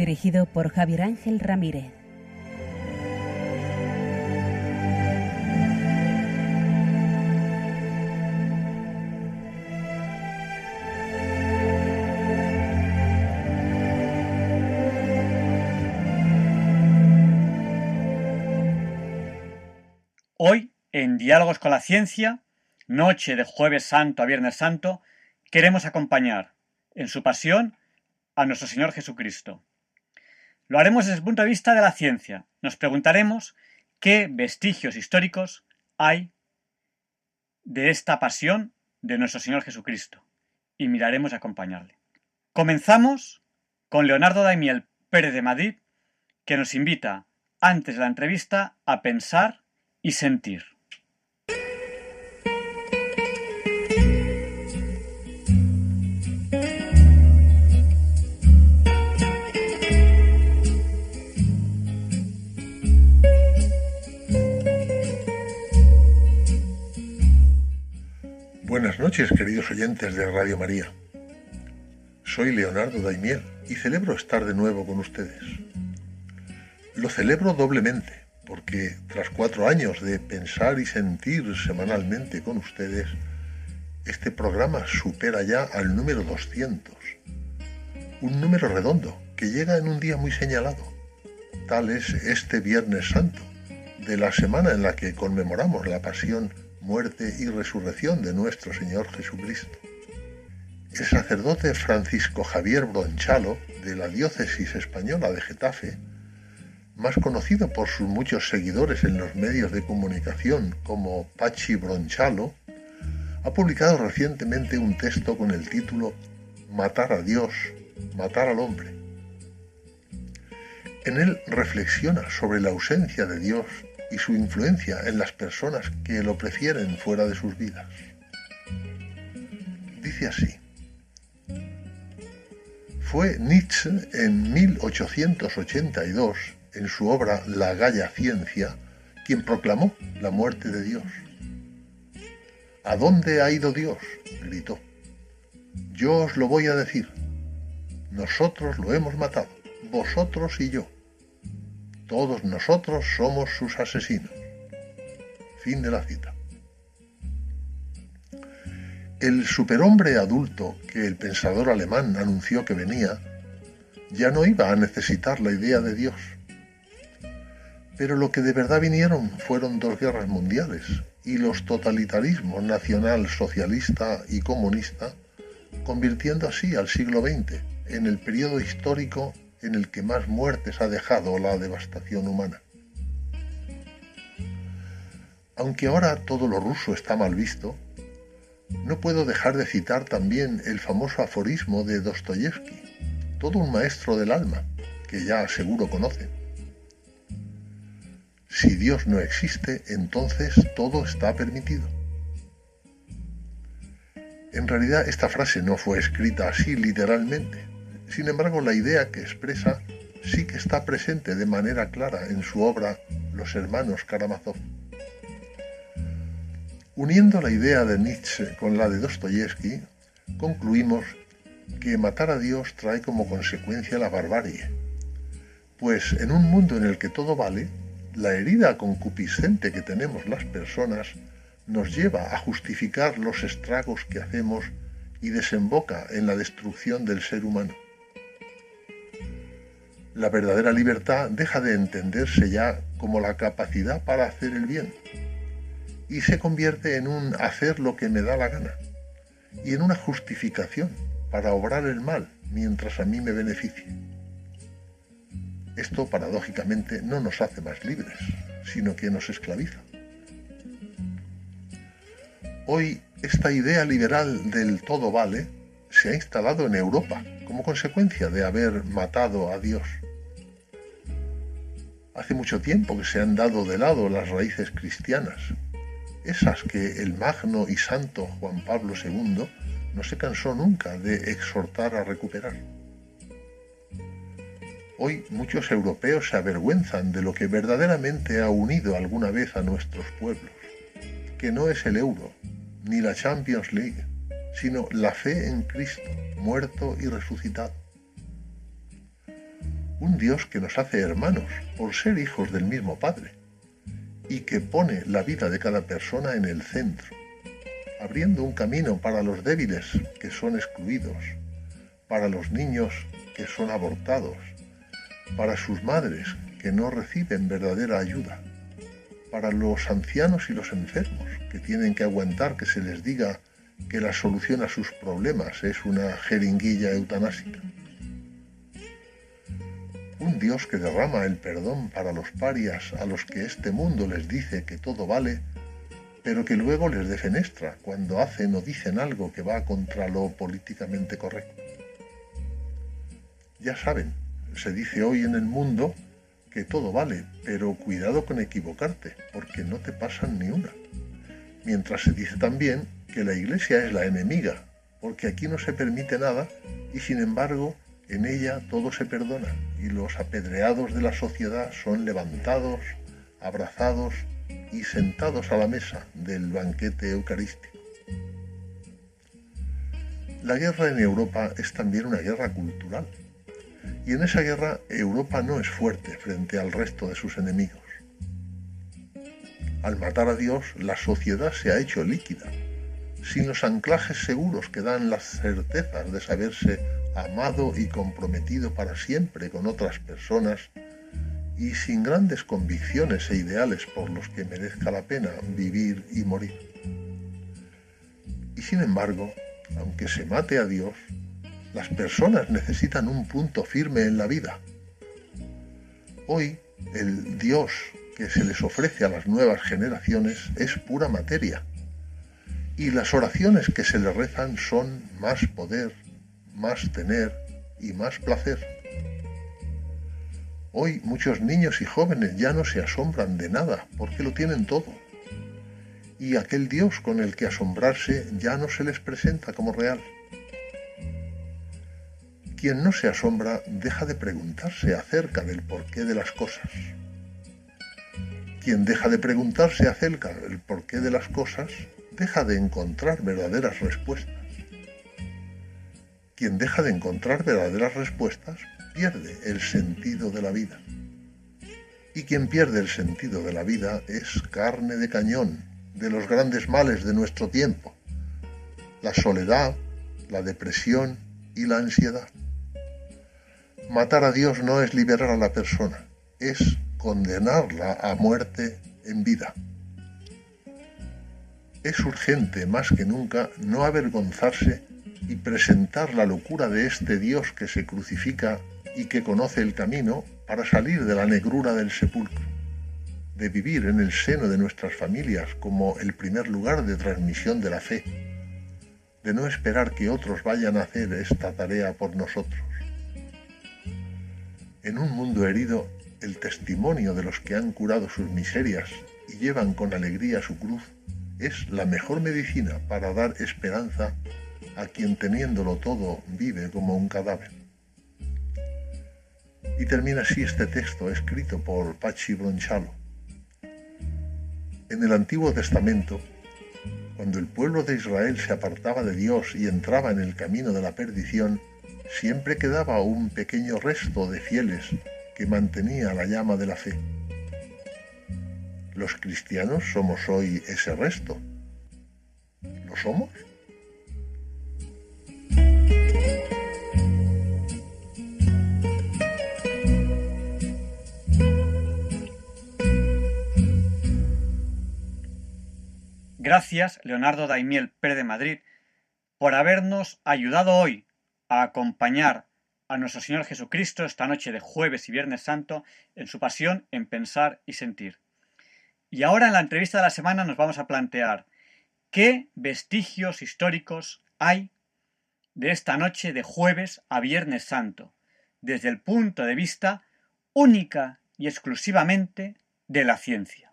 Dirigido por Javier Ángel Ramírez. Hoy, en Diálogos con la Ciencia, noche de jueves santo a viernes santo, queremos acompañar en su pasión a nuestro Señor Jesucristo. Lo haremos desde el punto de vista de la ciencia. Nos preguntaremos qué vestigios históricos hay de esta pasión de nuestro Señor Jesucristo y miraremos a acompañarle. Comenzamos con Leonardo Daimiel Pérez de Madrid, que nos invita, antes de la entrevista, a pensar y sentir. Buenas noches, queridos oyentes de Radio María. Soy Leonardo Daimiel y celebro estar de nuevo con ustedes. Lo celebro doblemente porque tras cuatro años de pensar y sentir semanalmente con ustedes, este programa supera ya al número 200. Un número redondo que llega en un día muy señalado. Tal es este Viernes Santo, de la semana en la que conmemoramos la pasión, muerte y resurrección de nuestro Señor Jesucristo. El sacerdote Francisco Javier Bronchalo, de la diócesis española de Getafe, más conocido por sus muchos seguidores en los medios de comunicación como Pachi Bronchalo, ha publicado recientemente un texto con el título Matar a Dios, matar al hombre. En él reflexiona sobre la ausencia de Dios y su influencia en las personas que lo prefieren fuera de sus vidas. Dice así, fue Nietzsche en 1882 en su obra La Galla Ciencia, quien proclamó la muerte de Dios. ¿A dónde ha ido Dios? gritó. Yo os lo voy a decir. Nosotros lo hemos matado, vosotros y yo. Todos nosotros somos sus asesinos. Fin de la cita. El superhombre adulto que el pensador alemán anunció que venía ya no iba a necesitar la idea de Dios pero lo que de verdad vinieron fueron dos guerras mundiales y los totalitarismos nacional, socialista y comunista, convirtiendo así al siglo XX en el periodo histórico en el que más muertes ha dejado la devastación humana. Aunque ahora todo lo ruso está mal visto, no puedo dejar de citar también el famoso aforismo de Dostoyevsky, todo un maestro del alma, que ya seguro conocen si Dios no existe, entonces todo está permitido. En realidad esta frase no fue escrita así literalmente. Sin embargo, la idea que expresa sí que está presente de manera clara en su obra Los hermanos Karamazov. Uniendo la idea de Nietzsche con la de Dostoyevsky, concluimos que matar a Dios trae como consecuencia la barbarie. Pues en un mundo en el que todo vale, la herida concupiscente que tenemos las personas nos lleva a justificar los estragos que hacemos y desemboca en la destrucción del ser humano. La verdadera libertad deja de entenderse ya como la capacidad para hacer el bien y se convierte en un hacer lo que me da la gana y en una justificación para obrar el mal mientras a mí me beneficie. Esto paradójicamente no nos hace más libres, sino que nos esclaviza. Hoy esta idea liberal del todo vale se ha instalado en Europa como consecuencia de haber matado a Dios. Hace mucho tiempo que se han dado de lado las raíces cristianas, esas que el magno y santo Juan Pablo II no se cansó nunca de exhortar a recuperar. Hoy muchos europeos se avergüenzan de lo que verdaderamente ha unido alguna vez a nuestros pueblos, que no es el euro, ni la Champions League, sino la fe en Cristo, muerto y resucitado. Un Dios que nos hace hermanos por ser hijos del mismo Padre y que pone la vida de cada persona en el centro, abriendo un camino para los débiles que son excluidos, para los niños que son abortados, para sus madres que no reciben verdadera ayuda, para los ancianos y los enfermos que tienen que aguantar que se les diga que la solución a sus problemas es una jeringuilla eutanásica. Un Dios que derrama el perdón para los parias a los que este mundo les dice que todo vale, pero que luego les defenestra cuando hacen o dicen algo que va contra lo políticamente correcto. Ya saben, se dice hoy en el mundo que todo vale, pero cuidado con equivocarte, porque no te pasan ni una. Mientras se dice también que la Iglesia es la enemiga, porque aquí no se permite nada y sin embargo en ella todo se perdona y los apedreados de la sociedad son levantados, abrazados y sentados a la mesa del banquete eucarístico. La guerra en Europa es también una guerra cultural y en esa guerra Europa no es fuerte frente al resto de sus enemigos. Al matar a Dios, la sociedad se ha hecho líquida, sin los anclajes seguros que dan las certezas de saberse amado y comprometido para siempre con otras personas, y sin grandes convicciones e ideales por los que merezca la pena vivir y morir. Y sin embargo, aunque se mate a Dios, las personas necesitan un punto firme en la vida. Hoy, el Dios que se les ofrece a las nuevas generaciones es pura materia. Y las oraciones que se le rezan son más poder, más tener y más placer. Hoy muchos niños y jóvenes ya no se asombran de nada porque lo tienen todo. Y aquel Dios con el que asombrarse ya no se les presenta como real. Quien no se asombra deja de preguntarse acerca del porqué de las cosas. Quien deja de preguntarse acerca del porqué de las cosas deja de encontrar verdaderas respuestas. Quien deja de encontrar verdaderas respuestas pierde el sentido de la vida. Y quien pierde el sentido de la vida es carne de cañón de los grandes males de nuestro tiempo, la soledad, la depresión y la ansiedad. Matar a Dios no es liberar a la persona, es condenarla a muerte en vida. Es urgente más que nunca no avergonzarse y presentar la locura de este Dios que se crucifica y que conoce el camino para salir de la negrura del sepulcro, de vivir en el seno de nuestras familias como el primer lugar de transmisión de la fe, de no esperar que otros vayan a hacer esta tarea por nosotros. En un mundo herido, el testimonio de los que han curado sus miserias y llevan con alegría su cruz es la mejor medicina para dar esperanza a quien teniéndolo todo vive como un cadáver. Y termina así este texto escrito por Pachi Bronchalo. En el Antiguo Testamento, cuando el pueblo de Israel se apartaba de Dios y entraba en el camino de la perdición, siempre quedaba un pequeño resto de fieles que mantenía la llama de la fe. Los cristianos somos hoy ese resto. ¿Lo somos? Gracias, Leonardo Daimiel Pérez de Madrid, por habernos ayudado hoy a acompañar a nuestro Señor Jesucristo esta noche de jueves y viernes santo en su pasión, en pensar y sentir. Y ahora en la entrevista de la semana nos vamos a plantear qué vestigios históricos hay de esta noche de jueves a viernes santo, desde el punto de vista única y exclusivamente de la ciencia.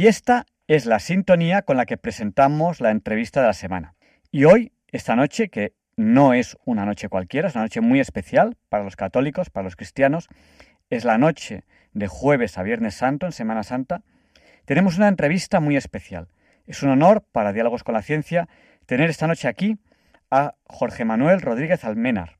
Y esta es la sintonía con la que presentamos la entrevista de la semana. Y hoy, esta noche, que no es una noche cualquiera, es una noche muy especial para los católicos, para los cristianos, es la noche de jueves a viernes santo, en Semana Santa, tenemos una entrevista muy especial. Es un honor para Diálogos con la Ciencia tener esta noche aquí a Jorge Manuel Rodríguez Almenar.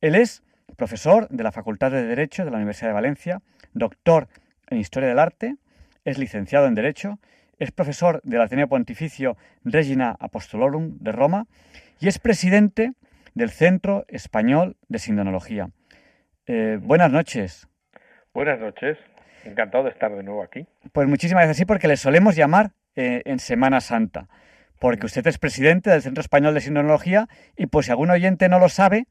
Él es profesor de la Facultad de Derecho de la Universidad de Valencia, doctor en Historia del Arte, es licenciado en Derecho, es profesor del Ateneo Pontificio Regina Apostolorum de Roma y es presidente del Centro Español de Sindonología. Eh, buenas noches. Buenas noches. Encantado de estar de nuevo aquí. Pues muchísimas gracias, sí, porque le solemos llamar eh, en Semana Santa, porque usted es presidente del Centro Español de Sindonología y pues si algún oyente no lo sabe,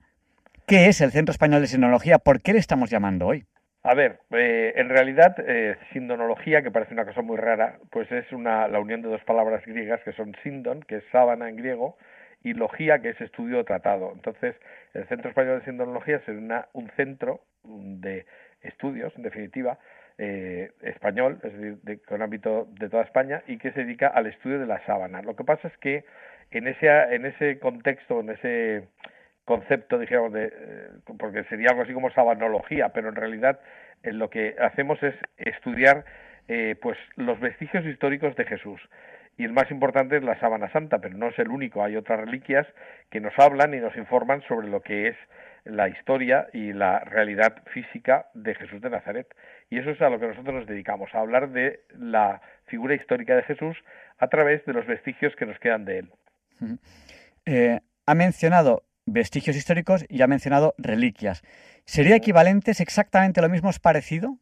¿qué es el Centro Español de Sindonología? ¿Por qué le estamos llamando hoy? A ver, eh, en realidad, eh, sindonología, que parece una cosa muy rara, pues es una, la unión de dos palabras griegas que son sindon, que es sábana en griego, y logía, que es estudio o tratado. Entonces, el Centro Español de Sindonología es un centro de estudios, en definitiva, eh, español, es decir, de, con ámbito de toda España, y que se dedica al estudio de la sábana. Lo que pasa es que en ese, en ese contexto, en ese concepto, dijéramos, de, eh, porque sería algo así como sabanología, pero en realidad eh, lo que hacemos es estudiar eh, pues los vestigios históricos de Jesús. Y el más importante es la sábana santa, pero no es el único. Hay otras reliquias que nos hablan y nos informan sobre lo que es la historia y la realidad física de Jesús de Nazaret. Y eso es a lo que nosotros nos dedicamos, a hablar de la figura histórica de Jesús a través de los vestigios que nos quedan de él. ha mencionado vestigios históricos y ha mencionado reliquias. ¿Sería equivalentes exactamente lo mismo? ¿Es parecido?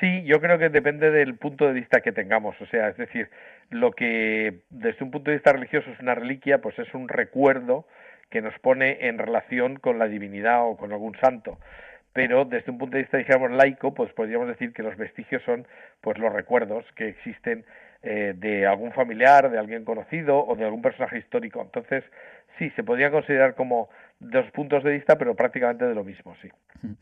Sí, yo creo que depende del punto de vista que tengamos. O sea, es decir, lo que desde un punto de vista religioso es una reliquia, pues es un recuerdo que nos pone en relación con la divinidad o con algún santo. Pero desde un punto de vista, digamos, laico, pues podríamos decir que los vestigios son pues los recuerdos que existen eh, de algún familiar, de alguien conocido o de algún personaje histórico. Entonces, sí, se podría considerar como dos puntos de vista, pero prácticamente de lo mismo, sí.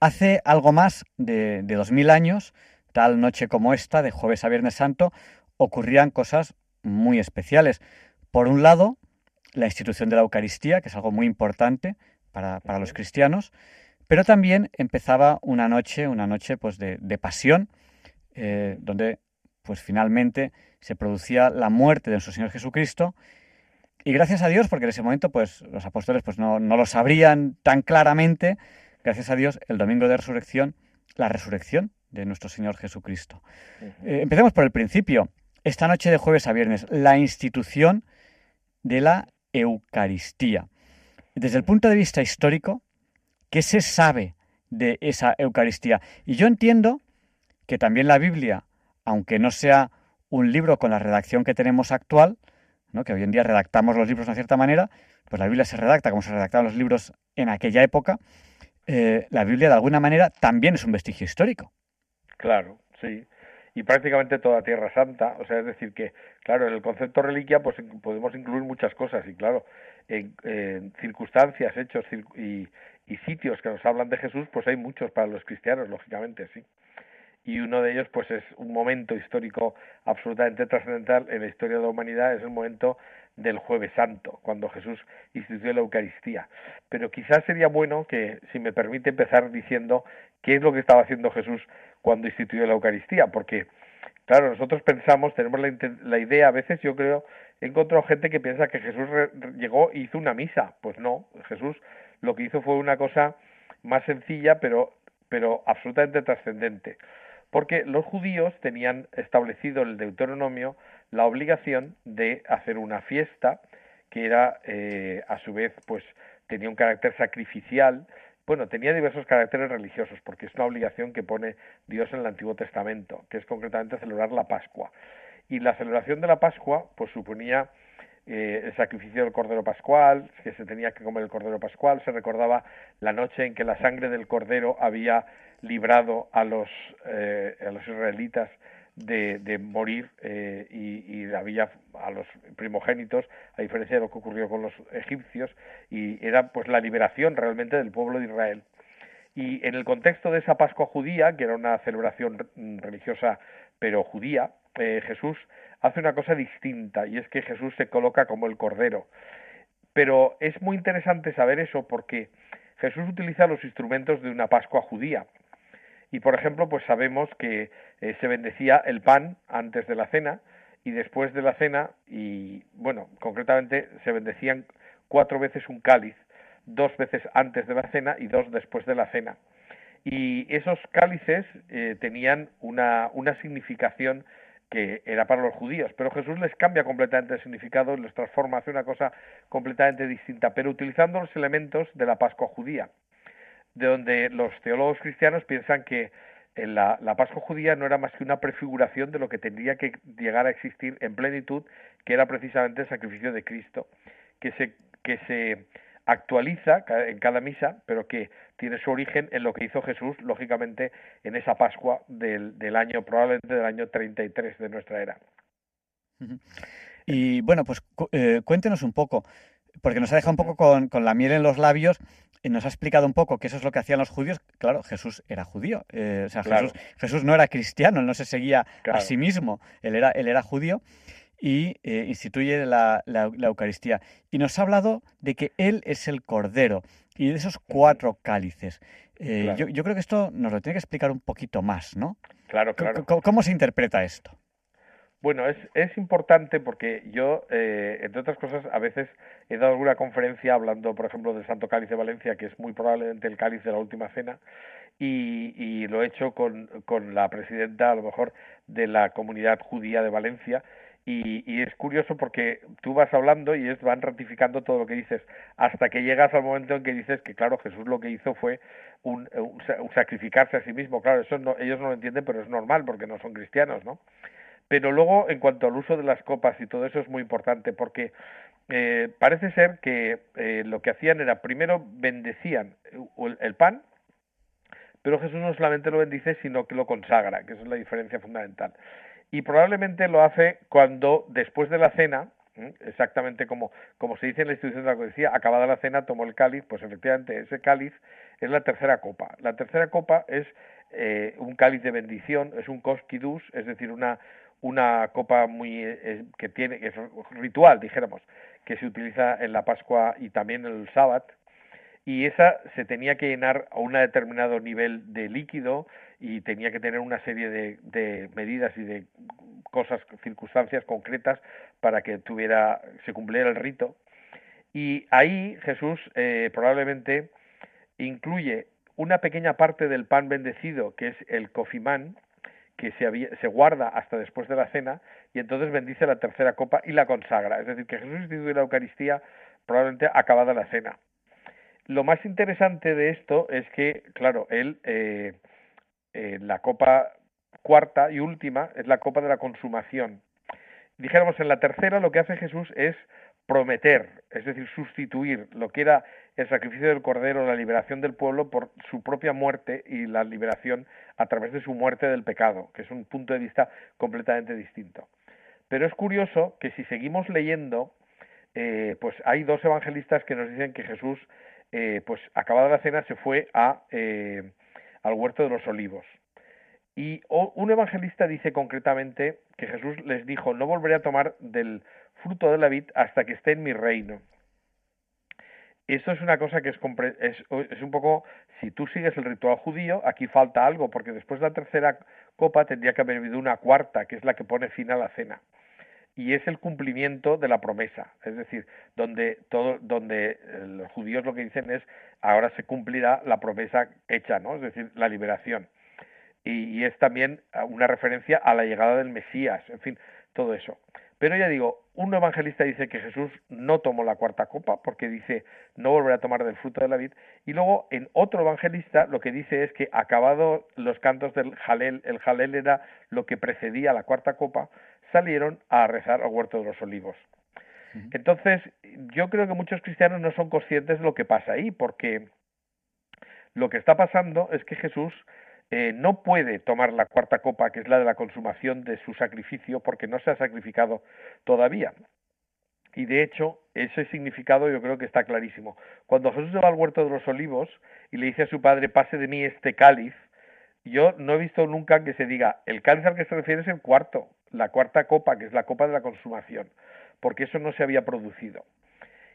Hace algo más de, de 2000 años, tal noche como esta, de jueves a viernes santo, ocurrían cosas muy especiales. Por un lado, la institución de la Eucaristía, que es algo muy importante para, para los cristianos, pero también empezaba una noche, una noche pues de, de pasión, eh, donde pues finalmente se producía la muerte de nuestro Señor Jesucristo y gracias a Dios, porque en ese momento pues los apóstoles pues no, no lo sabrían tan claramente, gracias a Dios el domingo de resurrección, la resurrección de nuestro Señor Jesucristo. Eh, empecemos por el principio. Esta noche de jueves a viernes, la institución de la Eucaristía. Desde el punto de vista histórico, ¿qué se sabe de esa Eucaristía? Y yo entiendo que también la Biblia, aunque no sea un libro con la redacción que tenemos actual, que hoy en día redactamos los libros de una cierta manera, pues la Biblia se redacta como se redactaban los libros en aquella época, eh, la Biblia de alguna manera también es un vestigio histórico. Claro, sí. Y prácticamente toda Tierra Santa, o sea, es decir que, claro, en el concepto reliquia pues podemos incluir muchas cosas. Y claro, en, circunstancias, hechos y, y sitios que nos hablan de Jesús, pues hay muchos para los cristianos, lógicamente, sí y uno de ellos pues es un momento histórico absolutamente trascendental en la historia de la humanidad, es el momento del jueves santo, cuando Jesús instituyó la Eucaristía. Pero quizás sería bueno que, si me permite, empezar diciendo qué es lo que estaba haciendo Jesús cuando instituyó la Eucaristía, porque, claro, nosotros pensamos, tenemos la, idea, a veces yo creo, he encontrado gente que piensa que Jesús llegó e hizo una misa. Pues no, Jesús lo que hizo fue una cosa más sencilla, pero, pero absolutamente trascendente porque los judíos tenían establecido el Deuteronomio la obligación de hacer una fiesta que era eh, a su vez pues tenía un carácter sacrificial bueno, tenía diversos caracteres religiosos, porque es una obligación que pone Dios en el Antiguo Testamento, que es concretamente celebrar la Pascua. Y la celebración de la Pascua, pues suponía eh, el sacrificio del Cordero Pascual, que se tenía que comer el Cordero Pascual, se recordaba la noche en que la sangre del Cordero había librado a los, eh, a los israelitas de, de morir eh, y, había a los primogénitos, a diferencia de lo que ocurrió con los egipcios, y era pues la liberación realmente del pueblo de Israel. Y en el contexto de esa Pascua judía, que era una celebración religiosa pero judía, eh, Jesús hace una cosa distinta y es que Jesús se coloca como el Cordero. Pero es muy interesante saber eso porque Jesús utiliza los instrumentos de una Pascua judía. Y por ejemplo, pues sabemos que eh, se bendecía el pan antes de la cena y después de la cena, y bueno, concretamente se bendecían cuatro veces un cáliz, dos veces antes de la cena y dos después de la cena. Y esos cálices eh, tenían una, una significación que era para los judíos, pero Jesús les cambia completamente el significado, les transforma, hace una cosa completamente distinta, pero utilizando los elementos de la Pascua judía de donde los teólogos cristianos piensan que la, la, Pascua judía no era más que una prefiguración de lo que tendría que llegar a existir en plenitud, que era precisamente el sacrificio de Cristo, que se, que se actualiza en cada misa, pero que tiene su origen en lo que hizo Jesús, lógicamente, en esa Pascua del, año, probablemente del año 33 de nuestra era. Y bueno, pues eh, cuéntenos un poco, porque nos ha dejado un poco con, la miel en los labios nos ha explicado un poco que eso es lo que hacían los judíos. Claro, Jesús era judío. Eh, o sea, Jesús, no era cristiano, él no se seguía a sí mismo. Él era, él era judío y eh, instituye la, la, Eucaristía. Y nos ha hablado de que Él es el Cordero y de esos cuatro cálices. Eh, yo, yo, creo que esto nos lo tiene que explicar un poquito más, ¿no? Claro, claro. cómo se interpreta esto? Bueno, es, es importante porque yo, eh, entre otras cosas, a veces he dado alguna conferencia hablando, por ejemplo, del Santo Cáliz de Valencia, que es muy probablemente el cáliz de la última cena, y, lo he hecho con, con la presidenta, a lo mejor, de la comunidad judía de Valencia, y, es curioso porque tú vas hablando y van ratificando todo lo que dices hasta que llegas al momento en que dices que claro Jesús lo que hizo fue un, un, sacrificarse a sí mismo. Claro eso no, ellos no lo entienden pero es normal porque no son cristianos no pero luego, en cuanto al uso de las copas y todo eso es muy importante porque eh, parece ser que eh, lo que hacían era primero bendecían el pan, pero Jesús no solamente lo bendice, sino que lo consagra, que esa es la diferencia fundamental. Y probablemente lo hace cuando después de la cena, exactamente como, como se dice en la institución de la Eucaristía, acabada la cena tomó el cáliz, pues efectivamente ese cáliz es la tercera copa. La tercera copa es eh, un cáliz de bendición, es un cosquidus, es decir, una, una copa muy eh, que tiene que es ritual dijéramos que se utiliza en la Pascua y también en el Sábado y esa se tenía que llenar a un determinado nivel de líquido y tenía que tener una serie de, de medidas y de cosas circunstancias concretas para que tuviera se cumpliera el rito. Y ahí Jesús eh, probablemente incluye una pequeña parte del pan bendecido que es el cofimán que se, guarda hasta después de la cena y entonces bendice la tercera copa y la consagra. Es decir, que Jesús instituye la Eucaristía probablemente acabada la cena. Lo más interesante de esto es que, claro, él, eh, eh, la copa cuarta y última es la copa de la consumación. Dijéramos, en la tercera lo que hace Jesús es prometer, es decir, sustituir lo que era el sacrificio del Cordero, la liberación del pueblo por su propia muerte y la liberación a través de su muerte del pecado, que es un punto de vista completamente distinto. Pero es curioso que si seguimos leyendo, eh, pues hay dos evangelistas que nos dicen que Jesús, eh, pues acabada la cena, se fue a, eh, al huerto de los olivos. Y un evangelista dice concretamente que Jesús les dijo, no volveré a tomar del fruto de la vid hasta que esté en mi reino. Esto es una cosa que es, es, un poco, si tú sigues el ritual judío, aquí falta algo, porque después de la tercera copa tendría que haber habido una cuarta, que es la que pone fin a la cena. Y es el cumplimiento de la promesa, es decir, donde, todo, donde eh, los judíos lo que dicen es, ahora se cumplirá la promesa hecha, ¿no? es decir, la liberación. y, es también una referencia a la llegada del Mesías, en fin, todo eso. Pero ya digo, un evangelista dice que Jesús no tomó la cuarta copa porque dice no volverá a tomar del fruto de la vid. Y luego en otro evangelista lo que dice es que acabado los cantos del Jalel, el Jalel era lo que precedía la cuarta copa, salieron a rezar al huerto de los olivos. Entonces, yo creo que muchos cristianos no son conscientes de lo que pasa ahí, porque lo que está pasando es que Jesús eh, no puede tomar la cuarta copa, que es la de la consumación de su sacrificio, porque no se ha sacrificado todavía. Y de hecho, ese significado yo creo que está clarísimo. Cuando Jesús va al huerto de los olivos y le dice a su padre, pase de mí este cáliz, yo no he visto nunca que se diga, el cáliz al que se refiere es el cuarto, la cuarta copa, que es la copa de la consumación, porque eso no se había producido.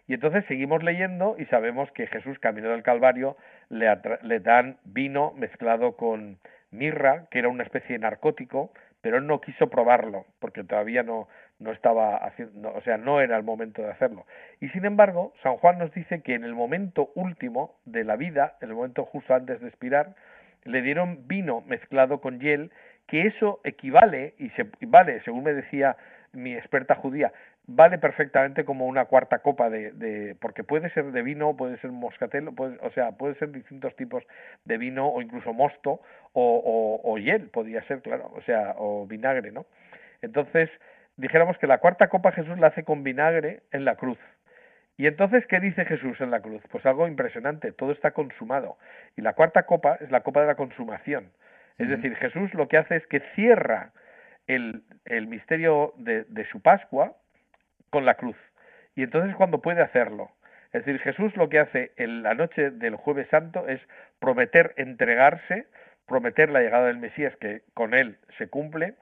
Y entonces seguimos leyendo y sabemos que Jesús, camino del Calvario, le, dan vino mezclado con mirra, que era una especie de narcótico, pero él no quiso probarlo, porque todavía no, no estaba haciendo, o sea, no era el momento de hacerlo. Y sin embargo, San Juan nos dice que en el momento último de la vida, en el momento justo antes de expirar, le dieron vino mezclado con hiel, que eso equivale, y se vale, según me decía mi experta judía, vale perfectamente como una cuarta copa de, de porque puede ser de vino, puede ser moscatel, puede, o sea, puede ser distintos tipos de vino o incluso mosto o, o, hiel, podría ser, claro, o sea, o vinagre, ¿no? Entonces, dijéramos que la cuarta copa Jesús la hace con vinagre en la cruz. Y entonces, ¿qué dice Jesús en la cruz? Pues algo impresionante, todo está consumado. Y la cuarta copa es la copa de la consumación. Es decir, Jesús lo que hace es que cierra el, el misterio de, de su Pascua, con la cruz. Y entonces cuando puede hacerlo. Es decir, Jesús lo que hace en la noche del jueves santo es prometer entregarse, prometer la llegada del Mesías que con él se cumple,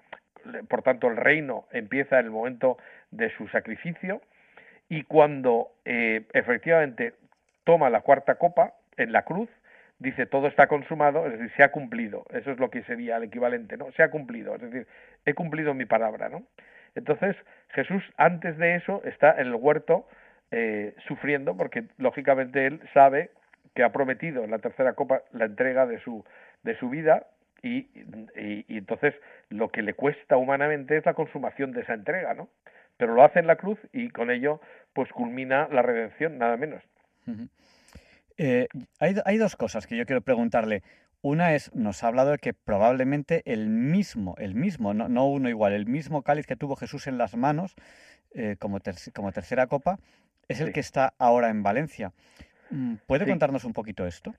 por tanto el reino empieza en el momento de su sacrificio y cuando eh, efectivamente toma la cuarta copa en la cruz, dice todo está consumado, es decir, se ha cumplido, eso es lo que sería el equivalente, ¿no? Se ha cumplido, es decir, he cumplido mi palabra, ¿no? Entonces, Jesús antes de eso está en el huerto eh, sufriendo porque lógicamente él sabe que ha prometido en la tercera copa la entrega de su, de su vida y, entonces lo que le cuesta humanamente es la consumación de esa entrega, ¿no? Pero lo hace en la cruz y con ello pues culmina la redención, nada menos. Eh, hay, dos cosas que yo quiero preguntarle. Una es, nos ha hablado de que probablemente el mismo, el mismo, no, uno igual, el mismo cáliz que tuvo Jesús en las manos eh, como, como, tercera copa, es el que está ahora en Valencia. Mm, ¿Puede contarnos un poquito esto?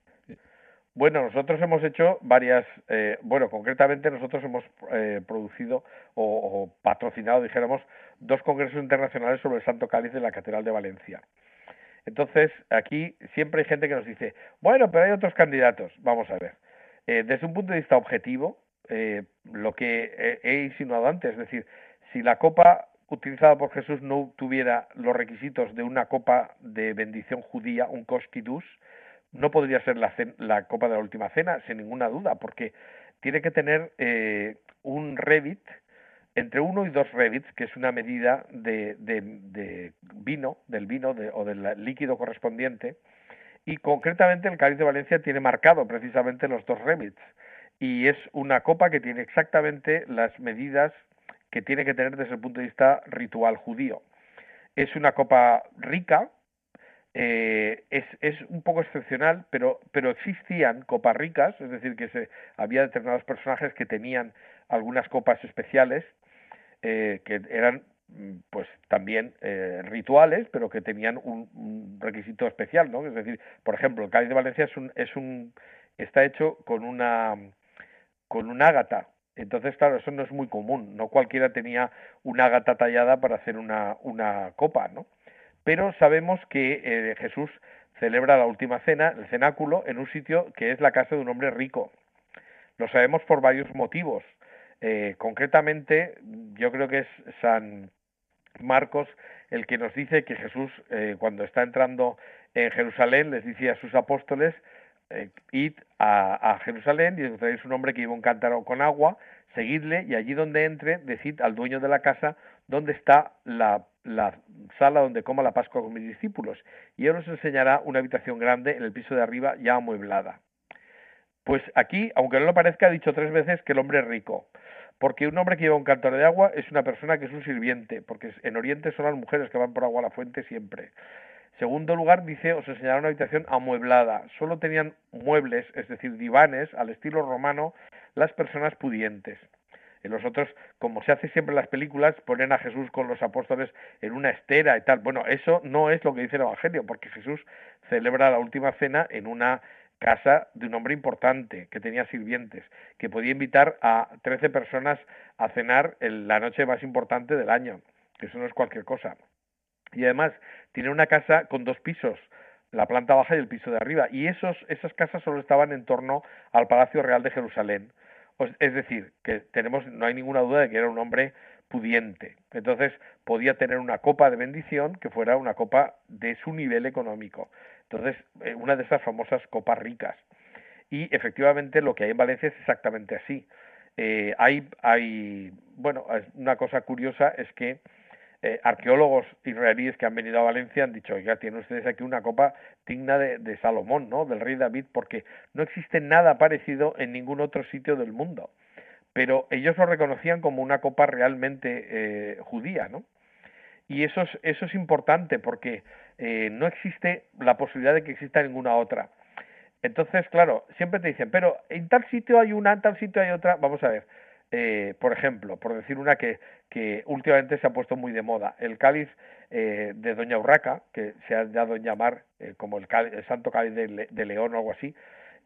Bueno, nosotros hemos hecho varias, eh, bueno, concretamente nosotros hemos eh, producido o, patrocinado, dijéramos, dos congresos internacionales sobre el Santo Cáliz de la Catedral de Valencia. Entonces, aquí siempre hay gente que nos dice, bueno, pero hay otros candidatos. Vamos a ver. Eh, desde un punto de vista objetivo, eh, lo que he, insinuado antes, es decir, si la copa utilizada por Jesús no tuviera los requisitos de una copa de bendición judía, un koskidus, no podría ser la, copa de la última cena, sin ninguna duda, porque tiene que tener eh, un revit, entre uno y dos revits, que es una medida de, de, vino, del vino o del líquido correspondiente, y concretamente el Cáliz de Valencia tiene marcado precisamente los dos remits y es una copa que tiene exactamente las medidas que tiene que tener desde el punto de vista ritual judío. Es una copa rica, eh, es, un poco excepcional, pero, pero existían copas ricas, es decir, que se, había determinados personajes que tenían algunas copas especiales eh, que eran pues también eh, rituales, pero que tenían un, requisito especial, ¿no? Es decir, por ejemplo, el cáliz de Valencia es un, es un está hecho con una con un ágata. Entonces, claro, eso no es muy común. No cualquiera tenía una ágata tallada para hacer una, una copa, ¿no? Pero sabemos que eh, Jesús celebra la última cena, el cenáculo, en un sitio que es la casa de un hombre rico. Lo sabemos por varios motivos. Eh, concretamente, yo creo que es San Marcos el que nos dice que Jesús, eh, cuando está entrando en Jerusalén, les decía a sus apóstoles, eh, id a, Jerusalén y encontráis un hombre que lleva un cántaro con agua, seguidle y allí donde entre, decid al dueño de la casa dónde está la, la sala donde coma la Pascua con mis discípulos y él os enseñará una habitación grande en el piso de arriba ya amueblada. Pues aquí, aunque no lo parezca, ha dicho tres veces que el hombre es rico. Porque un hombre que lleva un cántaro de agua es una persona que es un sirviente, porque en Oriente son las mujeres que van por agua a la fuente siempre. Segundo lugar, dice, os enseñará una habitación amueblada. Solo tenían muebles, es decir, divanes, al estilo romano, las personas pudientes. En los otros, como se hace siempre en las películas, ponen a Jesús con los apóstoles en una estera y tal. Bueno, eso no es lo que dice el Evangelio, porque Jesús celebra la última cena en una casa de un hombre importante que tenía sirvientes, que podía invitar a 13 personas a cenar en la noche más importante del año. Eso no es cualquier cosa. Y además tiene una casa con dos pisos, la planta baja y el piso de arriba. Y esos, esas casas solo estaban en torno al Palacio Real de Jerusalén. Es decir, que tenemos, no hay ninguna duda de que era un hombre pudiente. Entonces podía tener una copa de bendición que fuera una copa de su nivel económico. Entonces, eh, una de esas famosas copas ricas. Y efectivamente lo que hay en Valencia es exactamente así. Eh, hay, hay, bueno, una cosa curiosa es que eh, arqueólogos israelíes que han venido a Valencia han dicho, oiga, tienen ustedes aquí una copa digna de, de, Salomón, ¿no? Del rey David, porque no existe nada parecido en ningún otro sitio del mundo. Pero ellos lo reconocían como una copa realmente judía, ¿no? Y eso es, eso es importante porque eh, no existe la posibilidad de que exista ninguna otra. Entonces, claro, siempre te dicen, pero en tal sitio hay una, en tal sitio hay otra. Vamos a ver, eh, por ejemplo, por decir una que, últimamente se ha puesto muy de moda, el cáliz eh, de Doña Urraca, que se ha dado en llamar como el, el, Santo Cáliz de, de León o algo así,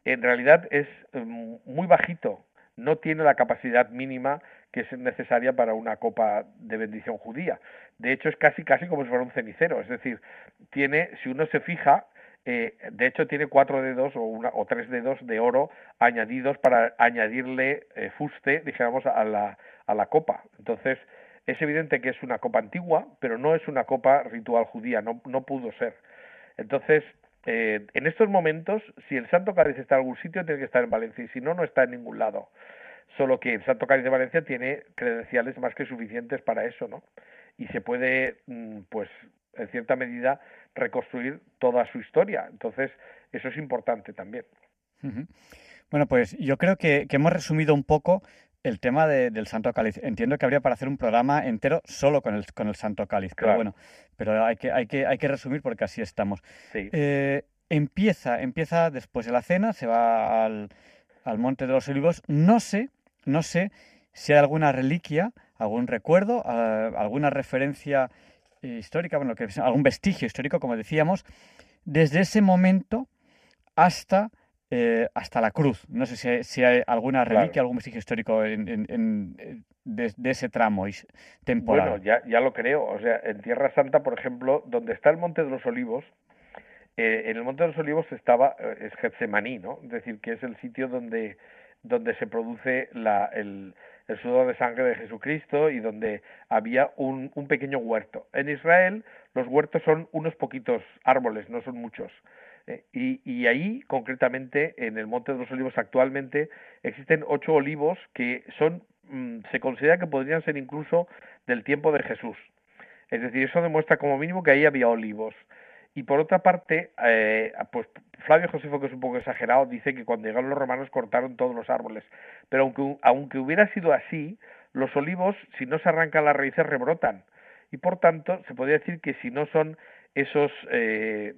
en realidad es mm, muy bajito, no tiene la capacidad mínima que es necesaria para una copa de bendición judía. De hecho, es casi casi como si fuera un cenicero, es decir, tiene, si uno se fija, eh, de hecho tiene cuatro dedos o, una, o tres dedos de oro añadidos para añadirle eh, fuste, dijéramos, a la, a la copa. Entonces, es evidente que es una copa antigua, pero no es una copa ritual judía, no, no pudo ser. Entonces, eh, en estos momentos, si el Santo Cáliz está en algún sitio, tiene que estar en Valencia, y si no, no está en ningún lado solo que el Santo Cáliz de Valencia tiene credenciales más que suficientes para eso, ¿no? Y se puede, mm, pues, en cierta medida, reconstruir toda su historia. Entonces, eso es importante también. Bueno, pues yo creo que, hemos resumido un poco el tema del Santo Cáliz. Entiendo que habría para hacer un programa entero solo con el, con el Santo Cáliz, pero bueno, pero hay que, hay, que, hay que resumir porque así estamos. Eh, empieza, empieza después de la cena, se va al, al Monte de los Olivos. No sé no sé si hay alguna reliquia, algún recuerdo, alguna referencia histórica, bueno, que, algún vestigio histórico, como decíamos, desde ese momento hasta, eh, hasta la cruz. No sé si hay, alguna reliquia, algún vestigio histórico en, de, ese tramo temporal. Bueno, ya, ya lo creo. O sea, en Tierra Santa, por ejemplo, donde está el Monte de los Olivos, eh, en el Monte de los Olivos estaba, eh, es Getsemaní, ¿no? Es decir, que es el sitio donde donde se produce la, el, el, sudor de sangre de Jesucristo y donde había un, un pequeño huerto. En Israel los huertos son unos poquitos árboles, no son muchos. Eh, y, y, ahí, concretamente, en el Monte de los Olivos actualmente, existen ocho olivos que son, mm, se considera que podrían ser incluso del tiempo de Jesús. Es decir, eso demuestra como mínimo que ahí había olivos. Y por otra parte, eh, pues Flavio Josefo, que es un poco exagerado, dice que cuando llegaron los romanos cortaron todos los árboles. Pero aunque, aunque hubiera sido así, los olivos, si no se arrancan las raíces, rebrotan. Y por tanto, se podría decir que si no son esos, eh,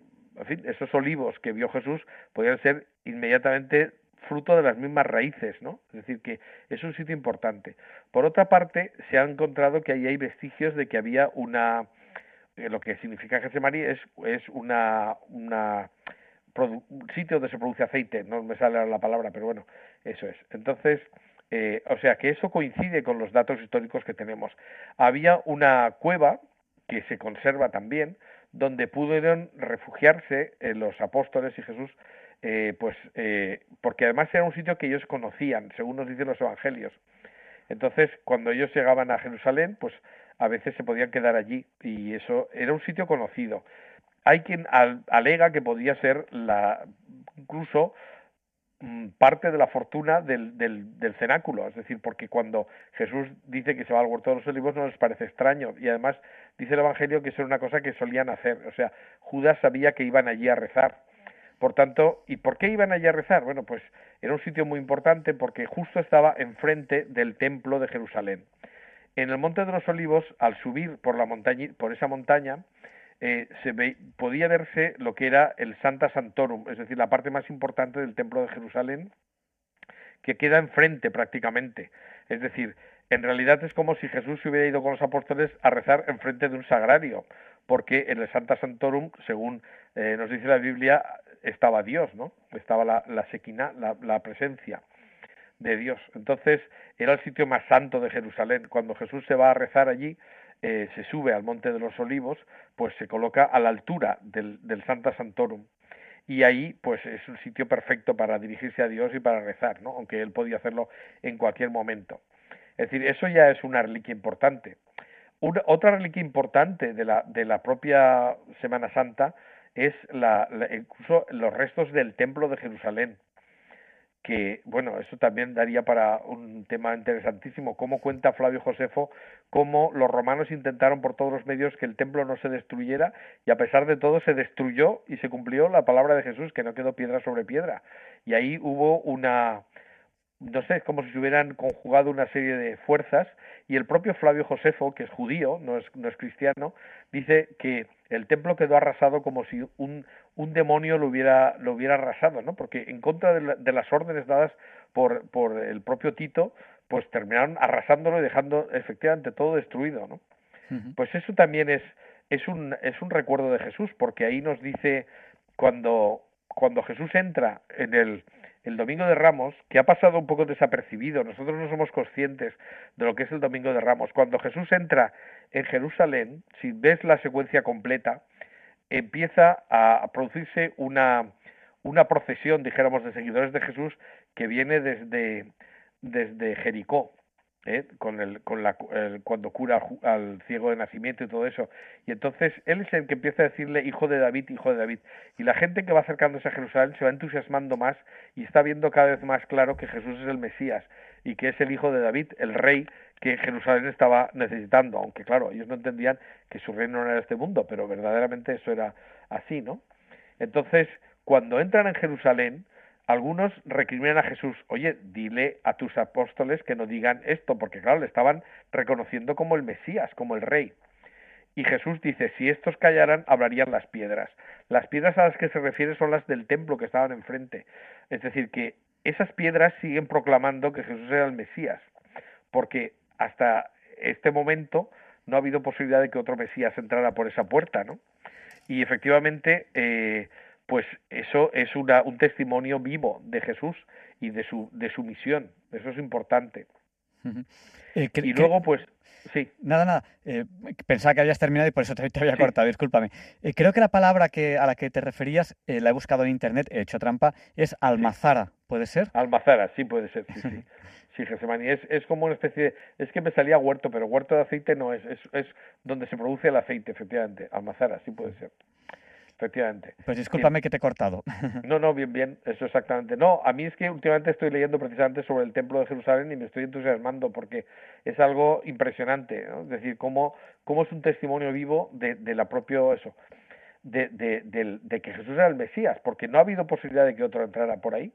esos olivos que vio Jesús, podrían ser inmediatamente fruto de las mismas raíces, ¿no? Es decir, que es un sitio importante. Por otra parte, se ha encontrado que ahí hay vestigios de que había una lo que significa Getsemaní es, es una, una un sitio donde se produce aceite, no me sale la palabra, pero bueno, eso es. Entonces, eh, o sea que eso coincide con los datos históricos que tenemos. Había una cueva que se conserva también, donde pudieron refugiarse eh, los apóstoles y Jesús, eh, pues eh, porque además era un sitio que ellos conocían, según nos dicen los evangelios. Entonces, cuando ellos llegaban a Jerusalén, pues a veces se podían quedar allí y eso era un sitio conocido. Hay quien alega que podía ser la incluso mm, parte de la fortuna del, del, del, cenáculo, es decir, porque cuando Jesús dice que se va al huerto de los olivos no les parece extraño y además dice el Evangelio que eso era una cosa que solían hacer, o sea, Judas sabía que iban allí a rezar. Por tanto, ¿y por qué iban allí a rezar? Bueno, pues era un sitio muy importante porque justo estaba enfrente del templo de Jerusalén. En el Monte de los Olivos, al subir por la por esa montaña, eh, se podía verse lo que era el Santa Santorum, es decir, la parte más importante del templo de Jerusalén, que queda enfrente prácticamente. Es decir, en realidad es como si Jesús se hubiera ido con los apóstoles a rezar enfrente de un sagrario, porque en el Santa Santorum, según eh, nos dice la Biblia, estaba Dios, ¿no? Estaba la sequina, la, presencia de Dios. Entonces, era el sitio más santo de Jerusalén. Cuando Jesús se va a rezar allí, eh, se sube al Monte de los Olivos, pues se coloca a la altura del, del Santa Santorum y ahí pues es un sitio perfecto para dirigirse a Dios y para rezar, ¿no? aunque él podía hacerlo en cualquier momento. Es decir, eso ya es una reliquia importante. otra reliquia importante de la, de la propia Semana Santa es la, incluso los restos del Templo de Jerusalén que, bueno, eso también daría para un tema interesantísimo, cómo cuenta Flavio Josefo, cómo los romanos intentaron por todos los medios que el templo no se destruyera y a pesar de todo se destruyó y se cumplió la palabra de Jesús, que no quedó piedra sobre piedra. Y ahí hubo una, no sé, es como si se hubieran conjugado una serie de fuerzas y el propio Flavio Josefo, que es judío, no es, no es cristiano, dice que el templo quedó arrasado como si un, un demonio lo hubiera, lo hubiera arrasado, ¿no? Porque en contra de, las órdenes dadas por, por el propio Tito, pues terminaron arrasándolo y dejando efectivamente todo destruido, ¿no? Pues eso también es, es, un, es un recuerdo de Jesús, porque ahí nos dice cuando, cuando Jesús entra en el, el Domingo de Ramos, que ha pasado un poco desapercibido, nosotros no somos conscientes de lo que es el Domingo de Ramos. Cuando Jesús entra en Jerusalén, si ves la secuencia completa, empieza a producirse una, una procesión, dijéramos, de seguidores de Jesús que viene desde, desde Jericó. ¿eh? con el, con la, cuando cura al ciego de nacimiento y todo eso. Y entonces él es el que empieza a decirle hijo de David, hijo de David. Y la gente que va acercándose a Jerusalén se va entusiasmando más y está viendo cada vez más claro que Jesús es el Mesías y que es el hijo de David, el rey que Jerusalén estaba necesitando. Aunque claro, ellos no entendían que su reino no era este mundo, pero verdaderamente eso era así, ¿no? Entonces, cuando entran en Jerusalén, algunos recriminan a Jesús, oye, dile a tus apóstoles que no digan esto, porque claro, le estaban reconociendo como el Mesías, como el rey. Y Jesús dice, si estos callaran, hablarían las piedras. Las piedras a las que se refiere son las del templo que estaban enfrente. Es decir, que esas piedras siguen proclamando que Jesús era el Mesías, porque hasta este momento no ha habido posibilidad de que otro Mesías entrara por esa puerta, ¿no? Y efectivamente, eh, pues eso es una, un testimonio vivo de Jesús y de su, de su misión. Eso es importante. Eh, y luego, pues, sí. Nada, nada. Eh, pensaba que habías terminado y por eso te, había cortado, discúlpame. Eh, creo que la palabra que, a la que te referías, la he buscado en internet, he hecho trampa, es almazara, ¿puede ser? Almazara, sí puede ser, sí, sí. Sí, es, es como una especie de... Es que me salía huerto, pero huerto de aceite no es, es, es donde se produce el aceite, efectivamente. Almazara, sí puede ser efectivamente. Pues discúlpame que te he cortado. No, no, bien, bien, eso exactamente. No, a mí es que últimamente estoy leyendo precisamente sobre el Templo de Jerusalén y me estoy entusiasmando porque es algo impresionante, ¿no? Es decir, cómo, cómo es un testimonio vivo de, de la propio eso, de, de, de, que Jesús era el Mesías, porque no ha habido posibilidad de que otro entrara por ahí.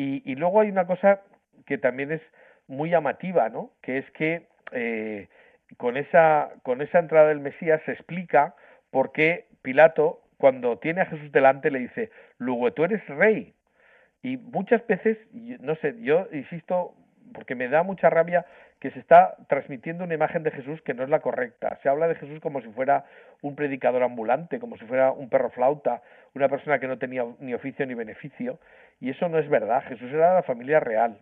Y, y luego hay una cosa que también es muy llamativa, ¿no? Que es que eh, con, esa, con esa entrada del Mesías se explica por qué Pilato cuando tiene a Jesús delante le dice, luego tú eres rey. Y muchas veces, no sé, yo insisto, porque me da mucha rabia que se está transmitiendo una imagen de Jesús que no es la correcta. Se habla de Jesús como si fuera un predicador ambulante, como si fuera un perro flauta, una persona que no tenía ni oficio ni beneficio, y eso no es verdad. Jesús era de la familia real.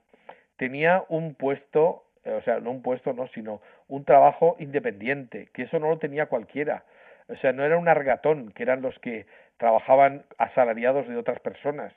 Tenía un puesto, o sea, no un puesto, no, sino un trabajo independiente, que eso no lo tenía cualquiera. O sea, no era un argatón, que eran los que trabajaban asalariados de otras personas,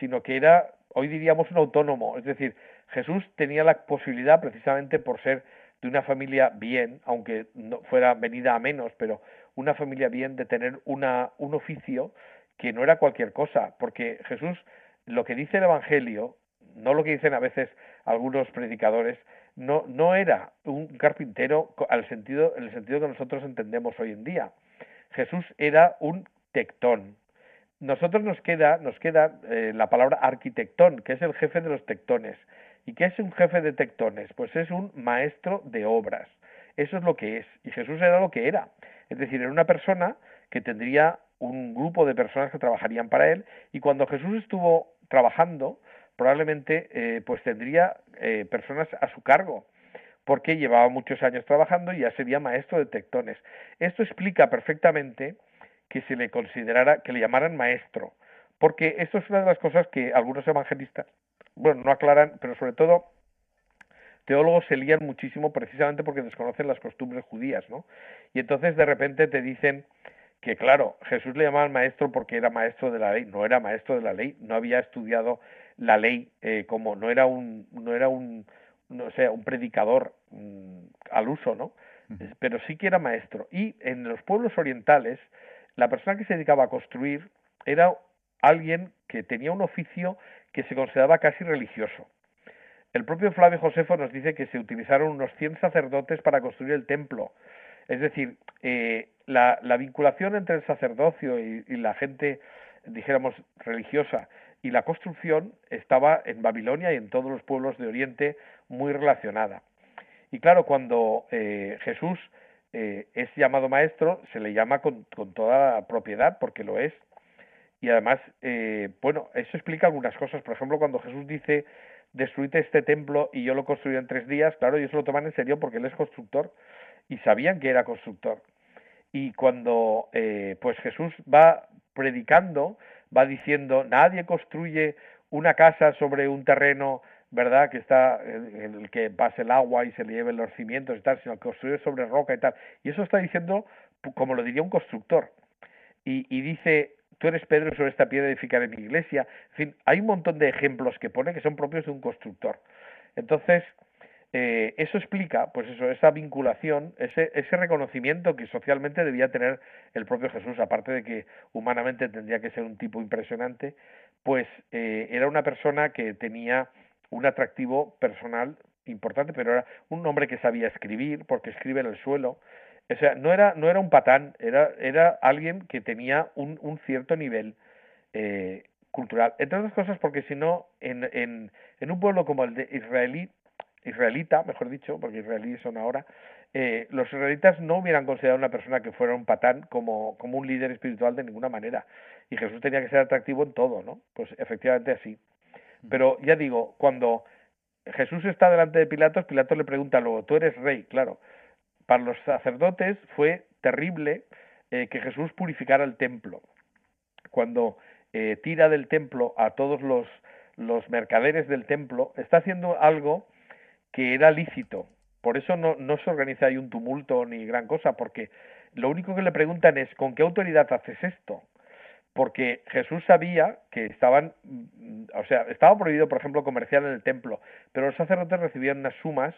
sino que era, hoy diríamos, un autónomo. Es decir, Jesús tenía la posibilidad, precisamente por ser de una familia bien, aunque no fuera venida a menos, pero una familia bien, de tener una, un oficio que no era cualquier cosa, porque Jesús, lo que dice el Evangelio, no lo que dicen a veces algunos predicadores, no, era un carpintero al sentido, en el sentido que nosotros entendemos hoy en día. Jesús era un tectón. nosotros nos queda, nos queda eh, la palabra arquitectón, que es el jefe de los tectones. ¿Y qué es un jefe de tectones? Pues es un maestro de obras. Eso es lo que es. Y Jesús era lo que era. Es decir, era una persona que tendría un grupo de personas que trabajarían para él y cuando Jesús estuvo trabajando, probablemente eh, pues tendría eh, personas a su cargo porque llevaba muchos años trabajando y ya sería maestro de tectones. Esto explica perfectamente que se le considerara, que le llamaran maestro, porque esto es una de las cosas que algunos evangelistas, bueno, no aclaran, pero sobre todo teólogos se lían muchísimo precisamente porque desconocen las costumbres judías, ¿no? Y entonces de repente te dicen que claro, Jesús le llamaban maestro porque era maestro de la ley, no era maestro de la ley, no había estudiado la ley eh, como no era un no era un no sé, un predicador mm, al uso, ¿no? Pero sí que era maestro. Y en los pueblos orientales, la persona que se dedicaba a construir era alguien que tenía un oficio que se consideraba casi religioso. El propio Flavio Josefo nos dice que se utilizaron unos 100 sacerdotes para construir el templo. Es decir, eh, la, vinculación entre el sacerdocio y, la gente, dijéramos, religiosa y la construcción estaba en Babilonia y en todos los pueblos de Oriente muy relacionada. Y claro, cuando eh, Jesús eh, es llamado maestro, se le llama con, con, toda propiedad, porque lo es. Y además, eh, bueno, eso explica algunas cosas. Por ejemplo, cuando Jesús dice, destruite este templo y yo lo construiré en tres días, claro, ellos lo toman en serio porque él es constructor y sabían que era constructor. Y cuando pues Jesús va predicando, va diciendo, nadie construye una casa sobre un terreno, ¿verdad? Que está, en el que pase el agua y se le lleven los cimientos y tal, sino construye sobre roca y tal. Y eso está diciendo, como lo diría un constructor. Y, y dice, tú eres Pedro sobre esta piedra edificaré mi iglesia. En fin, hay un montón de ejemplos que pone que son propios de un constructor. Entonces, eh, eso explica, pues eso, esa vinculación, ese, reconocimiento que socialmente debía tener el propio Jesús, aparte de que humanamente tendría que ser un tipo impresionante, pues eh, era una persona que tenía un atractivo personal importante, pero era un hombre que sabía escribir, porque escribe en el suelo. O sea, no era, un patán, era, alguien que tenía un, cierto nivel eh, cultural. Entre otras cosas, porque si no, en, en, en un pueblo como el de israelí, israelita, mejor dicho, porque israelíes son ahora, eh, los israelitas no hubieran considerado a una persona que fuera un patán como, como un líder espiritual de ninguna manera. Y Jesús tenía que ser atractivo en todo, ¿no? Pues efectivamente así. Pero ya digo, cuando Jesús está delante de Pilatos, Pilatos le pregunta luego, tú eres rey, claro. Para los sacerdotes fue terrible eh, que Jesús purificara el templo. Cuando eh, tira del templo a todos los, los mercaderes del templo, está haciendo algo que era lícito. Por eso no, no se organiza ahí un tumulto ni gran cosa, porque lo único que le preguntan es ¿con qué autoridad haces esto? Porque Jesús sabía que estaban, o sea, estaba prohibido, por ejemplo, comerciar en el templo, pero los sacerdotes recibían unas sumas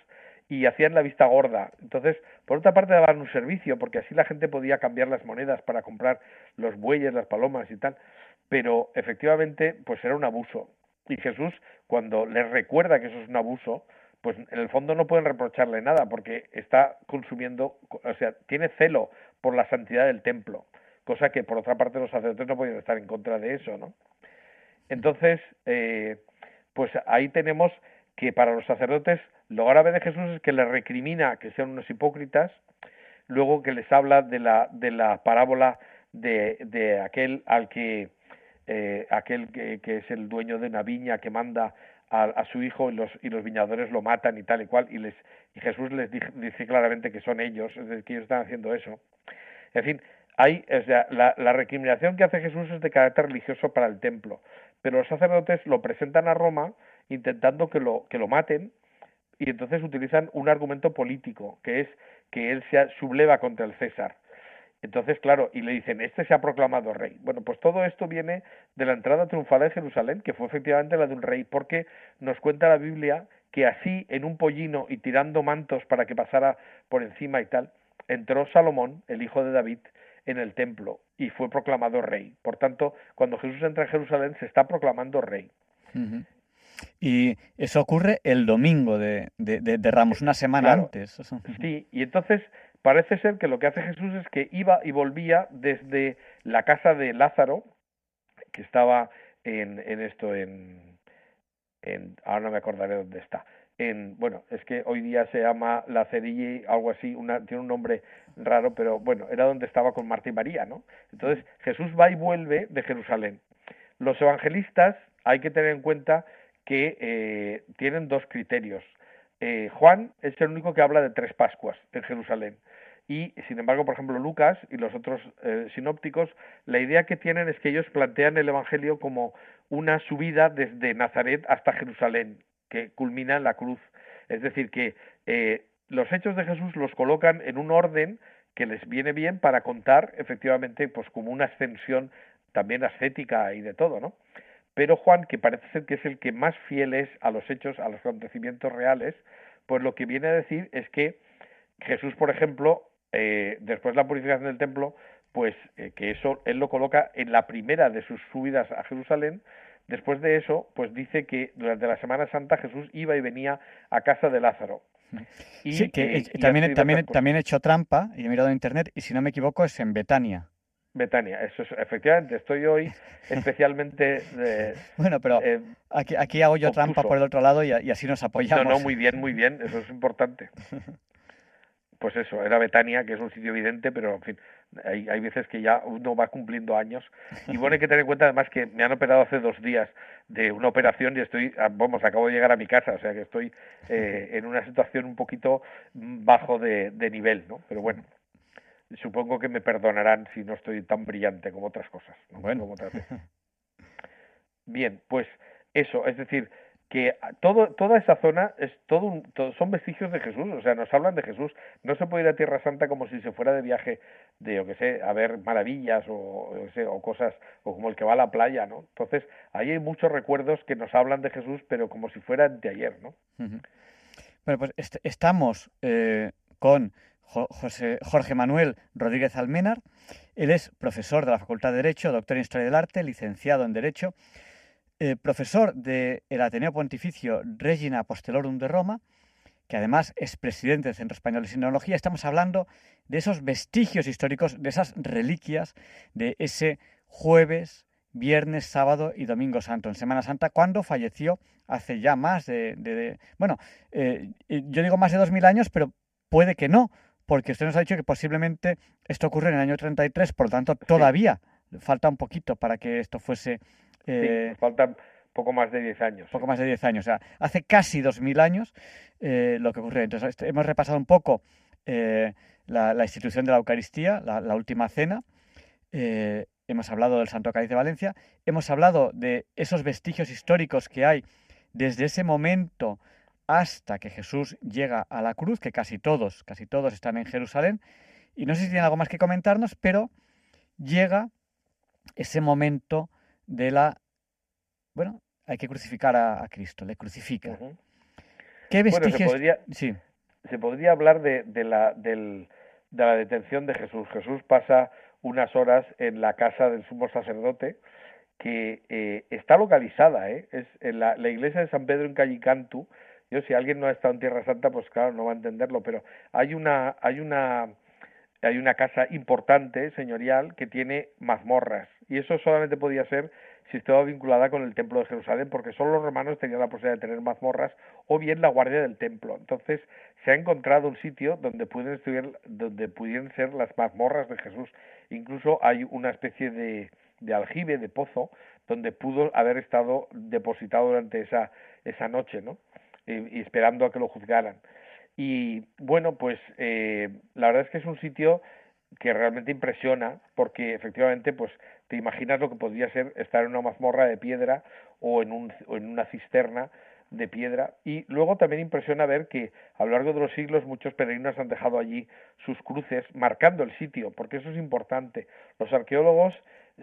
y hacían la vista gorda. Entonces, por otra parte, daban un servicio, porque así la gente podía cambiar las monedas para comprar los bueyes, las palomas y tal. Pero efectivamente, pues era un abuso. Y Jesús, cuando les recuerda que eso es un abuso, pues en el fondo no pueden reprocharle nada porque está consumiendo, o sea, tiene celo por la santidad del templo, cosa que por otra parte los sacerdotes no pueden estar en contra de eso, ¿no? Entonces, eh, pues ahí tenemos que para los sacerdotes lo grave de Jesús es que les recrimina que sean unos hipócritas, luego que les habla de la, de la parábola de, de aquel al que eh, aquel que, que, es el dueño de una viña que manda a, su hijo y los, y los viñadores lo matan y tal y cual, y, les, y Jesús les dice, claramente que son ellos, es decir, que ellos están haciendo eso. En fin, hay, o la recriminación que hace Jesús es de carácter religioso para el templo, pero los sacerdotes lo presentan a Roma intentando que lo, que lo maten y entonces utilizan un argumento político, que es que él se subleva contra el César. Entonces, claro, y le dicen, este se ha proclamado rey. Bueno, pues todo esto viene de la entrada triunfal de Jerusalén, que fue efectivamente la de un rey, porque nos cuenta la Biblia que así, en un pollino y tirando mantos para que pasara por encima y tal, entró Salomón, el hijo de David, en el templo y fue proclamado rey. Por tanto, cuando Jesús entra en Jerusalén, se está proclamando rey. Y eso ocurre el domingo de, de, Ramos, una semana antes. Sí, y entonces Parece ser que lo que hace Jesús es que iba y volvía desde la casa de Lázaro que estaba en, en esto, en, en, ahora no me acordaré dónde está, en, bueno, es que hoy día se llama La Cerilla, algo así, una, tiene un nombre raro, pero bueno, era donde estaba con Marta y María, ¿no? Entonces, Jesús va y vuelve de Jerusalén. Los evangelistas hay que tener en cuenta que eh, tienen dos criterios. Eh, Juan es el único que habla de tres Pascuas en Jerusalén. Y, sin embargo, por ejemplo, Lucas y los otros eh, sinópticos, la idea que tienen es que ellos plantean el Evangelio como una subida desde Nazaret hasta Jerusalén, que culmina en la cruz. Es decir, que eh, los hechos de Jesús los colocan en un orden que les viene bien para contar, efectivamente, pues como una ascensión también ascética y de todo, ¿no? Pero Juan, que parece ser que es el que más fiel es a los hechos, a los acontecimientos reales, pues lo que viene a decir es que Jesús, por ejemplo, eh, después de la purificación del templo, pues eh, que eso él lo coloca en la primera de sus subidas a Jerusalén. Después de eso, pues dice que durante la Semana Santa Jesús iba y venía a casa de Lázaro. Y, sí, que eh, también, también, también he hecho trampa y he mirado en internet y si no me equivoco es en Betania. Betania, eso es, efectivamente, estoy hoy especialmente... bueno, pero eh, aquí, aquí hago yo trampa por el otro lado y, y, así nos apoyamos. No, no, muy bien, muy bien, eso es importante. pues eso, era Betania, que es un sitio evidente, pero en fin, hay, hay veces que ya uno va cumpliendo años. Y bueno, hay que tener en cuenta además que me han operado hace dos días de una operación y estoy, ah, vamos, acabo de llegar a mi casa, o sea que estoy eh, en una situación un poquito bajo de, de nivel, ¿no? Pero bueno, supongo que me perdonarán si no estoy tan brillante como otras cosas. Bueno. Como otras Bien, pues eso, es decir, que todo, toda esa zona es todo, un, son vestigios de Jesús, o sea, nos hablan de Jesús. No se puede ir a Tierra Santa como si se fuera de viaje de, yo que sé, a ver maravillas o, o cosas, o como el que va a la playa, ¿no? Entonces, ahí hay muchos recuerdos que nos hablan de Jesús, pero como si fuera de ayer, ¿no? Bueno, pues estamos eh, con José, Jorge Manuel Rodríguez Almenar. Él es profesor de la Facultad de Derecho, doctor en Historia del Arte, licenciado en Derecho eh, profesor del Ateneo Pontificio Regina Apostelorum de Roma, que además es presidente del Centro Español de Sinología, estamos hablando de esos vestigios históricos, de esas reliquias de ese jueves, viernes, sábado y domingo santo, en Semana Santa, cuando falleció hace ya más de... bueno, eh, yo digo más de dos mil años, pero puede que no, porque usted nos ha dicho que posiblemente esto ocurre en el año 33, por lo tanto todavía falta un poquito para que esto fuese eh, faltan poco más de 10 años. Poco más de 10 años, o sea, hace casi 2.000 años eh, lo que ocurrió. Entonces, este, hemos repasado un poco eh, la, institución de la Eucaristía, la, última cena, hemos hablado del Santo Cádiz de Valencia, hemos hablado de esos vestigios históricos que hay desde ese momento hasta que Jesús llega a la cruz, que casi todos, casi todos están en Jerusalén, y no sé si tiene algo más que comentarnos, pero llega ese momento de la... Bueno, hay que crucificar a, Cristo, le crucifica. ¿Qué vestigios? se, podría, sí. se podría hablar de, de, la, del, de la detención de Jesús. Jesús pasa unas horas en la casa del sumo sacerdote, que eh, está localizada, ¿eh? es en la, la, iglesia de San Pedro en Callicantu. Yo si alguien no ha estado en Tierra Santa, pues claro, no va a entenderlo, pero hay una hay una hay una casa importante, señorial, que tiene mazmorras. Y eso solamente podía ser si estaba vinculada con el templo de Jerusalén, porque solo los romanos tenían la posibilidad de tener mazmorras o bien la guardia del templo. Entonces se ha encontrado un sitio donde pueden, donde pudieran ser las mazmorras de Jesús. Incluso hay una especie de, de aljibe, de pozo, donde pudo haber estado depositado durante esa, esa noche, ¿no? Y esperando a que lo juzgaran. Y bueno, pues eh, la verdad es que es un sitio que realmente impresiona porque efectivamente pues te imaginas lo que podría ser estar en una mazmorra de piedra o en, un, o en una cisterna de piedra. Y luego también impresiona ver que a lo largo de los siglos muchos peregrinos han dejado allí sus cruces marcando el sitio porque eso es importante. Los arqueólogos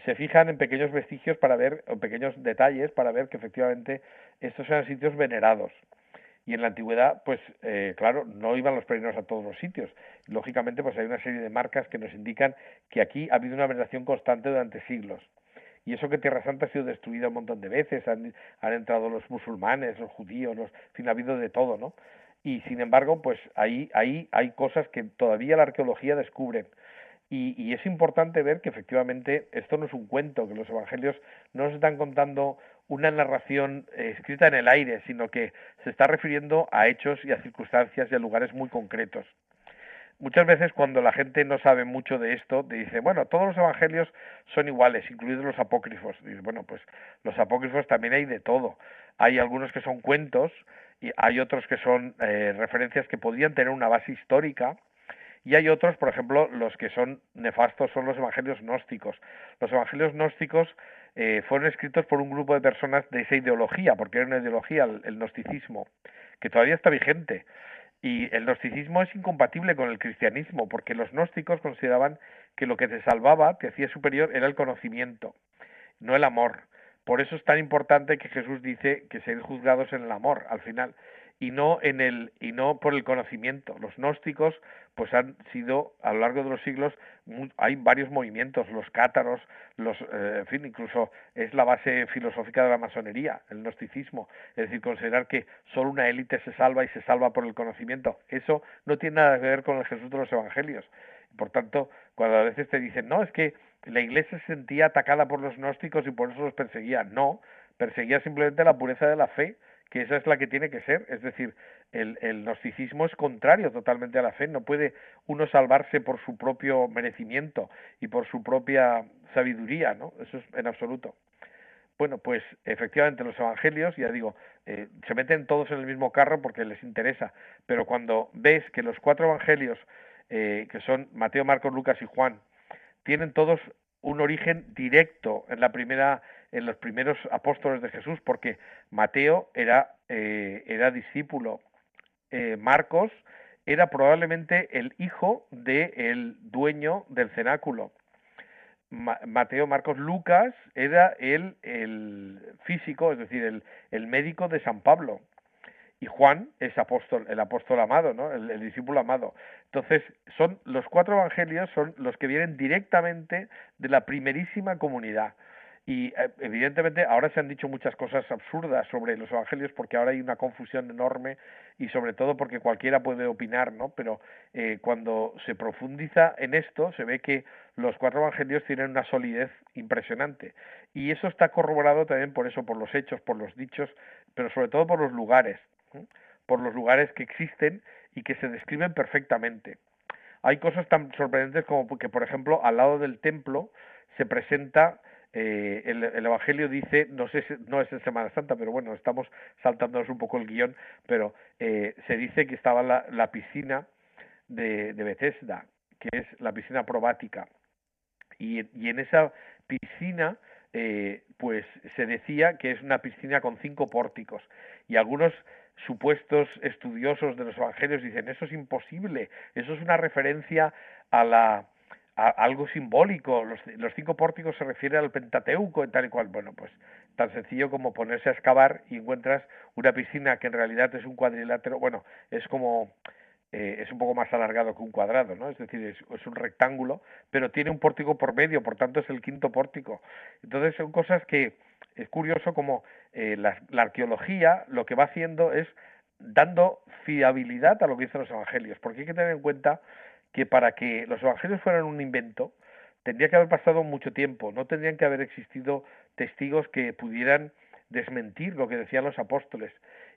se fijan en pequeños vestigios para ver o pequeños detalles para ver que efectivamente estos sean sitios venerados y en la antigüedad, pues eh, claro, no iban los peregrinos a todos los sitios. Lógicamente, pues hay una serie de marcas que nos indican que aquí ha habido una veneración constante durante siglos. Y eso que Tierra Santa ha sido destruida un montón de veces, han, entrado los musulmanes, los judíos, los, en fin, ha habido de todo, ¿no? Y sin embargo, pues ahí, ahí hay cosas que todavía la arqueología descubre. Y, es importante ver que efectivamente esto no es un cuento, que los evangelios no nos están contando una narración eh, escrita en el aire, sino que se está refiriendo a hechos y a circunstancias y a lugares muy concretos. Muchas veces cuando la gente no sabe mucho de esto, dice, bueno, todos los evangelios son iguales, incluidos los apócrifos. Y bueno, pues los apócrifos también hay de todo. Hay algunos que son cuentos y hay otros que son eh, referencias que podían tener una base histórica, y hay otros, por ejemplo, los que son nefastos son los evangelios gnósticos. Los evangelios gnósticos eh, fueron escritos por un grupo de personas de esa ideología, porque era una ideología, el, gnosticismo, que todavía está vigente. Y el gnosticismo es incompatible con el cristianismo, porque los gnósticos consideraban que lo que te salvaba, te hacía superior, era el conocimiento, no el amor. Por eso es tan importante que Jesús dice que seréis juzgados en el amor, al final y no en el y no por el conocimiento. Los gnósticos pues han sido a lo largo de los siglos hay varios movimientos, los cátaros, los eh, fin, incluso es la base filosófica de la masonería, el gnosticismo, es decir, considerar que solo una élite se salva y se salva por el conocimiento. Eso no tiene nada que ver con el Jesús de los evangelios. Por tanto, cuando a veces te dicen, "No, es que la iglesia se sentía atacada por los gnósticos y por eso los perseguía." No, perseguía simplemente la pureza de la fe que esa es la que tiene que ser, es decir, el, el gnosticismo es contrario totalmente a la fe, no puede uno salvarse por su propio merecimiento y por su propia sabiduría, ¿no? Eso es en absoluto. Bueno, pues efectivamente los evangelios, ya digo, eh, se meten todos en el mismo carro porque les interesa, pero cuando ves que los cuatro evangelios, eh, que son Mateo, Marcos, Lucas y Juan, tienen todos un origen directo en la primera en los primeros apóstoles de Jesús, porque Mateo era, eh, era discípulo, eh, Marcos era probablemente el hijo del dueño del cenáculo. Mateo, Marcos, Lucas era el, el físico, es decir, el, el, médico de San Pablo. Y Juan es apóstol, el apóstol amado, ¿no? El, el, discípulo amado. Entonces, son los cuatro evangelios son los que vienen directamente de la primerísima comunidad. Y eh, evidentemente ahora se han dicho muchas cosas absurdas sobre los evangelios porque ahora hay una confusión enorme y sobre todo porque cualquiera puede opinar, ¿no? Pero eh, cuando se profundiza en esto se ve que los cuatro evangelios tienen una solidez impresionante y eso está corroborado también por eso, por los hechos, por los dichos, pero sobre todo por los lugares, por los lugares que existen y que se describen perfectamente. Hay cosas tan sorprendentes como que, por ejemplo, al lado del templo se presenta eh, el, Evangelio dice, no sé, no es en Semana Santa, pero bueno, estamos saltándonos un poco el guion, pero eh, se dice que estaba la, piscina de, Bethesda, que es la piscina probática, y, y en esa piscina, eh, pues se decía que es una piscina con cinco pórticos, y algunos supuestos estudiosos de los evangelios dicen, eso es imposible, eso es una referencia a la algo simbólico. Los, los, cinco pórticos se refieren al Pentateuco y tal y cual. Bueno, pues tan sencillo como ponerse a excavar y encuentras una piscina que en realidad es un cuadrilátero. Bueno, es como eh, es un poco más alargado que un cuadrado, ¿no? Es decir, es, un rectángulo, pero tiene un pórtico por medio, por tanto es el quinto pórtico. Entonces son cosas que es curioso como eh, la arqueología lo que va haciendo es dando fiabilidad a lo que dicen los evangelios, porque hay que tener en cuenta que para que los evangelios fueran un invento, tendría que haber pasado mucho tiempo, no tendrían que haber existido testigos que pudieran desmentir lo que decían los apóstoles.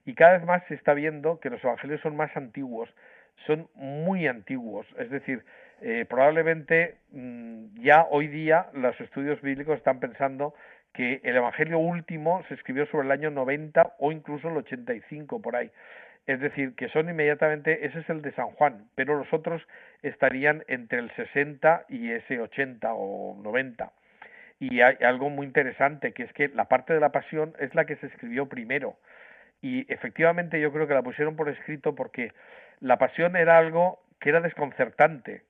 Y cada vez más se está viendo que los evangelios son más antiguos, son muy antiguos, es decir, eh, probablemente mm, ya hoy día los estudios bíblicos están pensando que el evangelio último se escribió sobre el año 90 o incluso el 85 por ahí. Es decir, que son inmediatamente, ese es el de San Juan, pero los otros estarían entre el 60 y ese 80 o 90. Y hay algo muy interesante, que es que la parte de la pasión es la que se escribió primero. Y efectivamente yo creo que la pusieron por escrito porque la pasión era algo que era desconcertante.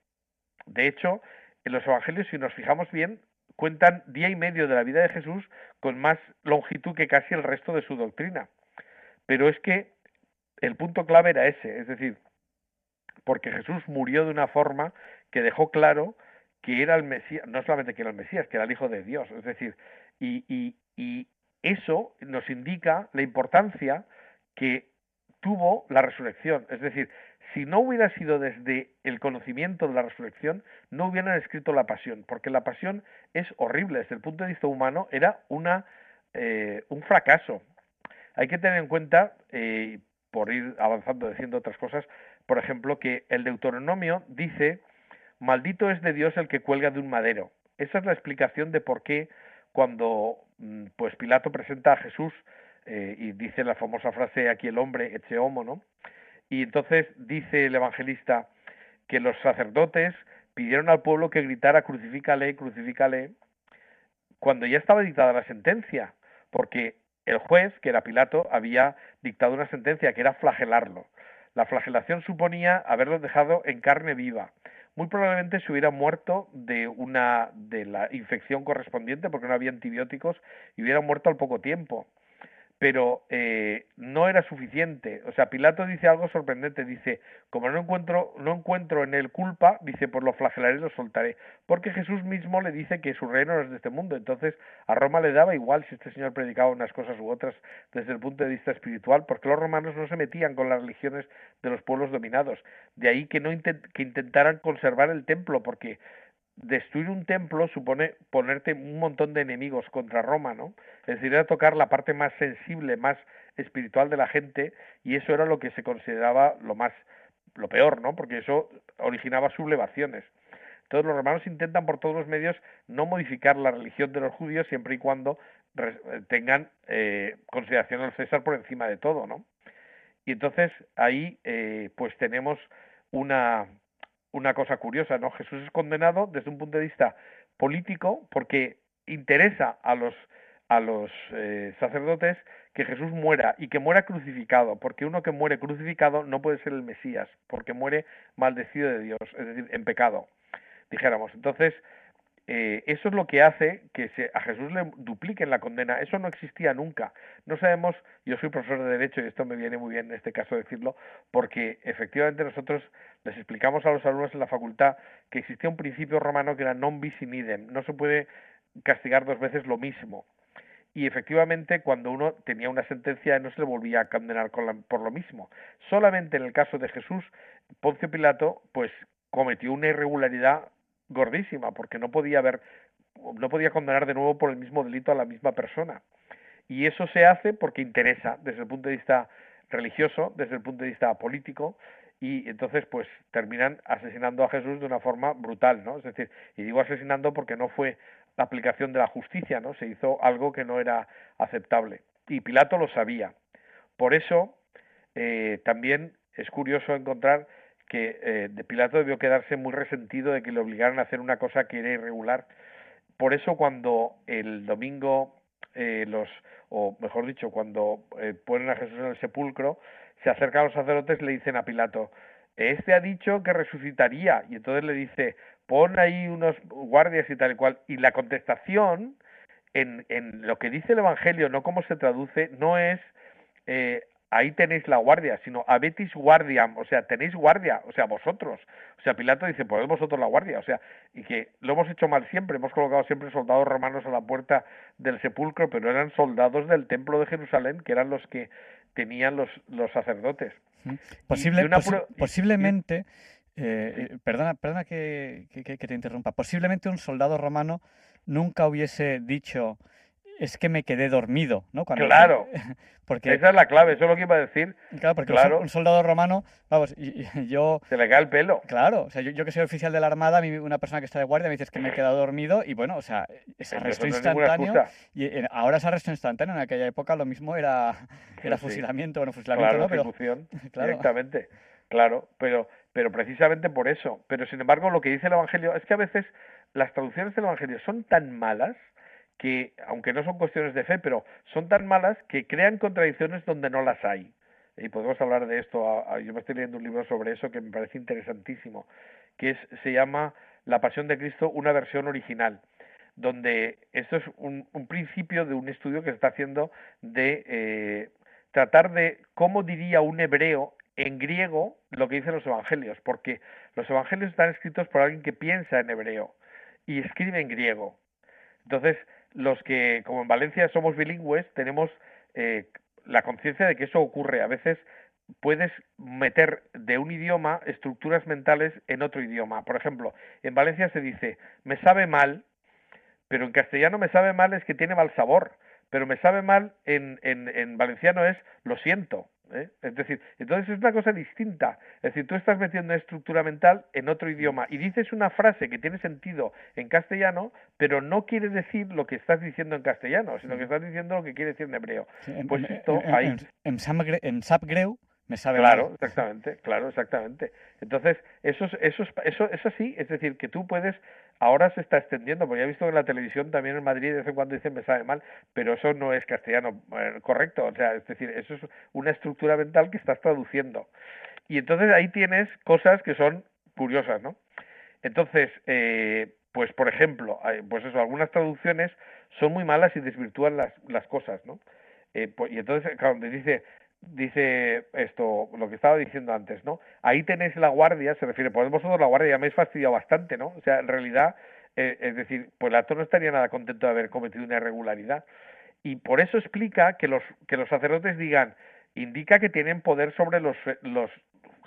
De hecho, en los evangelios, si nos fijamos bien, cuentan día y medio de la vida de Jesús con más longitud que casi el resto de su doctrina. Pero es que el punto clave era ese, es decir, porque Jesús murió de una forma que dejó claro que era el Mesías, no solamente que era el Mesías, que era el Hijo de Dios, es decir, y, eso nos indica la importancia que tuvo la resurrección, es decir, si no hubiera sido desde el conocimiento de la resurrección, no hubieran escrito la pasión, porque la pasión es horrible desde el punto de vista humano, era una, eh, un fracaso. Hay que tener en cuenta, eh, por ir avanzando diciendo otras cosas, por ejemplo, que el Deuteronomio dice, maldito es de Dios el que cuelga de un madero. Esa es la explicación de por qué cuando mm, pues Pilato presenta a Jesús eh, y dice la famosa frase aquí el hombre eche homo, ¿no? Y entonces dice el evangelista que los sacerdotes pidieron al pueblo que gritara crucifícale, crucifícale, cuando ya estaba dictada la sentencia, porque el juez, que era Pilato, había dictado una sentencia que era flagelarlo. La flagelación suponía haberlo dejado en carne viva. Muy probablemente se hubiera muerto de una de la infección correspondiente porque no había antibióticos y hubiera muerto al poco tiempo pero eh, no era suficiente. O sea, Pilato dice algo sorprendente, dice, como no encuentro, no encuentro en él culpa, dice, por lo flagelaré y lo soltaré. Porque Jesús mismo le dice que su reino no es de este mundo. Entonces, a Roma le daba igual si este señor predicaba unas cosas u otras desde el punto de vista espiritual, porque los romanos no se metían con las religiones de los pueblos dominados. De ahí que, no que intentaran conservar el templo, porque destruir un templo supone ponerte un montón de enemigos contra Roma, ¿no? Es decir, era tocar la parte más sensible, más espiritual de la gente y eso era lo que se consideraba lo más lo peor, ¿no? Porque eso originaba sublevaciones. Entonces los romanos intentan por todos los medios no modificar la religión de los judíos siempre y cuando tengan eh, consideración al César por encima de todo, ¿no? Y entonces ahí eh, pues tenemos una una cosa curiosa, ¿no? Jesús es condenado desde un punto de vista político porque interesa a los a los eh, sacerdotes que Jesús muera y que muera crucificado, porque uno que muere crucificado no puede ser el Mesías, porque muere maldecido de Dios, es decir, en pecado, dijéramos. Entonces, eh, eso es lo que hace que se, a Jesús le dupliquen la condena. Eso no existía nunca. No sabemos, yo soy profesor de Derecho y esto me viene muy bien en este caso decirlo, porque efectivamente nosotros les explicamos a los alumnos en la facultad que existía un principio romano que era non bis in idem. No se puede castigar dos veces lo mismo. Y efectivamente, cuando uno tenía una sentencia, no se le volvía a condenar por lo mismo. Solamente en el caso de Jesús, Poncio Pilato, pues cometió una irregularidad gordísima, porque no podía haber, no podía condenar de nuevo por el mismo delito a la misma persona. Y eso se hace porque interesa desde el punto de vista religioso, desde el punto de vista político, y entonces pues terminan asesinando a Jesús de una forma brutal, ¿no? Es decir, y digo asesinando porque no fue la aplicación de la justicia, ¿no? Se hizo algo que no era aceptable. Y Pilato lo sabía. Por eso eh, también es curioso encontrar que eh, de Pilato debió quedarse muy resentido de que le obligaran a hacer una cosa que era irregular. Por eso cuando el domingo eh, los, o mejor dicho, cuando ponen a Jesús en el sepulcro, se acercan los sacerdotes y le dicen a Pilato, este ha dicho que resucitaría, y entonces le dice, pon ahí unos guardias y tal y cual, y la contestación en, en lo que dice el Evangelio, no cómo se traduce, no es eh, ahí tenéis la guardia, sino abetis guardiam, o sea, tenéis guardia, o sea, vosotros. O sea, Pilato dice, pues vosotros la guardia, o sea, y que lo hemos hecho mal siempre, hemos colocado siempre soldados romanos a la puerta del sepulcro, pero eran soldados del templo de Jerusalén, que eran los que tenían los, los sacerdotes. Posible, posiblemente, eh, perdona, perdona que, que te interrumpa, posiblemente un soldado romano nunca hubiese dicho es que me quedé dormido, ¿no? claro. Porque, Esa es la clave, eso es lo que iba a decir. Claro, porque un soldado romano, vamos, yo... Se le cae el pelo. Claro, o sea, yo, que soy oficial de la Armada, una persona que está de guardia me dice que me he quedado dormido y bueno, o sea, ese arresto instantáneo... Y ahora es arresto instantáneo, en aquella época lo mismo era, era fusilamiento, bueno, fusilamiento no, pero... claro. directamente, claro, pero, pero precisamente por eso. Pero sin embargo, lo que dice el Evangelio es que a veces las traducciones del Evangelio son tan malas que, aunque no son cuestiones de fe, pero son tan malas que crean contradicciones donde no las hay. Y podemos hablar de esto, yo me estoy leyendo un libro sobre eso que me parece interesantísimo, que es, se llama La Pasión de Cristo, una versión original, donde esto es un, un principio de un estudio que se está haciendo de eh, tratar de cómo diría un hebreo en griego lo que dicen los evangelios, porque los evangelios están escritos por alguien que piensa en hebreo y escribe en griego. Entonces, los que, como en Valencia somos bilingües, tenemos eh, la conciencia de que eso ocurre. A veces puedes meter de un idioma estructuras mentales en otro idioma. Por ejemplo, en Valencia se dice, me sabe mal, pero en castellano me sabe mal es que tiene mal sabor, pero me sabe mal en, en, en valenciano es lo siento. ¿Eh? Es decir, entonces es una cosa distinta. Es decir, tú estás metiendo estructura mental en otro idioma y dices una frase que tiene sentido en castellano, pero no quiere decir lo que estás diciendo en castellano, sino que estás diciendo lo que quiere decir en hebreo. pues esto ahí. En, en, Sapgreu me sabe Claro, exactamente, claro, exactamente. Entonces, eso, eso, eso, eso sí, es decir, que tú puedes ahora se está extendiendo, porque he visto en la televisión también en Madrid de vez en cuando dicen me sabe mal, pero eso no es castellano eh, correcto, o sea, es decir, eso es una estructura mental que estás traduciendo. Y entonces ahí tienes cosas que son curiosas, ¿no? Entonces, eh, pues por ejemplo, pues eso, algunas traducciones son muy malas y desvirtúan las, las cosas, ¿no? Eh, pues, y entonces, cuando dice, dice esto, lo que estaba diciendo antes, ¿no? Ahí tenéis la guardia, se refiere, pues vosotros la guardia ya me habéis fastidiado bastante, ¿no? O sea, en realidad, eh, es decir, pues el actor no estaría nada contento de haber cometido una irregularidad. Y por eso explica que los, que los sacerdotes digan, indica que tienen poder sobre los, los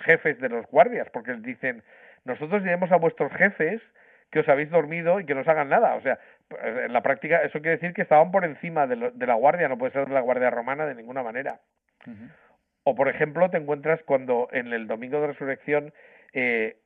jefes de los guardias, porque les dicen, nosotros diremos a vuestros jefes que os habéis dormido y que no os hagan nada. O sea, en la práctica eso quiere decir que estaban por encima de, de la guardia, no puede ser de la guardia romana de ninguna manera. O, por ejemplo, te encuentras cuando en el domingo de resurrección eh,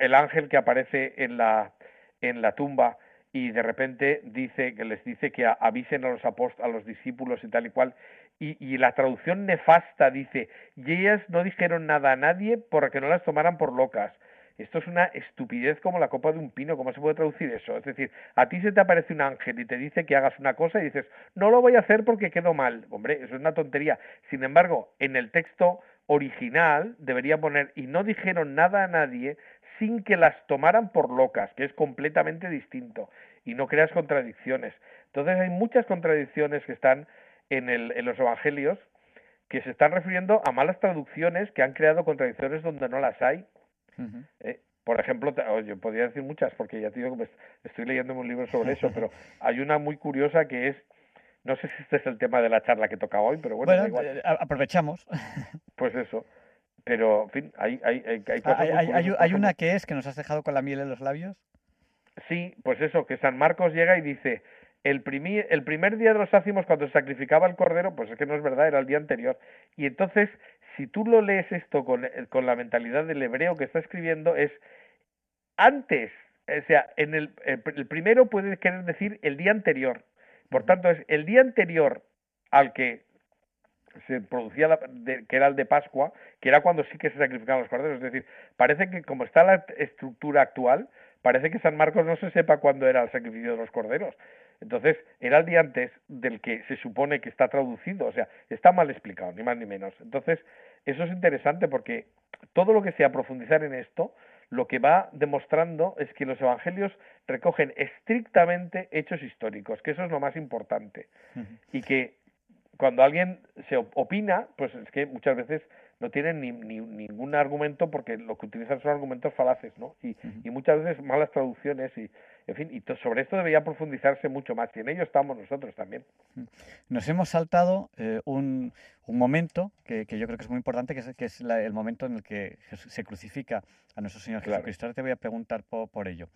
el ángel que aparece en la, en la tumba y de repente dice que les dice que avisen a los a los discípulos y tal y cual y, y la traducción nefasta dice y ellas no dijeron nada a nadie porque no las tomaran por locas esto es una estupidez como la copa de un pino. ¿Cómo se puede traducir eso? Es decir, a ti se te aparece un ángel y te dice que hagas una cosa y dices, no lo voy a hacer porque quedo mal. Hombre, eso es una tontería. Sin embargo, en el texto original debería poner, y no dijeron nada a nadie sin que las tomaran por locas, que es completamente distinto. Y no creas contradicciones. Entonces hay muchas contradicciones que están en, el, en los evangelios que se están refiriendo a malas traducciones que han creado contradicciones donde no las hay. Eh, por ejemplo, yo podría decir muchas, porque ya te digo que estoy leyendo un libro sobre eso, pero hay una muy curiosa que es, no sé si este es el tema de la charla que toca hoy, pero bueno, eh, aprovechamos. Pues eso. Pero, en fin, hay, hay, hay, hay, hay una que es que nos has dejado con la miel en los labios. Sí, pues eso, que San Marcos llega y dice, el, el primer día de los ácimos cuando se sacrificaba el cordero, pues es que no es verdad, era el día anterior. Y entonces si tú lo lees esto con, eh, con, la mentalidad del hebreo que está escribiendo, es antes, o sea, en el, el, primero puede querer decir el día anterior. Por tanto, es el día anterior al que se producía, la, que era el de Pascua, que era cuando sí que se sacrificaban los corderos. Es decir, parece que como está la estructura actual, parece que San Marcos no se sepa cuándo era el sacrificio de los corderos. Entonces, era el día antes del que se supone que está traducido, o sea, está mal explicado, ni más ni menos. Entonces, eso es interesante porque todo lo que sea profundizar en esto, lo que va demostrando es que los evangelios recogen estrictamente hechos históricos, que eso es lo más importante. Y que cuando alguien se opina, pues es que muchas veces no tienen ni, ningún argumento porque lo que utilizan son argumentos falaces, ¿no? Y, y muchas veces malas traducciones y, en fin, y sobre esto debería profundizarse mucho más y en ello estamos nosotros también. Nos hemos saltado eh, un, un, momento que, que, yo creo que es muy importante, que es, que es el momento en el que se crucifica a nuestro Señor Jesucristo. Ahora te voy a preguntar por, por ello.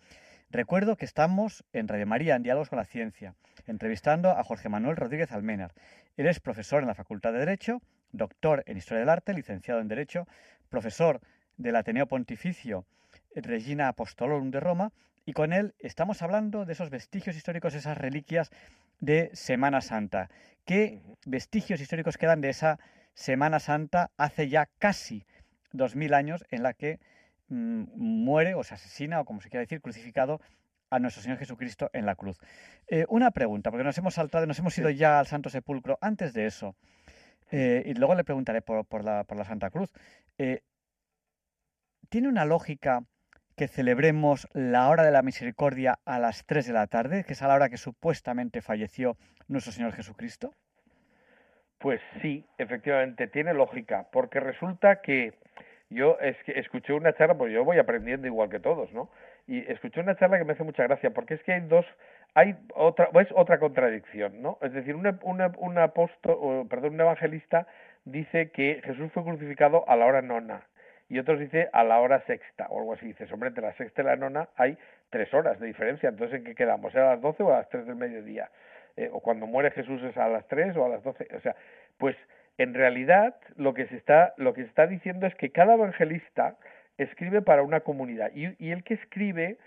Recuerdo que estamos en Radio María, en Diálogos con la Ciencia, entrevistando a Jorge Manuel Rodríguez Almenar. Él es profesor en la Facultad de Derecho doctor en Historia del Arte, licenciado en Derecho, profesor del Ateneo Pontificio Regina Apostolorum de Roma, y con él estamos hablando de esos vestigios históricos, esas reliquias de Semana Santa. ¿Qué vestigios históricos quedan de esa Semana Santa hace ya casi dos mil años en la que mm, muere o se asesina, o como se quiera decir, crucificado a nuestro Señor Jesucristo en la cruz? Eh, una pregunta, porque nos hemos saltado, nos hemos ido ya al Santo Sepulcro. Antes de eso, eh, y luego le preguntaré por, la, Santa Cruz. Eh, ¿Tiene una lógica que celebremos la hora de la misericordia a las 3 de la tarde, que es a la hora que supuestamente falleció nuestro Señor Jesucristo? Pues sí, efectivamente, tiene lógica, porque resulta que yo es que escuché una charla, pues yo voy aprendiendo igual que todos, ¿no? Y escuché una charla que me hace mucha gracia, porque es que hay dos, hay otra, es otra contradicción, ¿no? Es decir, un, un apóstol, perdón, un evangelista dice que Jesús fue crucificado a la hora nona y otros dice a la hora sexta o algo así. Dices, hombre, entre la sexta y la nona hay tres horas de diferencia, entonces ¿en qué quedamos? ¿A las doce o a las tres del mediodía? Eh, o cuando muere Jesús es a las tres o a las doce. O sea, pues en realidad lo que se está, lo que se está diciendo es que cada evangelista escribe para una comunidad y el que escribe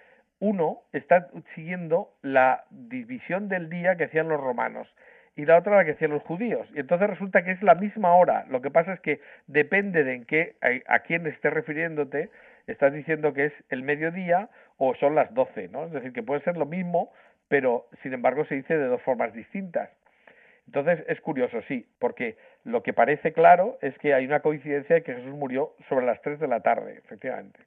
uno está siguiendo la división del día que hacían los romanos y la otra la que hacían los judíos. Y entonces resulta que es la misma hora. Lo que pasa es que depende de en qué, a, quién estés refiriéndote, estás diciendo que es el mediodía o son las doce, ¿no? Es decir, que puede ser lo mismo, pero sin embargo se dice de dos formas distintas. Entonces es curioso, sí, porque lo que parece claro es que hay una coincidencia de que Jesús murió sobre las tres de la tarde, efectivamente.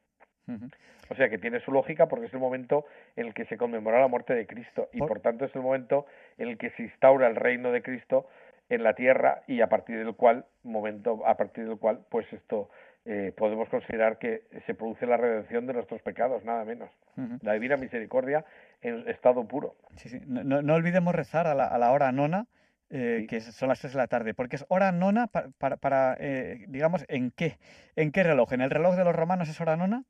O sea que tiene su lógica porque es el momento en el que se conmemora la muerte de Cristo y por tanto es el momento en el que se instaura el reino de Cristo en la tierra y a partir del cual momento a partir del cual pues esto eh, podemos considerar que se produce la redención de nuestros pecados nada menos la divina misericordia en estado puro sí, No, no, olvidemos rezar a la, a la hora nona eh, que son las tres de la tarde, porque es hora nona para, para, eh, digamos, ¿en qué? ¿En qué reloj? ¿En el reloj de los romanos es hora nona?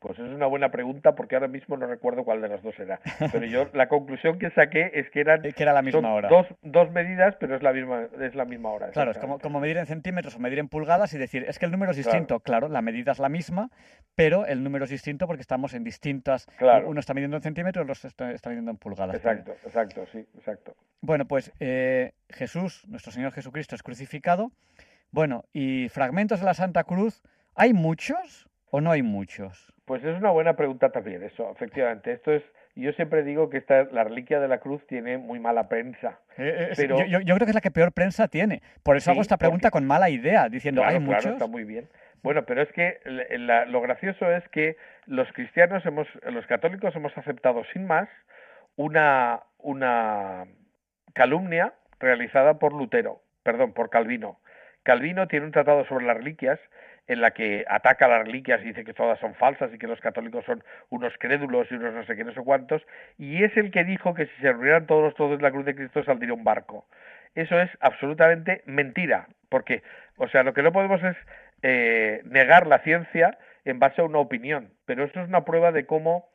Pues es una buena pregunta porque ahora mismo no recuerdo cuál de las dos era. Pero yo la conclusión que saqué es que eran que era la misma hora. Dos, dos medidas, pero es la misma es la misma hora. Claro, es como, como medir en centímetros o medir en pulgadas y decir, es que el número es distinto. Claro, la medida es la misma, pero el número es distinto porque estamos en distintas... Claro. Uno está midiendo en centímetros, el otro está, está midiendo en pulgadas. Exacto, exacto, sí, exacto. Bueno, pues eh, Jesús, nuestro Señor Jesucristo, es crucificado. Bueno, y fragmentos de la Santa Cruz, ¿hay muchos o no hay muchos? Pues es una buena pregunta también, eso, efectivamente. Esto es, yo siempre digo que esta, la reliquia de la cruz tiene muy mala prensa. Eh, eh, pero... Yo, creo que es la que peor prensa tiene. Por eso hago esta pregunta con mala idea, diciendo, ¿hay muchos? está muy bien. Bueno, pero es que lo gracioso es que los cristianos, hemos, los católicos hemos aceptado sin más una, una calumnia realizada por Lutero, perdón, por Calvino. Calvino tiene un tratado sobre las reliquias en la que ataca las reliquias y dice que todas son falsas y que los católicos son unos crédulos y unos no sé qué, no sé cuántos, y es el que dijo que si se reunieran todos los todos la cruz de Cristo saldría un barco. Eso es absolutamente mentira, porque, o sea, lo que no podemos es eh, negar la ciencia en base a una opinión, pero esto es una prueba de cómo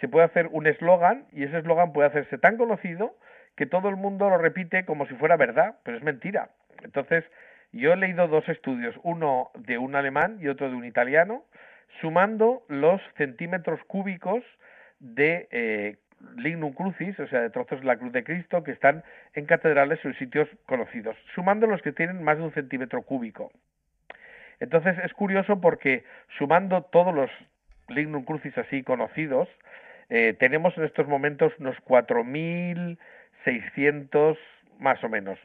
se puede hacer un eslogan y ese eslogan puede hacerse tan conocido que todo el mundo lo repite como si fuera verdad, pero es mentira. Entonces, yo he leído dos estudios, uno de un alemán y otro de un italiano, sumando los centímetros cúbicos de eh, lignum crucis, o sea, de trozos de la cruz de Cristo que están en catedrales o en sitios conocidos, sumando los que tienen más de un centímetro cúbico. Entonces es curioso porque sumando todos los lignum crucis así conocidos, eh, tenemos en estos momentos unos 4.600 más o menos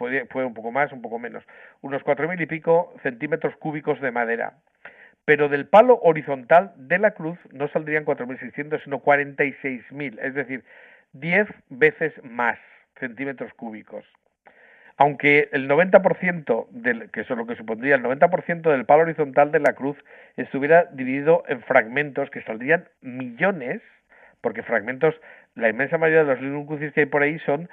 puede, un poco más, un poco menos, unos cuatro mil y pico centímetros cúbicos de madera. Pero del palo horizontal de la cruz no saldrían 4.600, sino 46.000, es decir, 10 veces más centímetros cúbicos. Aunque el 90%, del, que es lo que supondría el 90% del palo horizontal de la cruz estuviera dividido en fragmentos que saldrían millones, porque fragmentos, la inmensa mayoría de los lignum crucis que hay por ahí son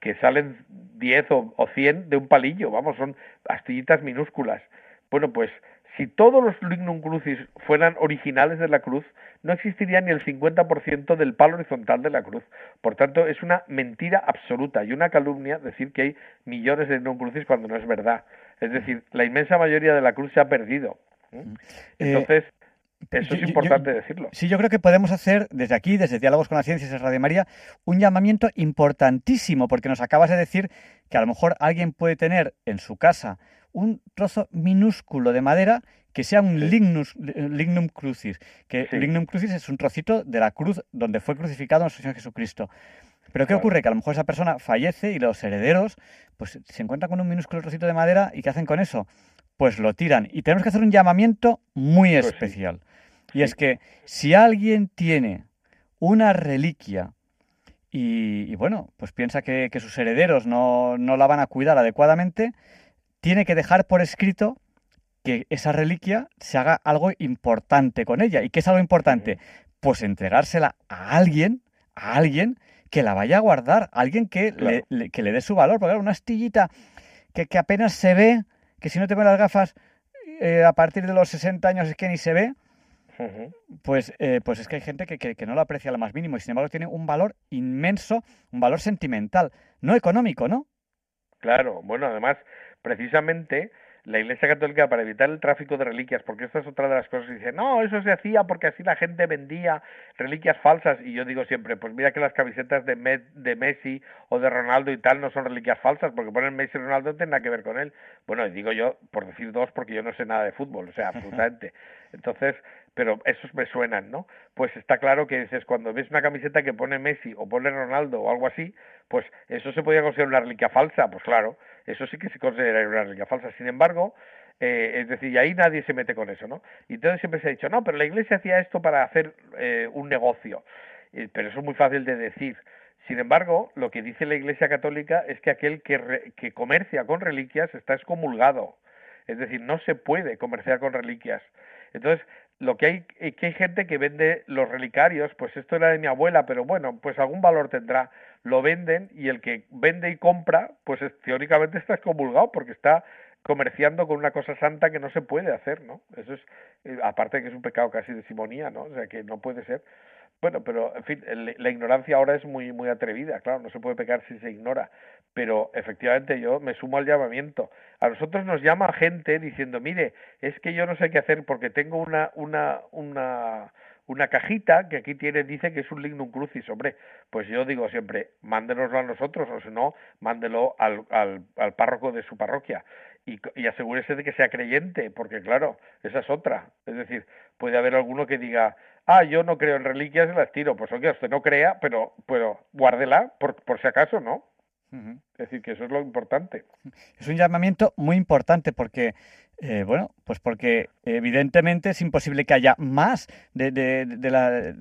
que salen 10 o, o 100 de un palillo, vamos, son astillitas minúsculas. Bueno, pues si todos los lignum crucis fueran originales de la cruz, no existiría ni el 50% del palo horizontal de la cruz. Por tanto, es una mentira absoluta y una calumnia decir que hay millones de lignum crucis cuando no es verdad. Es decir, la inmensa mayoría de la cruz se ha perdido. ¿eh? Eso es importante decirlo. Sí, yo creo que podemos hacer desde aquí, desde Diálogos con la Ciencia y Radio María, un llamamiento importantísimo, porque nos acabas de decir que a lo mejor alguien puede tener en su casa un trozo minúsculo de madera que sea un lignum crucis, que lignum crucis es un trocito de la cruz donde fue crucificado nuestro Señor Jesucristo. Pero ¿qué ocurre? Que a lo mejor esa persona fallece y los herederos pues se encuentran con un minúsculo trocito de madera y ¿qué hacen con eso? Pues lo tiran. Y tenemos que hacer un llamamiento muy pues especial. Y es que si alguien tiene una reliquia y, bueno, pues piensa que, sus herederos no, la van a cuidar adecuadamente, tiene que dejar por escrito que esa reliquia se haga algo importante con ella. ¿Y qué es algo importante? Pues entregársela a alguien, a alguien que la vaya a guardar, a alguien que, le, que le dé su valor. Porque una astillita que, que apenas se ve, que si no te pones las gafas eh, a partir de los 60 años es que ni se ve, pues, eh, pues es que hay gente que, que, no lo aprecia lo más mínimo y sin embargo tiene un valor inmenso, un valor sentimental, no económico, ¿no? Claro, bueno, además, precisamente la Iglesia Católica para evitar el tráfico de reliquias, porque esta es otra de las cosas que dice, no, eso se hacía porque así la gente vendía reliquias falsas, y yo digo siempre, pues mira que las camisetas de, de Messi o de Ronaldo y tal no son reliquias falsas, porque ponen Messi y Ronaldo no tienen nada que ver con él. Bueno, digo yo, por decir dos, porque yo no sé nada de fútbol, o sea, absolutamente. Entonces, pero esos me suenan, ¿no? Pues está claro que dices, cuando ves una camiseta que pone Messi o pone Ronaldo o algo así, pues eso se podría considerar una reliquia falsa, pues claro, eso sí que se considera una reliquia falsa. Sin embargo, eh, es decir, y ahí nadie se mete con eso, ¿no? Y entonces siempre se ha dicho, no, pero la Iglesia hacía esto para hacer eh, un negocio. pero eso es muy fácil de decir. Sin embargo, lo que dice la Iglesia Católica es que aquel que, que comercia con reliquias está excomulgado. Es decir, no se puede comerciar con reliquias. Entonces, lo que hay que hay gente que vende los relicarios, pues esto era de mi abuela, pero bueno, pues algún valor tendrá lo venden y el que vende y compra, pues teóricamente está excomulgado porque está comerciando con una cosa santa que no se puede hacer, ¿no? Eso es, eh, aparte que es un pecado casi de simonía, ¿no? O sea, que no puede ser. Bueno, pero en fin, la ignorancia ahora es muy muy atrevida, claro, no se puede pecar si se ignora, pero efectivamente yo me sumo al llamamiento. A nosotros nos llama gente diciendo, mire, es que yo no sé qué hacer porque tengo una una una una cajita que aquí tiene, dice que es un lignum crucis. Hombre, pues yo digo siempre, mándenoslo a nosotros, o si no, mándelo al, al, al párroco de su parroquia. Y, y, asegúrese de que sea creyente, porque claro, esa es otra. Es decir, puede haber alguno que diga, ah, yo no creo en reliquias y las tiro. Pues oye, usted no crea, pero, pero guárdela por, por si acaso, ¿no? Es decir, que eso es lo importante. Es un llamamiento muy importante porque eh, bueno, pues porque evidentemente es imposible que haya más de, de, la...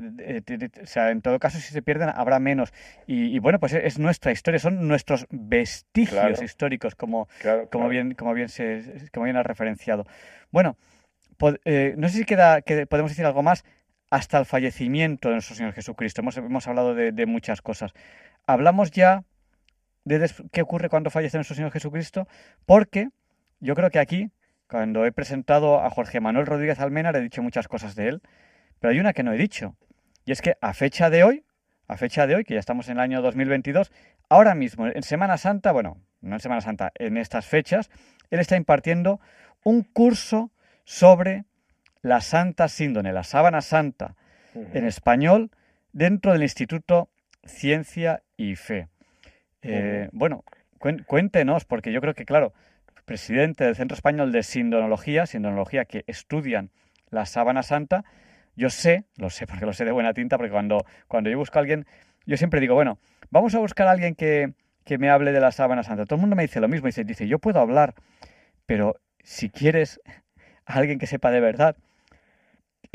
o sea, en todo caso, si se pierden, habrá menos. Y, bueno, pues es, nuestra historia, son nuestros vestigios históricos, como, como, bien, como, bien se, como bien ha referenciado. Bueno, eh, no sé si queda, que podemos decir algo más hasta el fallecimiento de nuestro Señor Jesucristo. Hemos, hemos hablado de, muchas cosas. Hablamos ya de qué ocurre cuando fallece nuestro Señor Jesucristo, porque yo creo que aquí cuando he presentado a Jorge Manuel Rodríguez Almena, he dicho muchas cosas de él, pero hay una que no he dicho. Y es que a fecha de hoy, a fecha de hoy, que ya estamos en el año 2022, ahora mismo, en Semana Santa, bueno, no en Semana Santa, en estas fechas, él está impartiendo un curso sobre la Santa Síndone, la Sábana Santa, en español, dentro del Instituto Ciencia y Fe. Eh, bueno, cuéntenos, porque yo creo que, claro, presidente del Centro Español de Sindonología, Sindonología que estudian la sábana santa, yo sé, lo sé porque lo sé de buena tinta, porque cuando, cuando yo busco a alguien, yo siempre digo, bueno, vamos a buscar a alguien que, que me hable de la sábana santa. Todo el mundo me dice lo mismo, dice, dice, yo puedo hablar, pero si quieres a alguien que sepa de verdad,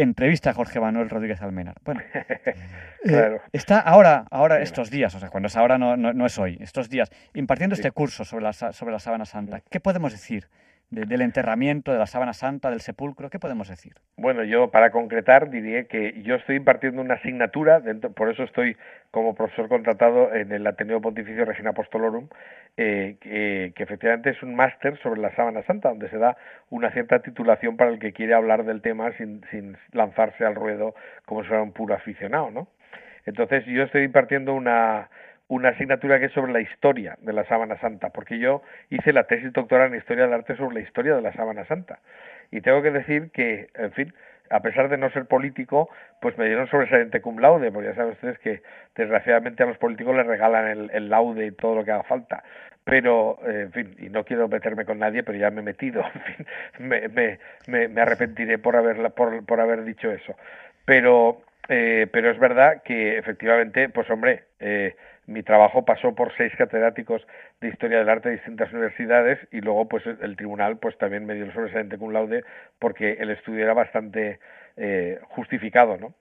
entrevista a Jorge Manuel Rodríguez Almenar. Bueno, eh, está ahora, ahora estos días, o sea, cuando es ahora no, no, es hoy, estos días, impartiendo este curso sobre la, sobre la sábana santa. ¿Qué podemos decir del enterramiento, de la sábana santa, del sepulcro? ¿Qué podemos decir? Bueno, yo para concretar diría que yo estoy impartiendo una asignatura, dentro, por eso estoy como profesor contratado en el Ateneo Pontificio Regina Apostolorum, eh, que, efectivamente es un máster sobre la sábana santa, donde se da una cierta titulación para el que quiere hablar del tema sin, sin lanzarse al ruedo como si fuera un puro aficionado, ¿no? Entonces yo estoy impartiendo una, una asignatura que es sobre la historia de la sábana santa, porque yo hice la tesis doctoral en historia del arte sobre la historia de la sábana santa. Y tengo que decir que, en fin, a pesar de no ser político, pues me dieron sobresaliente cum laude, porque ya saben ustedes que desgraciadamente a los políticos les regalan el, laude y todo lo que haga falta. Pero, eh, en fin, y no quiero meterme con nadie, pero ya me he metido, en fin, me, me, me, arrepentiré por, haberla, por, por haber dicho eso. Pero, eh, pero es verdad que efectivamente, pues hombre, eh, mi trabajo pasó por seis catedráticos de historia del arte de distintas universidades y luego pues el tribunal pues también me dio el sobresaliente cum laude porque el estudio era bastante eh, justificado, ¿no?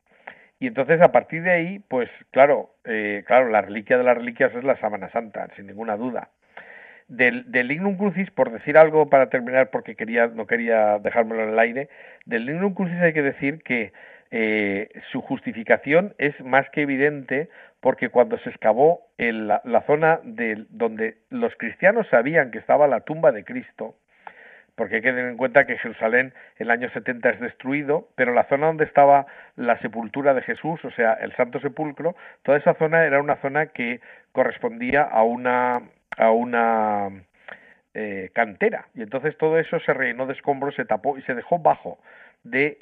Y entonces a partir de ahí, pues claro, eh, claro, la reliquia de las reliquias es la sábana santa, sin ninguna duda. Del, del Lignum Crucis, por decir algo para terminar, porque quería, no quería dejármelo en el aire, del Lignum Crucis hay que decir que eh, su justificación es más que evidente porque cuando se excavó en la, zona de, donde los cristianos sabían que estaba la tumba de Cristo, porque hay que tener en cuenta que Jerusalén en el año 70 es destruido, pero la zona donde estaba la sepultura de Jesús, o sea, el Santo Sepulcro, toda esa zona era una zona que correspondía a una a una eh, cantera. Y entonces todo eso se rellenó de escombros, se tapó y se dejó bajo de,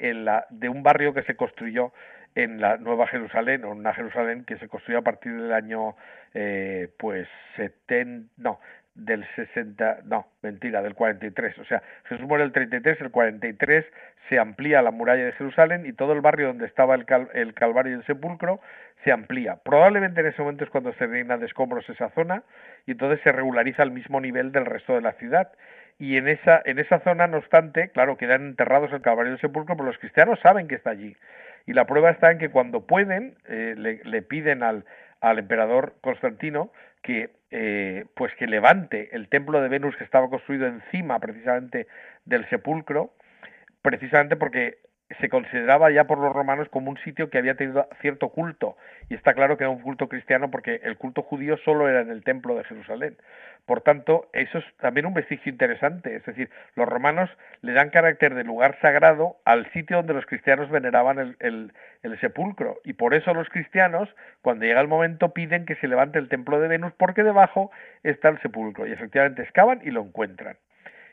un barrio que se construyó en la Nueva Jerusalén, o una Jerusalén que se construyó a partir del año, eh, pues, 70, no, del 60, no, mentira, del 43. O sea, Jesús muere el 33, el 43 se amplía la muralla de Jerusalén y todo el barrio donde estaba el, el Calvario y el Sepulcro se amplía. Probablemente en ese momento es cuando se reina de escombros esa zona y entonces se regulariza al mismo nivel del resto de la ciudad. Y en esa, en esa zona, no obstante, claro, quedan enterrados el Calvario y el Sepulcro, pero los cristianos saben que está allí. Y la prueba está en que cuando pueden, eh, le, le, piden al, al emperador Constantino que eh, pues que levante el templo de Venus que estaba construido encima precisamente del sepulcro, precisamente porque se consideraba ya por los romanos como un sitio que había tenido cierto culto y está claro que era un culto cristiano porque el culto judío solo era en el templo de Jerusalén. Por tanto, eso es también un vestigio interesante, es decir, los romanos le dan carácter de lugar sagrado al sitio donde los cristianos veneraban el, el, el sepulcro. Y por eso los cristianos, cuando llega el momento, piden que se levante el templo de Venus porque debajo está el sepulcro. Y efectivamente excavan y lo encuentran.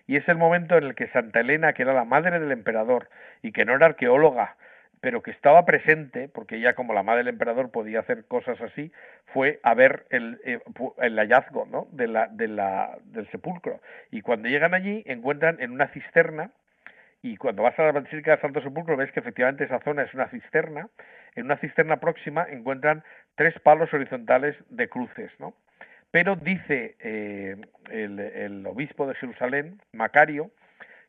Y es el momento en el que Santa Elena, que era la madre del emperador y que no era arqueóloga, pero que estaba presente, porque ella como la madre del emperador podía hacer cosas así, fue a ver el, eh, el hallazgo ¿no? de la, de la, del sepulcro. Y cuando llegan allí encuentran en una cisterna, y cuando vas a la Basílica del Santo Sepulcro ves que efectivamente esa zona es una cisterna, en una cisterna próxima encuentran tres palos horizontales de cruces, ¿no? Pero dice eh, el, obispo de Jerusalén, Macario,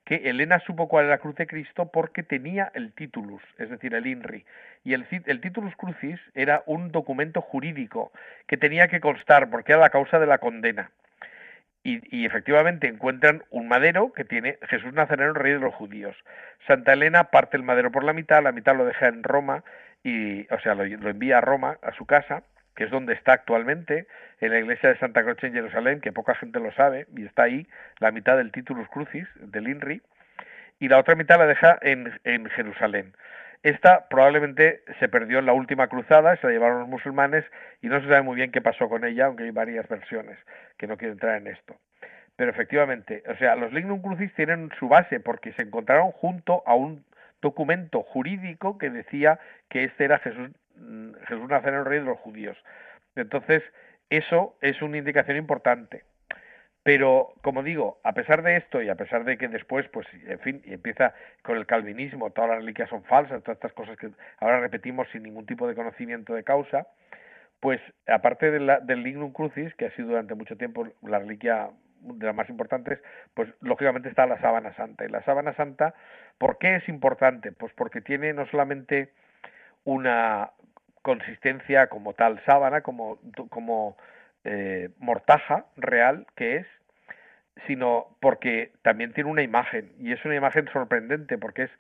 que Elena supo cuál era la cruz de Cristo porque tenía el titulus, es decir, el INRI. Y el, el titulus crucis era un documento jurídico que tenía que constar porque era la causa de la condena. Y, y, efectivamente encuentran un madero que tiene Jesús Nazareno, rey de los judíos. Santa Elena parte el madero por la mitad, la mitad lo deja en Roma, y, o sea, lo envía a Roma, a su casa, que es donde está actualmente, en la iglesia de Santa Croce en Jerusalén, que poca gente lo sabe, y está ahí la mitad del Titulus Crucis, del INRI, y la otra mitad la deja en, Jerusalén. Esta probablemente se perdió en la última cruzada, se la llevaron los musulmanes y no se sabe muy bien qué pasó con ella, aunque hay varias versiones, que no quiero entrar en esto. Pero efectivamente, o sea, los Lignum Crucis tienen su base porque se encontraron junto a un documento jurídico que decía que este era Jesús Mm, Jesús Nazareno, rey de los judíos. Entonces, eso es una indicación importante. Pero, como digo, a pesar de esto y a pesar de que después, pues, en fin, empieza con el calvinismo, todas las reliquias son falsas, todas estas cosas que ahora repetimos sin ningún tipo de conocimiento de causa, pues, aparte de del lignum crucis, que ha sido durante mucho tiempo la reliquia de las más importantes, pues, lógicamente está la sábana santa. Y la sábana santa, ¿por qué es importante? Pues porque tiene no solamente una consistencia como tal sábana, como, como eh, mortaja real que es, sino porque también tiene una imagen, y es una imagen sorprendente, porque es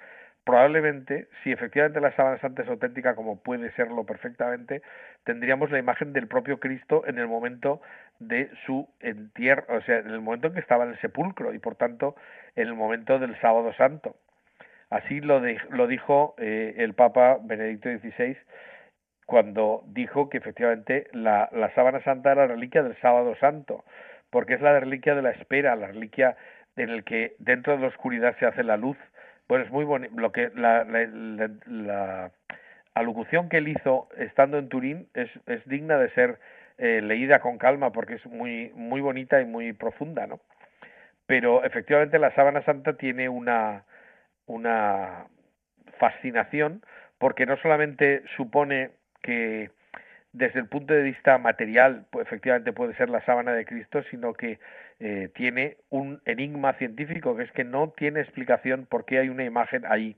probablemente, si efectivamente la sábana santa es auténtica, como puede serlo perfectamente, tendríamos la imagen del propio Cristo en el momento de su entierro, o sea, en el momento en que estaba en el sepulcro, y por tanto en el momento del sábado santo. Así lo, lo dijo eh, el Papa Benedicto XVI cuando dijo que efectivamente la, la sábana santa era la reliquia del sábado santo, porque es la reliquia de la espera, la reliquia en el que dentro de la oscuridad se hace la luz. Bueno, es muy bonito. Lo que la, la, la, alocución que él hizo estando en Turín es, es digna de ser eh, leída con calma porque es muy muy bonita y muy profunda, ¿no? Pero efectivamente la sábana santa tiene una una fascinación porque no solamente supone que desde el punto de vista material pues, efectivamente puede ser la sábana de Cristo, sino que eh, tiene un enigma científico que es que no tiene explicación por qué hay una imagen ahí.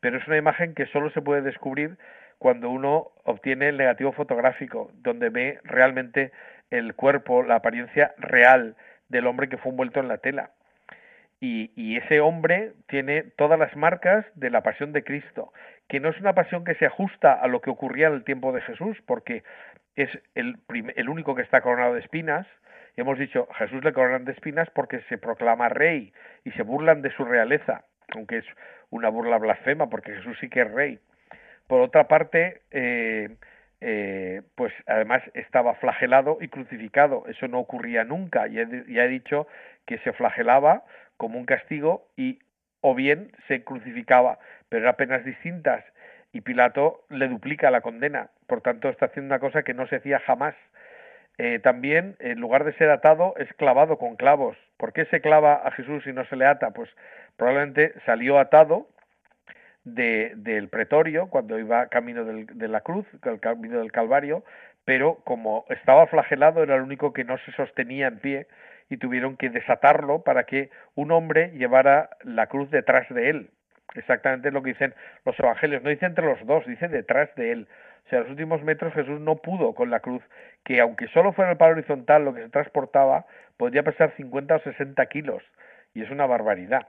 Pero es una imagen que solo se puede descubrir cuando uno obtiene el negativo fotográfico, donde ve realmente el cuerpo, la apariencia real del hombre que fue envuelto en la tela. Y, y, ese hombre tiene todas las marcas de la pasión de Cristo, que no es una pasión que se ajusta a lo que ocurría en el tiempo de Jesús, porque es el, el único que está coronado de espinas. Y hemos dicho, Jesús le coronan de espinas porque se proclama rey y se burlan de su realeza, aunque es una burla blasfema, porque Jesús sí que es rey. Por otra parte, eh, eh, pues además estaba flagelado y crucificado. Eso no ocurría nunca. Ya, ya he dicho que se flagelaba como un castigo y o bien se crucificaba, eran penas distintas y Pilato le duplica la condena. Por tanto, está haciendo una cosa que no se hacía jamás. Eh, también, en lugar de ser atado, es clavado con clavos. ¿Por qué se clava a Jesús y no se le ata? Pues probablemente salió atado de, del pretorio cuando iba camino de la cruz, el camino del Calvario, pero como estaba flagelado era el único que no se sostenía en pie y tuvieron que desatarlo para que un hombre llevara la cruz detrás de él. Exactamente lo que dicen los evangelios. No dice entre los dos, dice detrás de él. O sea, los últimos metros Jesús no pudo con la cruz, que aunque solo fuera el palo horizontal lo que se transportaba, podría pesar 50 o 60 kilos. Y es una barbaridad.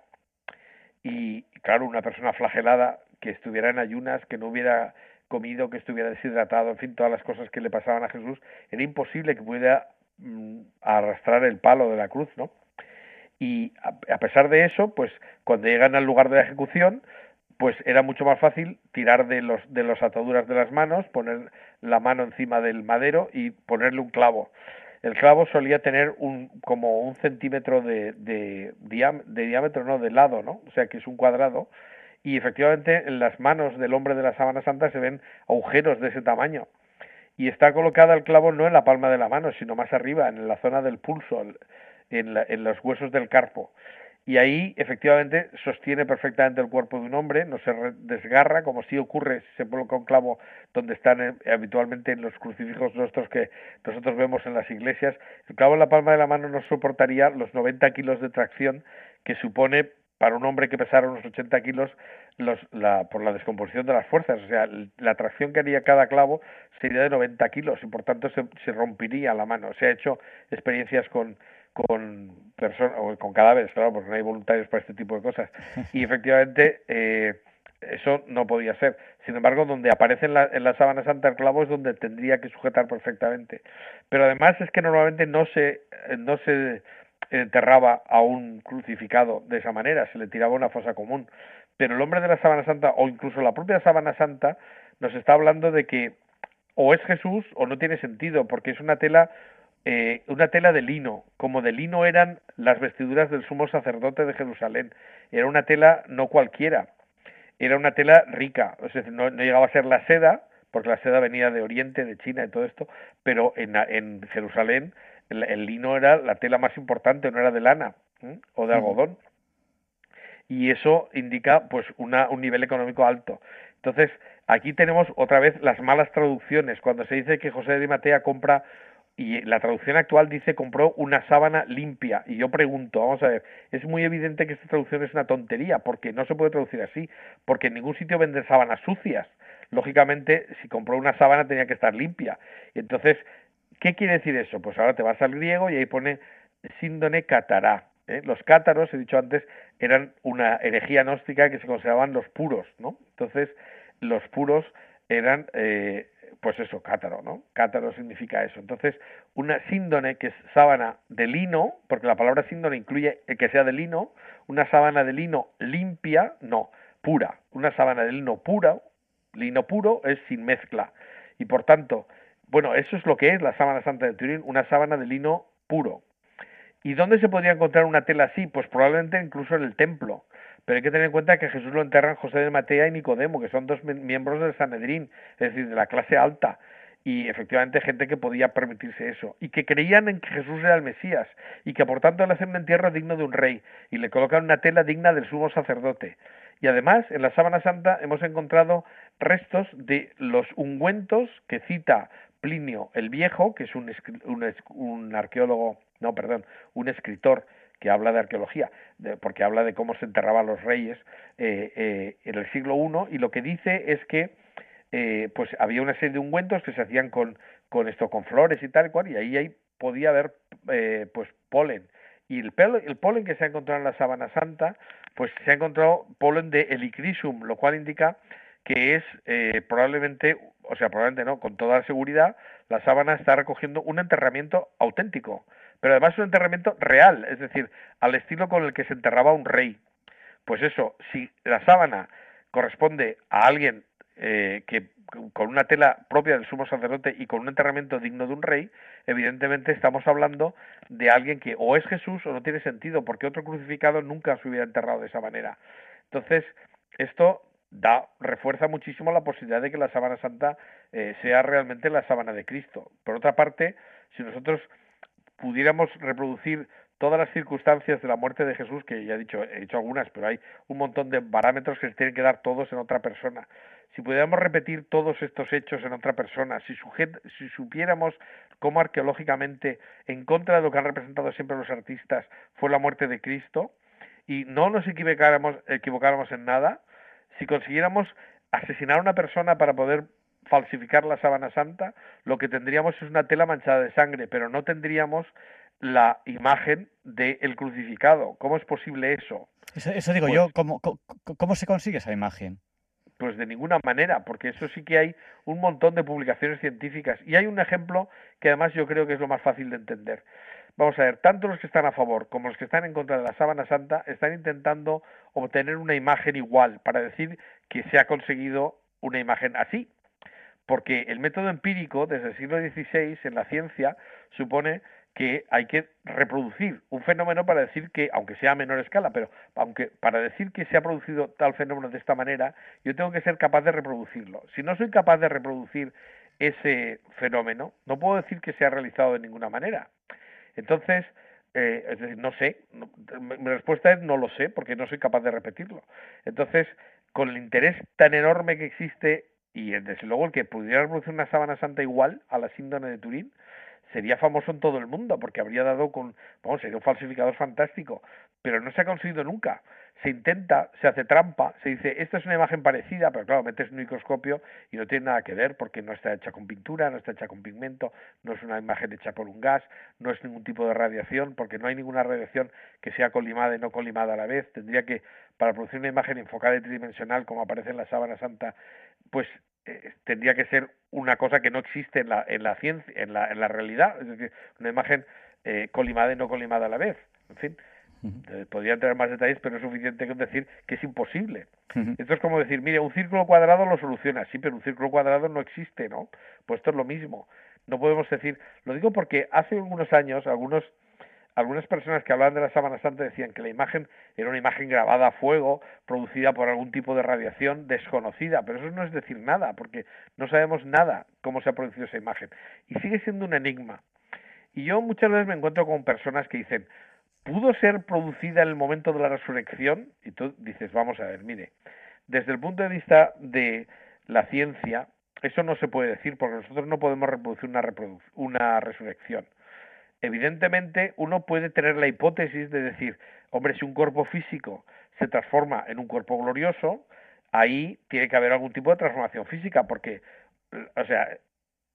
Y claro, una persona flagelada que estuviera en ayunas, que no hubiera comido, que estuviera deshidratado, en fin, todas las cosas que le pasaban a Jesús, era imposible que pudiera mm, arrastrar el palo de la cruz, ¿no? Y a, pesar de eso, pues cuando llegan al lugar de la ejecución, pues era mucho más fácil tirar de los de las ataduras de las manos, poner la mano encima del madero y ponerle un clavo el clavo solía tener un como un centímetro de, de, diámetro, no, de lado, ¿no? O sea que es un cuadrado. Y efectivamente en las manos del hombre de la sábana santa se ven agujeros de ese tamaño. Y está colocada el clavo no en la palma de la mano, sino más arriba, en la zona del pulso, en, en los huesos del carpo y ahí efectivamente sostiene perfectamente el cuerpo de un hombre, no se desgarra, como si ocurre si se coloca un clavo donde están eh, habitualmente en los crucifijos nuestros que nosotros vemos en las iglesias. El clavo en la palma de la mano no soportaría los 90 kilos de tracción que supone para un hombre que pesara unos 80 kilos los, la, por la descomposición de las fuerzas. O sea, la tracción que haría cada clavo sería de 90 kilos y por tanto se, se rompería la mano. Se ha hecho experiencias con con personas o con cadáveres, claro, porque no hay voluntarios para este tipo de cosas. Y efectivamente eh, eso no podía ser. Sin embargo, donde aparece en la, en la sábana santa el clavo es donde tendría que sujetar perfectamente. Pero además es que normalmente no se no se enterraba a un crucificado de esa manera, se le tiraba una fosa común. Pero el hombre de la sábana santa o incluso la propia sábana santa nos está hablando de que o es Jesús o no tiene sentido, porque es una tela eh, una tela de lino, como de lino eran las vestiduras del sumo sacerdote de Jerusalén. Era una tela no cualquiera, era una tela rica, no, llegaba a ser la seda, porque la seda venía de Oriente, de China y todo esto, pero en, en Jerusalén el, lino era la tela más importante, no era de lana o de algodón. Y eso indica pues una, un nivel económico alto. Entonces, aquí tenemos otra vez las malas traducciones. Cuando se dice que José de Matea compra y la traducción actual dice compró una sábana limpia. Y yo pregunto, vamos a ver, es muy evidente que esta traducción es una tontería, porque no se puede traducir así, porque en ningún sitio venden sábanas sucias. Lógicamente, si compró una sábana tenía que estar limpia. Y entonces, ¿qué quiere decir eso? Pues ahora te vas al griego y ahí pone síndone catará. ¿eh? Los cátaros, he dicho antes, eran una herejía gnóstica que se consideraban los puros, ¿no? Entonces, los puros eran eh, pues eso, cátaro, ¿no? Cátaro significa eso. Entonces, una síndone, que es sábana de lino, porque la palabra síndone incluye el que sea de lino, una sábana de lino limpia, no, pura. Una sábana de lino pura, lino puro es sin mezcla. Y por tanto, bueno, eso es lo que es la sábana santa de Turín, una sábana de lino puro. ¿Y dónde se podría encontrar una tela así? Pues probablemente incluso en el templo. Pero hay que tener en cuenta que Jesús lo enterran José de Matea y Nicodemo, que son dos miembros del Sanedrín, es decir, de la clase alta. Y efectivamente gente que podía permitirse eso. Y que creían en que Jesús era el Mesías. Y que por tanto le hacen un entierro digno de un rey. Y le colocan una tela digna del sumo sacerdote. Y además, en la sábana santa hemos encontrado restos de los ungüentos que cita Plinio el Viejo, que es un, un, un arqueólogo, no, perdón, un escritor que habla de arqueología, porque habla de cómo se enterraban los reyes eh, eh, en el siglo I, y lo que dice es que eh, pues había una serie de ungüentos que se hacían con, con esto, con flores y tal cual, y ahí, ahí podía haber pues polen. Y el, el polen que se ha encontrado en la sábana santa, pues se ha encontrado polen de helichrysum, lo cual indica que es eh, probablemente, o sea, probablemente no, con toda seguridad, la sábana está recogiendo un enterramiento auténtico, pero además un enterramiento real, es decir, al estilo con el que se enterraba un rey. Pues eso, si la sábana corresponde a alguien eh, que con una tela propia del sumo sacerdote y con un enterramiento digno de un rey, evidentemente estamos hablando de alguien que o es Jesús o no tiene sentido, porque otro crucificado nunca se hubiera enterrado de esa manera. Entonces, esto da refuerza muchísimo la posibilidad de que la sábana santa eh, sea realmente la sábana de Cristo. Por otra parte, si nosotros pudiéramos reproducir todas las circunstancias de la muerte de Jesús, que ya he dicho, he dicho algunas, pero hay un montón de parámetros que se tienen que dar todos en otra persona. Si pudiéramos repetir todos estos hechos en otra persona, si, si supiéramos cómo arqueológicamente, en contra de lo que han representado siempre los artistas, fue la muerte de Cristo, y no nos equivocáramos, equivocáramos en nada, si consiguiéramos asesinar a una persona para poder falsificar la sábana santa, lo que tendríamos es una tela manchada de sangre, pero no tendríamos la imagen del crucificado. ¿Cómo es posible eso? Eso, digo yo, pues ¿cómo, ¿cómo, se consigue esa imagen? Pues de ninguna manera, porque eso sí que hay un montón de publicaciones científicas. Y hay un ejemplo que además yo creo que es lo más fácil de entender. Vamos a ver, tanto los que están a favor como los que están en contra de la sábana santa están intentando obtener una imagen igual para decir que se ha conseguido una imagen así. Porque el método empírico desde el siglo XVI en la ciencia supone que hay que reproducir un fenómeno para decir que, aunque sea a menor escala, pero aunque para decir que se ha producido tal fenómeno de esta manera, yo tengo que ser capaz de reproducirlo. Si no soy capaz de reproducir ese fenómeno, no puedo decir que se ha realizado de ninguna manera. Entonces, eh, es decir, no sé, mi respuesta es no lo sé porque no soy capaz de repetirlo. Entonces, con el interés tan enorme que existe y desde luego el que pudiera reproducir una sábana santa igual a la síndrome de Turín, sería famoso en todo el mundo porque habría dado con, vamos, sería un falsificador fantástico, pero no se ha conseguido nunca. Se intenta, se hace trampa, se dice, esta es una imagen parecida, pero claro, metes un microscopio y no tiene nada que ver porque no está hecha con pintura, no está hecha con pigmento, no es una imagen hecha por un gas, no es ningún tipo de radiación, porque no hay ninguna radiación que sea colimada y no colimada a la vez. Tendría que, para producir una imagen enfocada y tridimensional como aparece en la sábana santa, pues eh, tendría que ser una cosa que no existe en la, en la ciencia, en la, en la realidad, es decir, una imagen eh, colimada y no colimada a la vez. En fin, eh, podría tener más detalles, pero es suficiente con decir que es imposible. Esto es como decir, mire, un círculo cuadrado lo soluciona, sí, pero un círculo cuadrado no existe, ¿no? Pues esto es lo mismo. No podemos decir, lo digo porque hace algunos años algunos algunas personas que hablaban de la sábana santa decían que la imagen era una imagen grabada a fuego, producida por algún tipo de radiación desconocida, pero eso no es decir nada, porque no sabemos nada cómo se ha producido esa imagen. Y sigue siendo un enigma. Y yo muchas veces me encuentro con personas que dicen, ¿pudo ser producida en el momento de la resurrección? Y tú dices, vamos a ver, mire, desde el punto de vista de la ciencia, eso no se puede decir porque nosotros no podemos reproducir una, una resurrección evidentemente uno puede tener la hipótesis de decir, hombre, si un cuerpo físico se transforma en un cuerpo glorioso, ahí tiene que haber algún tipo de transformación física, porque, o sea,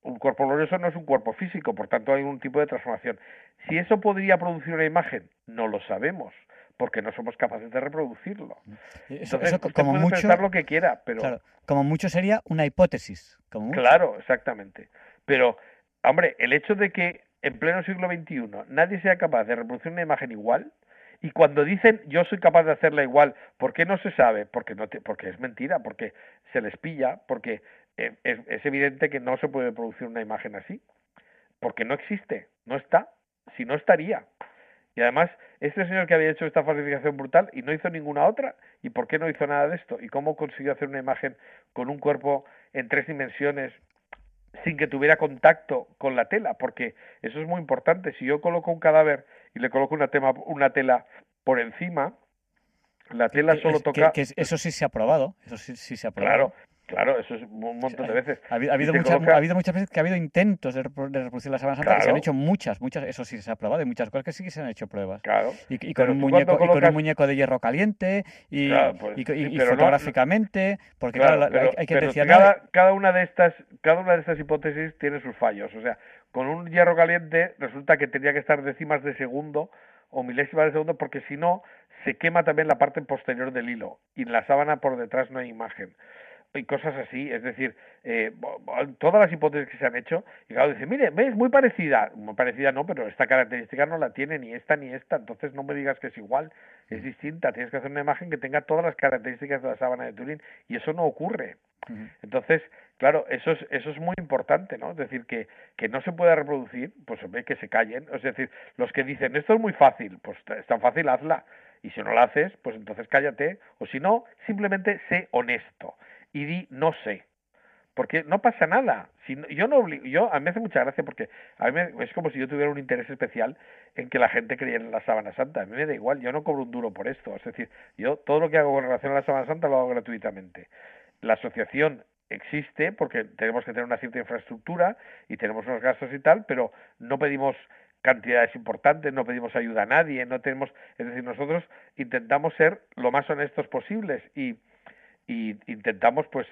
un cuerpo glorioso no es un cuerpo físico, por tanto hay un tipo de transformación. Si eso podría producir una imagen, no lo sabemos, porque no somos capaces de reproducirlo. Eso, Entonces, como puede mucho, pensar lo que quiera, pero... como mucho sería una hipótesis. Como Claro, exactamente. Pero, hombre, el hecho de que en pleno siglo XXI nadie sea capaz de reproducir una imagen igual, y cuando dicen yo soy capaz de hacerla igual, ¿por qué no se sabe? Porque, no porque es mentira, porque se les pilla, porque es, es evidente que no se puede producir una imagen así, porque no existe, no está, si no estaría. Y además, este señor que había hecho esta falsificación brutal y no hizo ninguna otra, ¿y por qué no hizo nada de esto? ¿Y cómo consiguió hacer una imagen con un cuerpo en tres dimensiones sin que tuviera contacto con la tela, porque eso es muy importante. Si yo coloco un cadáver y le coloco una, tema, una tela por encima, la tela solo toca. Que, eso sí se ha probado. Eso sí, sí se ha probado. Claro, Claro, eso es un montón de veces. Ha, habido, muchas, ha habido muchas veces que ha habido intentos de, reproducir la sábana santa, que se han hecho muchas, muchas, eso sí se ha probado, y muchas cosas que sí que se han hecho pruebas. Claro. Y, con, un muñeco, y con un muñeco de hierro caliente, y, pues, fotográficamente, porque claro, hay, que decir... Cada, cada, una de estas, cada una de estas hipótesis tiene sus fallos. O sea, con un hierro caliente resulta que tendría que estar décimas de segundo o milésimas de segundo, porque si no, se quema también la parte posterior del hilo, y en la sábana por detrás no hay imagen y cosas así, es decir, eh, todas las hipótesis que se han hecho, y claro, dice, mire, ves, muy parecida, muy parecida no, pero esta característica no la tiene ni esta ni esta, entonces no me digas que es igual, es distinta, tienes que hacer una imagen que tenga todas las características de la sábana de Turín, y eso no ocurre. Entonces, claro, eso es, eso es muy importante, ¿no? Es decir, que, que no se pueda reproducir, pues ve que se callen, es decir, los que dicen, esto es muy fácil, pues es tan fácil, hazla, y si no la haces, pues entonces cállate, o si no, simplemente sé honesto y di no sé. Porque no pasa nada. Si yo no yo a mí me hace mucha gracia porque a mí es como si yo tuviera un interés especial en que la gente creyera en la sábana santa. A mí me da igual, yo no cobro un duro por esto. Es decir, yo todo lo que hago con relación a la sábana santa lo hago gratuitamente. La asociación existe porque tenemos que tener una cierta infraestructura y tenemos unos gastos y tal, pero no pedimos cantidades importantes, no pedimos ayuda a nadie, no tenemos, es decir, nosotros intentamos ser lo más honestos posibles y y intentamos pues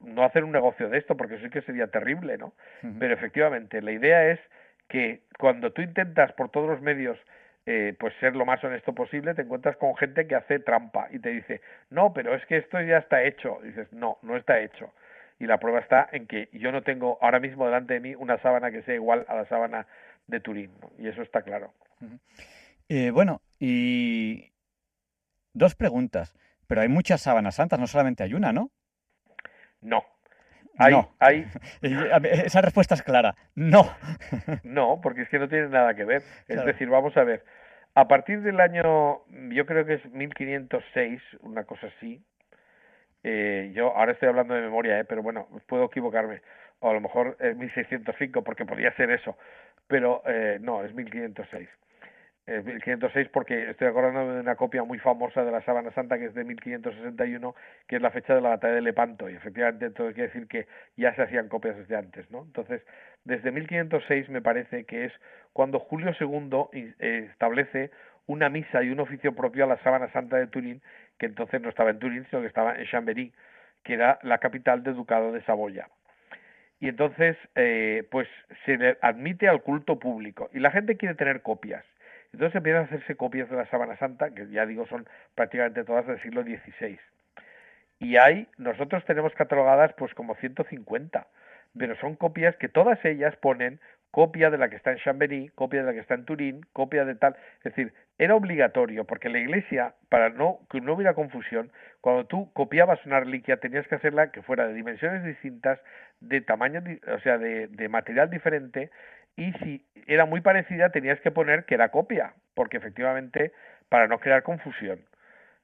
no hacer un negocio de esto porque sí que sería terrible, ¿no? Pero efectivamente, la idea es que cuando tú intentas por todos los medios eh, pues ser lo más honesto posible, te encuentras con gente que hace trampa y te dice, no, pero es que esto ya está hecho. dices, no, no está hecho. Y la prueba está en que yo no tengo ahora mismo delante de mí una sábana que sea igual a la sábana de Turín, y eso está claro. eh, bueno, y dos preguntas. Pero hay muchas sábanas santas, no solamente hay una, ¿no? No. Hay, no. hay... Esa respuesta es clara. No. no, porque es que no tiene nada que ver. Es decir, vamos a ver. A partir del año, yo creo que es 1506, una cosa así. Eh, yo ahora estoy hablando de memoria, eh, pero bueno, puedo equivocarme. O a lo mejor es 1605, porque podría ser eso. Pero eh, no, es 1506 eh, 1506 porque estoy acordando de una copia muy famosa de la Sábana Santa que es de 1561, que es la fecha de la batalla de Lepanto, y efectivamente todo quiere decir que ya se hacían copias desde antes, ¿no? Entonces, desde 1506 me parece que es cuando Julio II eh, establece una misa y un oficio propio a la Sábana Santa de Turín, que entonces no estaba en Turín, sino que estaba en Chambéry, que era la capital del Ducado de Saboya. Y entonces, eh, pues se le admite al culto público, y la gente quiere tener copias entonces empiezan a hacerse copias de la Sábana Santa, que ya digo son prácticamente todas del siglo XVI. Y hay, nosotros tenemos catalogadas pues como 150, pero son copias que todas ellas ponen copia de la que está en Chambéry, copia de la que está en Turín, copia de tal. Es decir, era obligatorio, porque la iglesia, para no, que no hubiera confusión, cuando tú copiabas una reliquia tenías que hacerla que fuera de dimensiones distintas, de tamaño, o sea, de, de material diferente, y si era muy parecida tenías que poner que era copia, porque efectivamente para no crear confusión.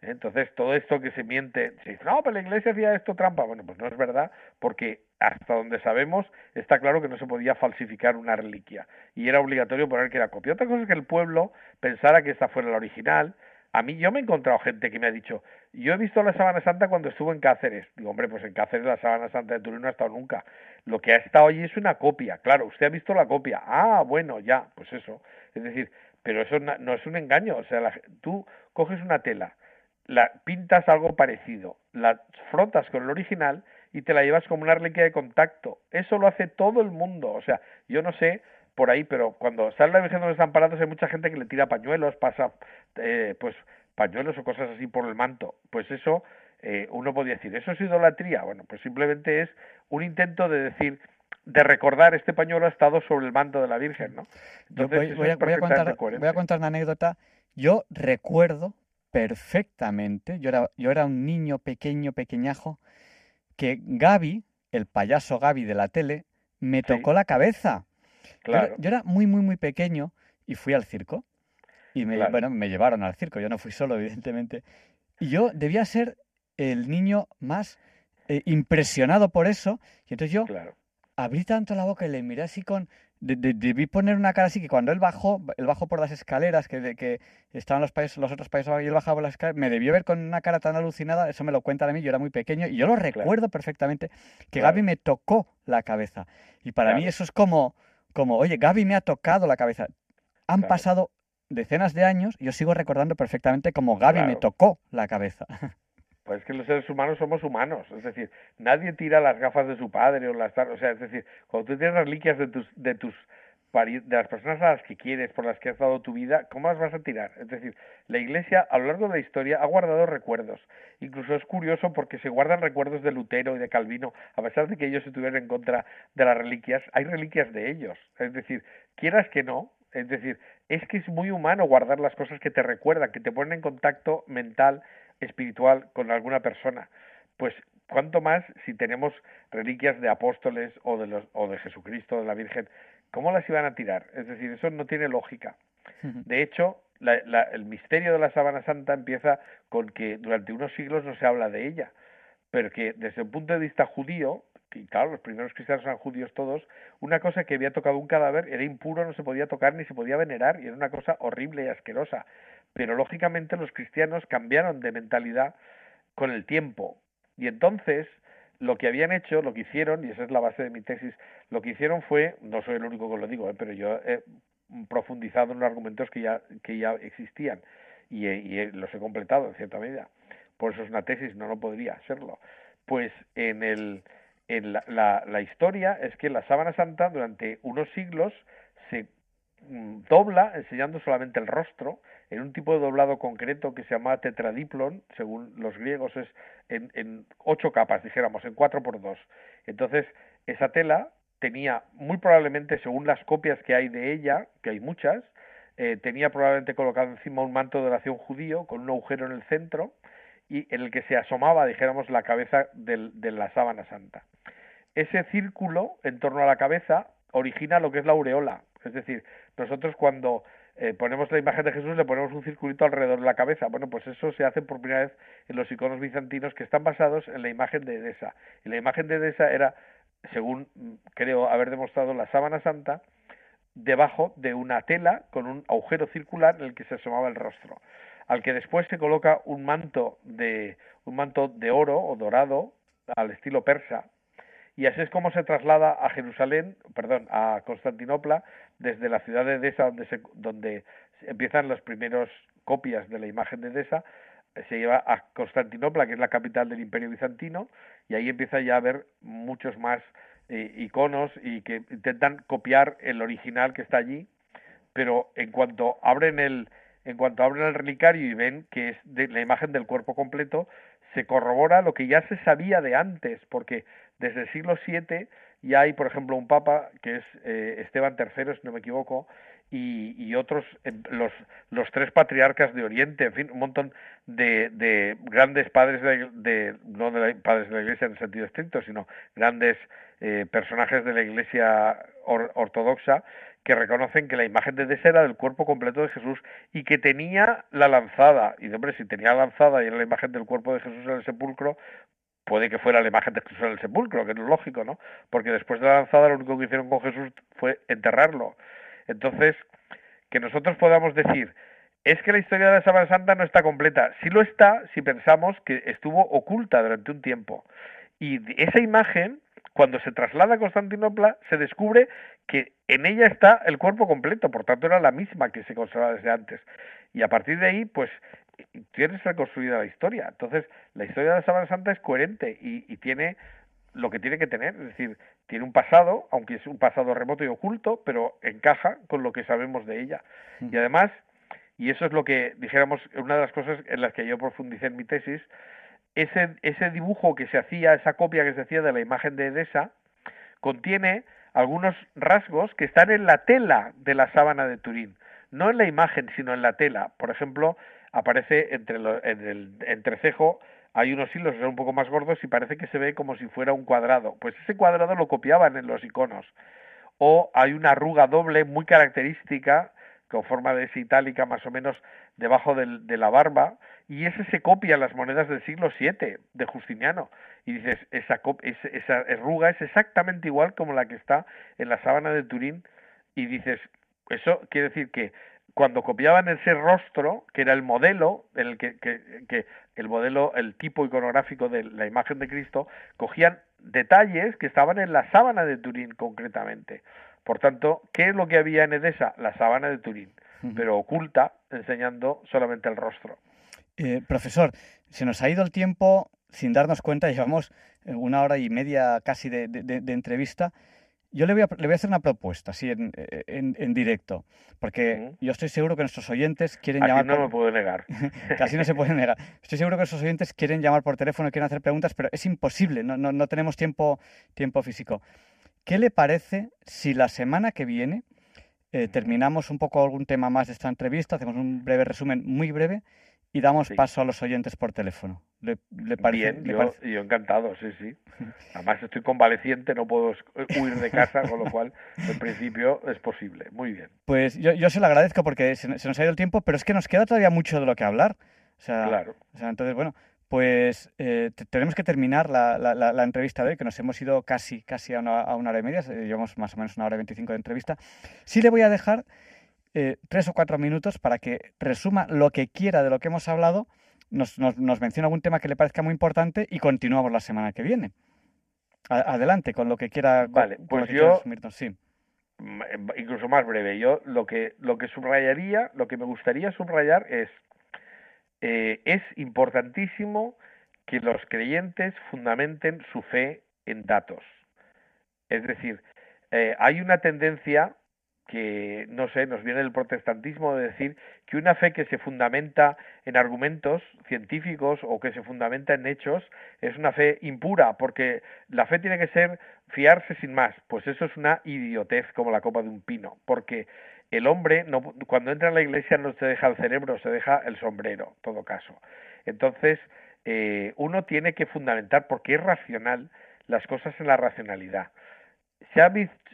Entonces, todo esto que se miente, se dice, no, pero la iglesia hacía esto trampa. Bueno, pues no es verdad, porque hasta donde sabemos está claro que no se podía falsificar una reliquia y era obligatorio poner que era copia. Otra cosa es que el pueblo pensara que esta fuera la original, a mí yo me he encontrado gente que me ha dicho, yo he visto la Sábana Santa cuando estuvo en Cáceres. Digo, hombre, pues en Cáceres la Sábana Santa de Turín no ha estado nunca. Lo que ha estado allí es una copia. Claro, usted ha visto la copia. Ah, bueno, ya, pues eso. Es decir, pero eso no es un engaño. O sea, tú coges una tela, la pintas algo parecido, la frotas con el original y te la llevas como una reliquia de contacto. Eso lo hace todo el mundo. O sea, yo no sé por ahí, pero cuando sale la Virgen de los Desamparados hay mucha gente que le tira pañuelos, pasa eh, pues pañuelos o cosas así por el manto. Pues eso eh, uno podría decir, ¿eso es idolatría? Bueno, pues simplemente es un intento de decir, de recordar este pañuelo ha estado sobre el manto de la Virgen, ¿no? Entonces, voy, a, contar, voy a contar una anécdota. Yo recuerdo perfectamente, yo era, yo era un niño pequeño, pequeñajo, que Gaby, el payaso Gaby de la tele, me tocó la cabeza. Yo, era muy, muy, muy pequeño y fui al circo. Y me, bueno, me llevaron al circo, yo no fui solo, evidentemente. Y yo debía ser el niño más eh, impresionado por eso. Y entonces yo abrí tanto la boca y le miré así con... debí poner una cara así que cuando él bajó, él bajó por las escaleras, que, que estaban los, países, los otros países y él bajaba por las escaleras, me debió ver con una cara tan alucinada, eso me lo cuenta a mí, yo era muy pequeño y yo lo recuerdo perfectamente, que Gaby me tocó la cabeza. Y para mí eso es como como, oye, Gaby me ha tocado la cabeza. Han pasado decenas de años y yo sigo recordando perfectamente como Gaby me tocó la cabeza. Pues es que los seres humanos somos humanos, es decir, nadie tira las gafas de su padre o las, o sea, es decir, cuando tú tienes reliquias de tus de tus de las personas a las que quieres, por las que has dado tu vida, ¿cómo las vas a tirar? Es decir, la Iglesia a lo largo de la historia ha guardado recuerdos. Incluso es curioso porque se guardan recuerdos de Lutero y de Calvino, a pesar de que ellos estuvieran en contra de las reliquias, hay reliquias de ellos. Es decir, quieras que no, es decir, es que es muy humano guardar las cosas que te recuerdan, que te ponen en contacto mental, espiritual con alguna persona. Pues cuánto más si tenemos reliquias de apóstoles o de los o de Jesucristo, de la Virgen, ¿cómo las iban a tirar? Es decir, eso no tiene lógica. De hecho, el misterio de la sábana santa empieza con que durante unos siglos no se habla de ella, pero que desde el punto de vista judío, y claro, los primeros cristianos eran judíos todos, una cosa que había tocado un cadáver era impuro, no se podía tocar ni se podía venerar, y era una cosa horrible y asquerosa. Pero lógicamente los cristianos cambiaron de mentalidad con el tiempo. Y entonces, lo que habían hecho, lo que hicieron, y esa es la base de mi tesis, lo que hicieron fue, no soy el único que lo digo, ¿eh? pero yo he profundizado en los argumentos que ya, que ya existían y, los he completado en cierta medida. Por eso es una tesis, no lo podría serlo. Pues en el, en la, la, la, historia es que la sábana santa durante unos siglos se mm, dobla enseñando solamente el rostro en un tipo de doblado concreto que se llama tetradiplon, según los griegos es en, ocho capas, dijéramos, en cuatro por dos. Entonces, esa tela tenía muy probablemente, según las copias que hay de ella, que hay muchas, eh, tenía probablemente colocado encima un manto de oración judío con un agujero en el centro y en el que se asomaba, dijéramos, la cabeza de la sábana santa. Ese círculo en torno a la cabeza origina lo que es la aureola. Es decir, nosotros cuando eh, ponemos la imagen de Jesús le ponemos un circulito alrededor de la cabeza. Bueno, pues eso se hace por primera vez en los iconos bizantinos que están basados en la imagen de Edesa. Y la imagen de Edesa era según creo haber demostrado la sábana santa, debajo de una tela con un agujero circular en el que se asomaba el rostro, al que después se coloca un manto de un manto de oro o dorado al estilo persa y así es como se traslada a Jerusalén, perdón, a Constantinopla desde la ciudad de Edesa donde se, donde empiezan las primeras copias de la imagen de Edesa se lleva a Constantinopla, que es la capital del Imperio Bizantino, y ahí empieza ya a haber muchos más eh, iconos y que intentan copiar el original que está allí, pero en cuanto abren el en cuanto abren el relicario y ven que es de la imagen del cuerpo completo, se corrobora lo que ya se sabía de antes, porque desde el siglo VII ya hay, por ejemplo, un papa que es eh, Esteban III, si no me equivoco, y, y otros, los, los tres patriarcas de Oriente, en fin, un montón de, de grandes padres de, de no de padres de la Iglesia en el sentido estricto, sino grandes eh, personajes de la Iglesia ortodoxa que reconocen que la imagen de Desa era del cuerpo completo de Jesús y que tenía la lanzada. Y hombre, si tenía la lanzada y era la imagen del cuerpo de Jesús en el sepulcro, puede que fuera la imagen de Jesús en el sepulcro, que es lógico, ¿no? Porque después de la lanzada lo único que hicieron con Jesús fue enterrarlo. Entonces, que nosotros podamos decir, es que la historia de la Sábana Santa no está completa. Sí lo está si pensamos que estuvo oculta durante un tiempo. Y esa imagen, cuando se traslada a Constantinopla, se descubre que en ella está el cuerpo completo, por tanto era la misma que se conservaba desde antes. Y a partir de ahí, pues tienes reconstruida la historia. Entonces, la historia de la Sábana Santa es coherente y, y tiene lo que tiene que tener, es decir, tiene un pasado, aunque es un pasado remoto y oculto, pero encaja con lo que sabemos de ella. Y además, y eso es lo que dijéramos, una de las cosas en las que yo profundicé en mi tesis, ese, ese dibujo que se hacía, esa copia que se hacía de la imagen de Edesa, contiene algunos rasgos que están en la tela de la sábana de Turín, no en la imagen, sino en la tela. Por ejemplo, aparece entre en el entrecejo hay unos hilos un poco más gordos y parece que se ve como si fuera un cuadrado. Pues ese cuadrado lo copiaban en los iconos. O hay una arruga doble muy característica, con forma de S itálica más o menos debajo del, de la barba, y ese se copia en las monedas del siglo VII de Justiniano. Y dices, esa, esa arruga es exactamente igual como la que está en la sábana de Turín, y dices, eso quiere decir que cuando copiaban ese rostro, que era el modelo, el que, que, el modelo, el tipo iconográfico de la imagen de Cristo, cogían detalles que estaban en la sábana de Turín concretamente. Por tanto, ¿qué es lo que había en Edesa? La sábana de Turín, pero oculta, enseñando solamente el rostro. Eh, profesor, se nos ha ido el tiempo sin darnos cuenta, llevamos una hora y media casi de, de entrevista yo le voy a, le voy a hacer una propuesta, así en, en, en directo, porque yo estoy seguro que nuestros oyentes quieren llamar. no me puedo negar. Casi no se puede negar. Estoy seguro que nuestros oyentes quieren llamar por teléfono, quieren hacer preguntas, pero es imposible, no, no, no tenemos tiempo, tiempo físico. ¿Qué le parece si la semana que viene eh, terminamos un poco algún tema más de esta entrevista, hacemos un breve resumen muy breve y damos paso a los oyentes por teléfono. ¿Le, parece, Bien, yo, yo, encantado, sí, sí. Además estoy convaleciente, no puedo huir de casa, con lo cual en principio es posible. Muy bien. Pues yo, yo se lo agradezco porque se, nos ha ido el tiempo, pero es que nos queda todavía mucho de lo que hablar. O sea, claro. O sea, entonces, bueno, pues eh, tenemos que terminar la, la, la, entrevista de hoy, que nos hemos ido casi, casi a una, a una hora y media, eh, llevamos más o menos una hora y veinticinco de entrevista. Sí le voy a dejar eh, tres o cuatro minutos para que resuma lo que quiera de lo que hemos hablado, nos, nos, nos mencione algún tema que le parezca muy importante y continuamos la semana que viene. A, adelante con lo que quiera. Vale, pues yo... Sí incluso más breve. Yo lo que lo que subrayaría, lo que me gustaría subrayar es eh, es importantísimo que los creyentes fundamenten su fe en datos. Es decir, eh, hay una tendencia que, no sé, nos viene del protestantismo de decir que una fe que se fundamenta en argumentos científicos o que se fundamenta en hechos es una fe impura, porque la fe tiene que ser fiarse sin más. Pues eso es una idiotez como la copa de un pino, porque el hombre no, cuando entra en la iglesia no se deja el cerebro, se deja el sombrero, todo caso. Entonces, eh, uno tiene que fundamentar, porque es racional, las cosas en la racionalidad. Se ha,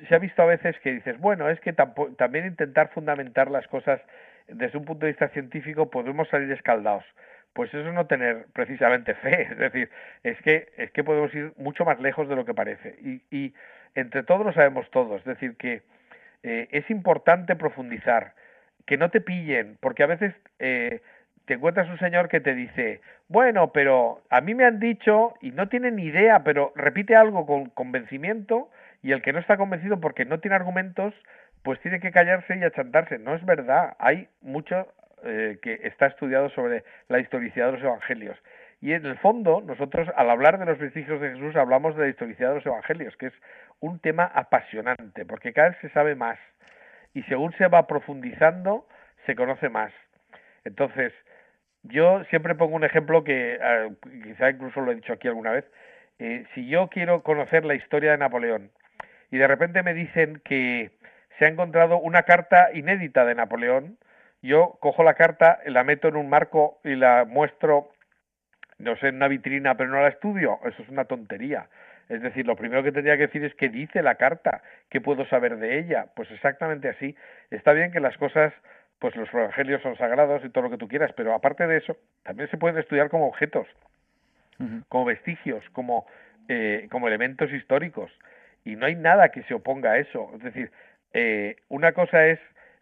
se ha visto a veces que dices, bueno, es que también intentar fundamentar las cosas desde un punto de vista científico podemos salir escaldados. Pues eso es no tener precisamente fe, es decir, es que, es que podemos ir mucho más lejos de lo que parece. Y, y entre todos lo sabemos todos, es decir, que eh, es importante profundizar, que no te pillen, porque a veces eh, te encuentras un señor que te dice, bueno, pero a mí me han dicho y no tiene ni idea, pero repite algo con convencimiento y el que no está convencido porque no tiene argumentos, pues tiene que callarse y achantarse. No es verdad, hay mucho eh, que está estudiado sobre la historicidad de los evangelios. Y en el fondo, nosotros al hablar de los vestigios de Jesús hablamos de la historicidad de los evangelios, que es un tema apasionante, porque cada vez se sabe más y según se va profundizando, se conoce más. Entonces, yo siempre pongo un ejemplo que eh, quizá incluso lo he dicho aquí alguna vez. Eh, si yo quiero conocer la historia de Napoleón y de repente me dicen que se ha encontrado una carta inédita de Napoleón, yo cojo la carta, la meto en un marco y la muestro no sé, en una vitrina, pero no la estudio, eso es una tontería. Es decir, lo primero que tendría que decir es qué dice la carta, qué puedo saber de ella. Pues exactamente así. Está bien que las cosas, pues los evangelios son sagrados y todo lo que tú quieras, pero aparte de eso, también se pueden estudiar como objetos, como vestigios, como, eh, como elementos históricos. Y no hay nada que se oponga a eso. Es decir, eh, una cosa es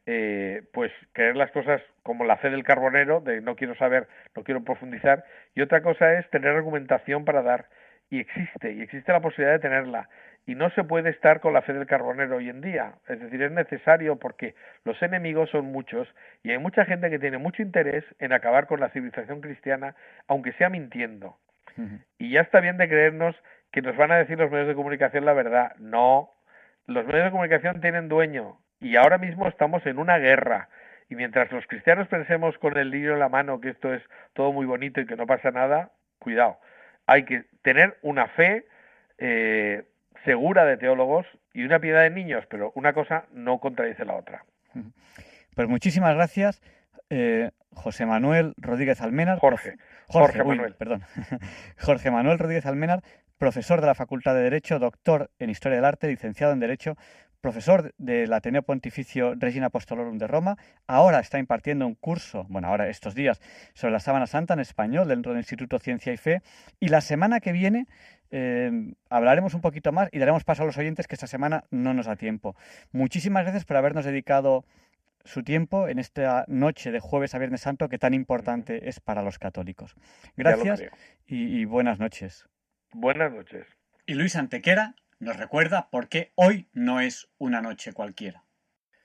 eh, pues creer las cosas como la fe del carbonero, de no quiero saber, no quiero profundizar, y otra cosa es tener argumentación para dar, y existe, y existe la posibilidad de tenerla, y no se puede estar con la fe del carbonero hoy en día, es decir, es necesario porque los enemigos son muchos, y hay mucha gente que tiene mucho interés en acabar con la civilización cristiana, aunque sea mintiendo. Y ya está bien de creernos que nos van a decir los medios de comunicación la verdad. No, los medios de comunicación tienen dueño, y ahora mismo estamos en una guerra. Y mientras los cristianos pensemos con el libro en la mano que esto es todo muy bonito y que no pasa nada, cuidado. Hay que tener una fe eh, segura de teólogos y una piedad de niños, pero una cosa no contradice la otra. Pues muchísimas gracias, eh, José Manuel Rodríguez Almenar. Jorge. Jorge, Manuel. perdón. Jorge Manuel Rodríguez Almenar, profesor de la Facultad de Derecho, doctor en Historia del Arte, licenciado en Derecho, profesor del Ateneo Pontificio Regina Apostolorum de Roma, ahora está impartiendo un curso, bueno, ahora estos días, sobre la Sábana Santa en español dentro del Instituto Ciencia y Fe, y la semana que viene eh, hablaremos un poquito más y daremos paso a los oyentes que esta semana no nos da tiempo. Muchísimas gracias por habernos dedicado su tiempo en esta noche de jueves a Viernes Santo que tan importante es para los católicos. Gracias y, y buenas noches. Buenas noches. Y Luis Antequera nos recuerda por qué hoy no es una noche cualquiera.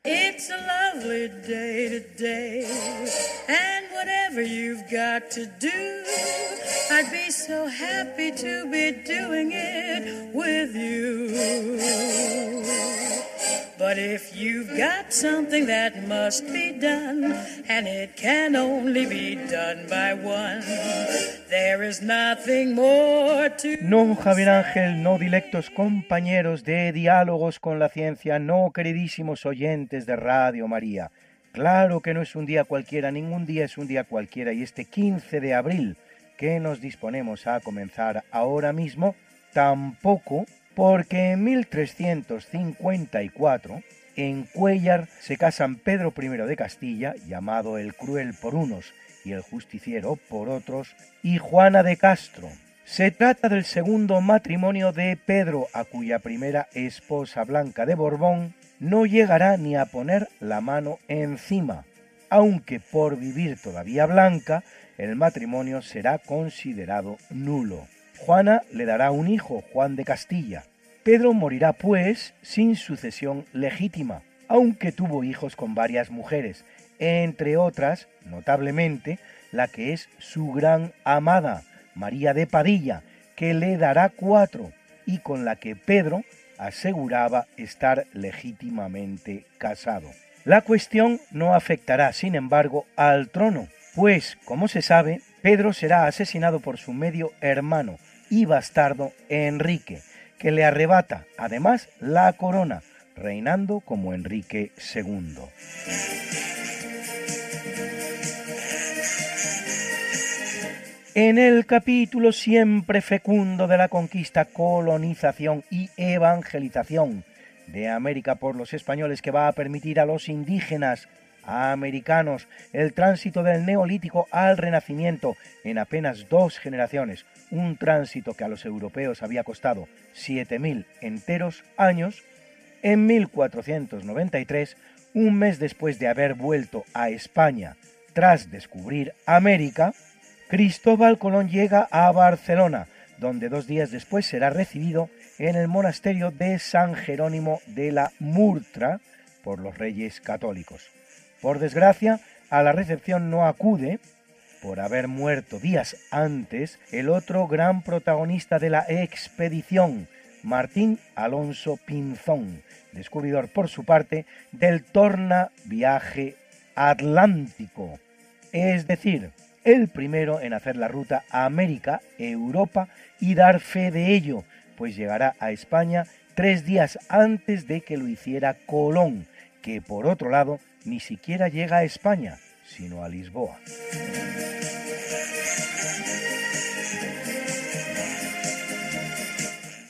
It's a lovely day today, and whatever you've got to do, I'd be so happy to be doing it with you. But if you've got something that must be done, and it can only be done by one, there is nothing more to No, Javier Ángel, no directos compañeros de diálogos con la ciencia, no queridísimos oyentes de Radio María. Claro que no es un día cualquiera, ningún día es un día cualquiera, y este 15 de abril que nos disponemos a comenzar ahora mismo, tampoco porque en 1354 en Cuellar se casan Pedro I de Castilla, llamado el cruel por unos y el justiciero por otros, y Juana de Castro. Se trata del segundo matrimonio de Pedro, a cuya primera esposa Blanca de Borbón no llegará ni a poner la mano encima, aunque por vivir todavía Blanca, el matrimonio será considerado nulo. Juana le dará un hijo, Juan de Castilla. Pedro morirá, pues, sin sucesión legítima, aunque tuvo hijos con varias mujeres, entre otras, notablemente, la que es su gran amada, María de Padilla, que le dará cuatro, y con la que Pedro aseguraba estar legítimamente casado. La cuestión no afectará, sin embargo, al trono, pues, como se sabe, Pedro será asesinado por su medio hermano y bastardo Enrique, que le arrebata además la corona, reinando como Enrique II. En el capítulo siempre fecundo de la conquista, colonización y evangelización de América por los españoles que va a permitir a los indígenas americanos el tránsito del neolítico al renacimiento en apenas dos generaciones, un tránsito que a los europeos había costado 7.000 enteros años, en 1493, un mes después de haber vuelto a España tras descubrir América, Cristóbal Colón llega a Barcelona, donde dos días después será recibido en el monasterio de San Jerónimo de la Murtra por los reyes católicos. Por desgracia, a la recepción no acude, por haber muerto días antes, el otro gran protagonista de la expedición, Martín Alonso Pinzón, descubridor por su parte del torna viaje atlántico, es decir, el primero en hacer la ruta a América, Europa y dar fe de ello, pues llegará a España tres días antes de que lo hiciera Colón, que por otro lado ni siquiera llega a España, sino a Lisboa.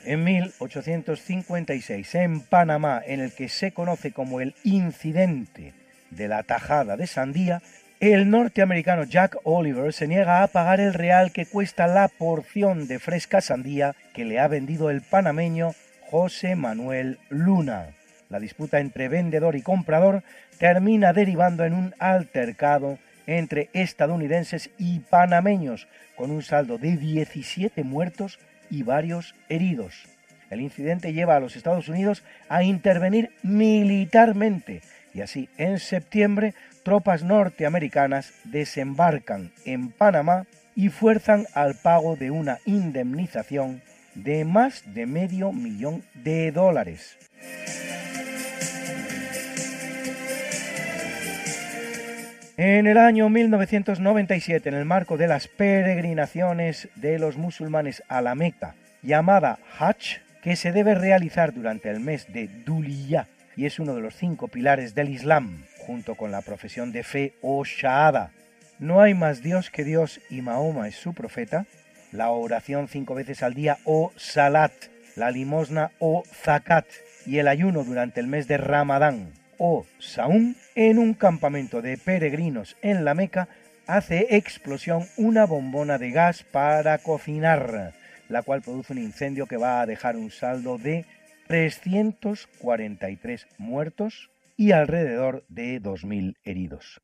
En 1856, en Panamá, en el que se conoce como el incidente de la tajada de sandía, el norteamericano Jack Oliver se niega a pagar el real que cuesta la porción de fresca sandía que le ha vendido el panameño José Manuel Luna. La disputa entre vendedor y comprador termina derivando en un altercado entre estadounidenses y panameños, con un saldo de 17 muertos y varios heridos. El incidente lleva a los Estados Unidos a intervenir militarmente y así en septiembre tropas norteamericanas desembarcan en Panamá y fuerzan al pago de una indemnización de más de medio millón de dólares. En el año 1997, en el marco de las peregrinaciones de los musulmanes a la Meca, llamada Hajj, que se debe realizar durante el mes de Duliyah y es uno de los cinco pilares del Islam, junto con la profesión de fe o Shahada. No hay más Dios que Dios y Mahoma es su profeta, la oración cinco veces al día o Salat, la limosna o Zakat y el ayuno durante el mes de Ramadán o Saúm en un campamento de peregrinos en la Meca hace explosión una bombona de gas para cocinar, la cual produce un incendio que va a dejar un saldo de 343 muertos y alrededor de 2.000 heridos.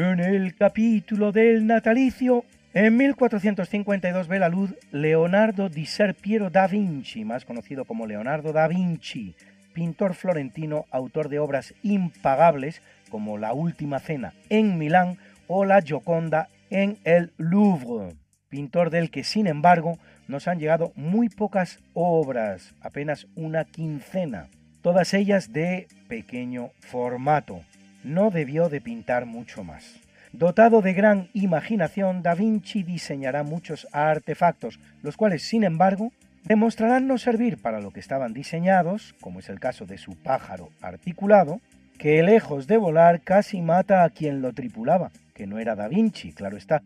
En el capítulo del natalicio En 1452 ve la luz Leonardo di Ser Piero da Vinci, más conocido como Leonardo da Vinci, pintor florentino, autor de obras impagables como La Última Cena en Milán o La Gioconda en el Louvre, pintor del que sin embargo nos han llegado muy pocas obras, apenas una quincena, todas ellas de pequeño formato. No debió de pintar mucho más. Dotado de gran imaginación, Da Vinci diseñará muchos artefactos, los cuales, sin embargo, demostrarán no servir para lo que estaban diseñados, como es el caso de su pájaro articulado, que lejos de volar casi mata a quien lo tripulaba, que no era Da Vinci, claro está,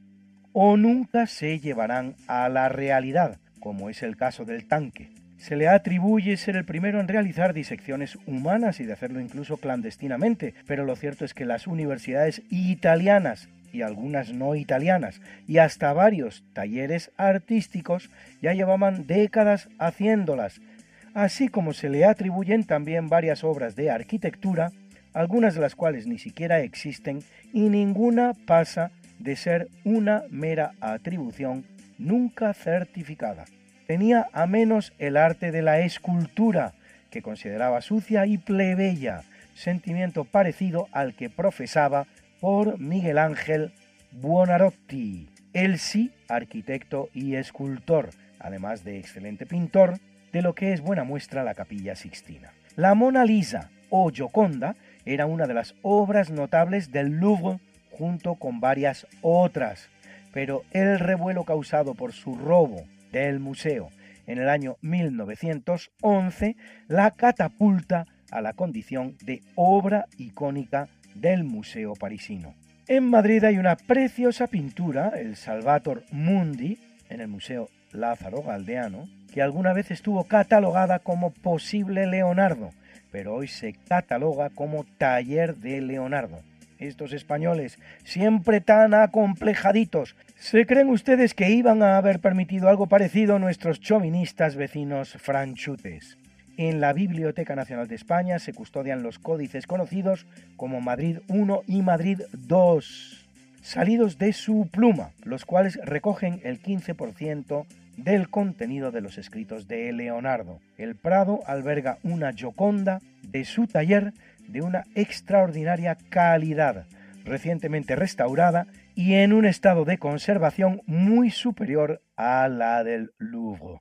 o nunca se llevarán a la realidad, como es el caso del tanque. Se le atribuye ser el primero en realizar disecciones humanas y de hacerlo incluso clandestinamente, pero lo cierto es que las universidades italianas y algunas no italianas y hasta varios talleres artísticos ya llevaban décadas haciéndolas, así como se le atribuyen también varias obras de arquitectura, algunas de las cuales ni siquiera existen y ninguna pasa de ser una mera atribución nunca certificada. Tenía a menos el arte de la escultura, que consideraba sucia y plebeya, sentimiento parecido al que profesaba por Miguel Ángel Buonarroti, el sí arquitecto y escultor, además de excelente pintor, de lo que es buena muestra la capilla sixtina. La Mona Lisa o Gioconda era una de las obras notables del Louvre junto con varias otras, pero el revuelo causado por su robo del museo en el año 1911 la catapulta a la condición de obra icónica del Museo Parisino. En Madrid hay una preciosa pintura, el Salvator Mundi, en el Museo Lázaro Galdeano, que alguna vez estuvo catalogada como posible Leonardo, pero hoy se cataloga como taller de Leonardo estos españoles, siempre tan acomplejaditos. ¿Se creen ustedes que iban a haber permitido algo parecido nuestros chauvinistas vecinos franchutes? En la Biblioteca Nacional de España se custodian los códices conocidos como Madrid I y Madrid II, salidos de su pluma, los cuales recogen el 15% del contenido de los escritos de Leonardo. El Prado alberga una Gioconda de su taller de una extraordinaria calidad, recientemente restaurada y en un estado de conservación muy superior a la del Louvre.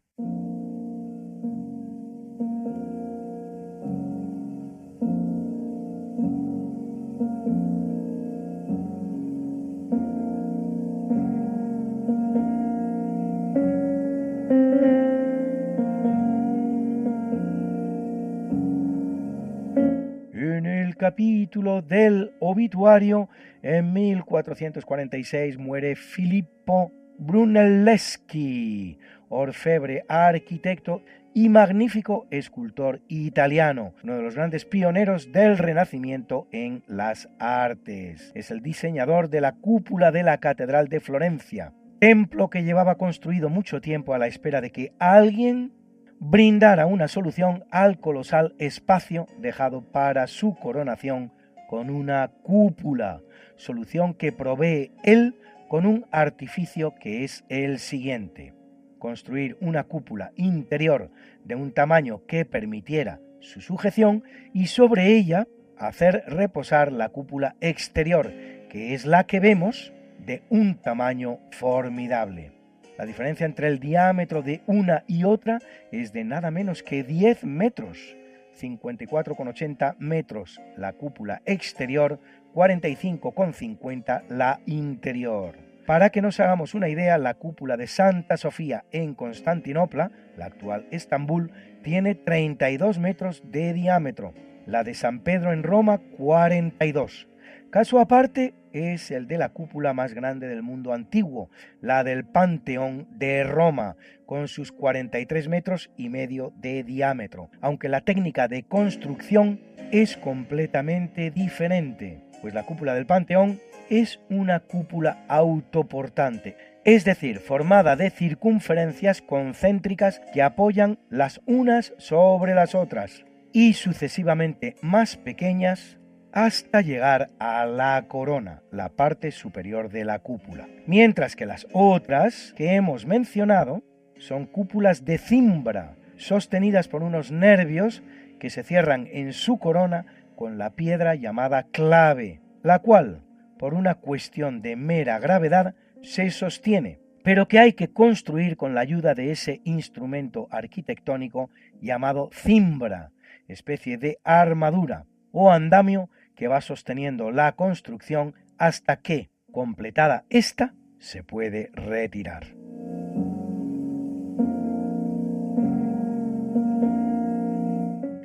Capítulo del obituario, en 1446 muere Filippo Brunelleschi, orfebre, arquitecto y magnífico escultor italiano, uno de los grandes pioneros del Renacimiento en las artes. Es el diseñador de la cúpula de la Catedral de Florencia, templo que llevaba construido mucho tiempo a la espera de que alguien brindara una solución al colosal espacio dejado para su coronación con una cúpula, solución que provee él con un artificio que es el siguiente. Construir una cúpula interior de un tamaño que permitiera su sujeción y sobre ella hacer reposar la cúpula exterior, que es la que vemos de un tamaño formidable. La diferencia entre el diámetro de una y otra es de nada menos que 10 metros, 54,80 metros la cúpula exterior, 45,50 la interior. Para que nos hagamos una idea, la cúpula de Santa Sofía en Constantinopla, la actual Estambul, tiene 32 metros de diámetro, la de San Pedro en Roma 42. Caso aparte, es el de la cúpula más grande del mundo antiguo, la del Panteón de Roma, con sus 43 metros y medio de diámetro, aunque la técnica de construcción es completamente diferente, pues la cúpula del Panteón es una cúpula autoportante, es decir, formada de circunferencias concéntricas que apoyan las unas sobre las otras y sucesivamente más pequeñas hasta llegar a la corona, la parte superior de la cúpula. Mientras que las otras que hemos mencionado son cúpulas de cimbra, sostenidas por unos nervios que se cierran en su corona con la piedra llamada clave, la cual, por una cuestión de mera gravedad, se sostiene, pero que hay que construir con la ayuda de ese instrumento arquitectónico llamado cimbra, especie de armadura o andamio que va sosteniendo la construcción hasta que, completada esta, se puede retirar.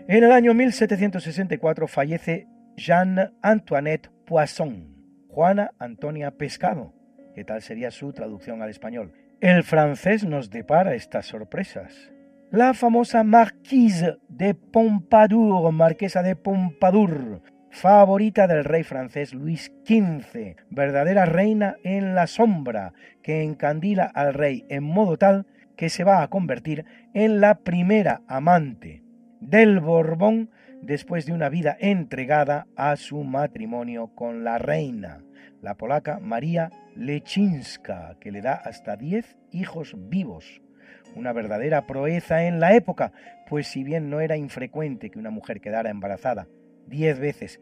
En el año 1764 fallece Jeanne Antoinette Poisson, Juana Antonia Pescado, que tal sería su traducción al español. El francés nos depara estas sorpresas. La famosa Marquise de Pompadour, marquesa de Pompadour, favorita del rey francés Luis XV, verdadera reina en la sombra, que encandila al rey en modo tal que se va a convertir en la primera amante del Borbón después de una vida entregada a su matrimonio con la reina, la polaca María Lechinska, que le da hasta 10 hijos vivos. Una verdadera proeza en la época, pues si bien no era infrecuente que una mujer quedara embarazada 10 veces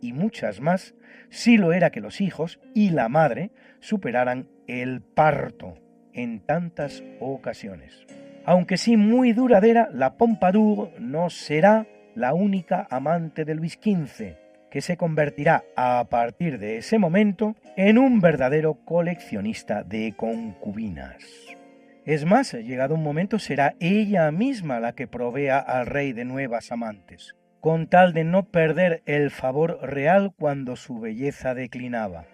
y muchas más, sí lo era que los hijos y la madre superaran el parto en tantas ocasiones. Aunque sí muy duradera, la Pompadour no será la única amante de Luis XV, que se convertirá a partir de ese momento en un verdadero coleccionista de concubinas. Es más, llegado un momento será ella misma la que provea al rey de nuevas amantes, con tal de no perder el favor real cuando su belleza declinaba.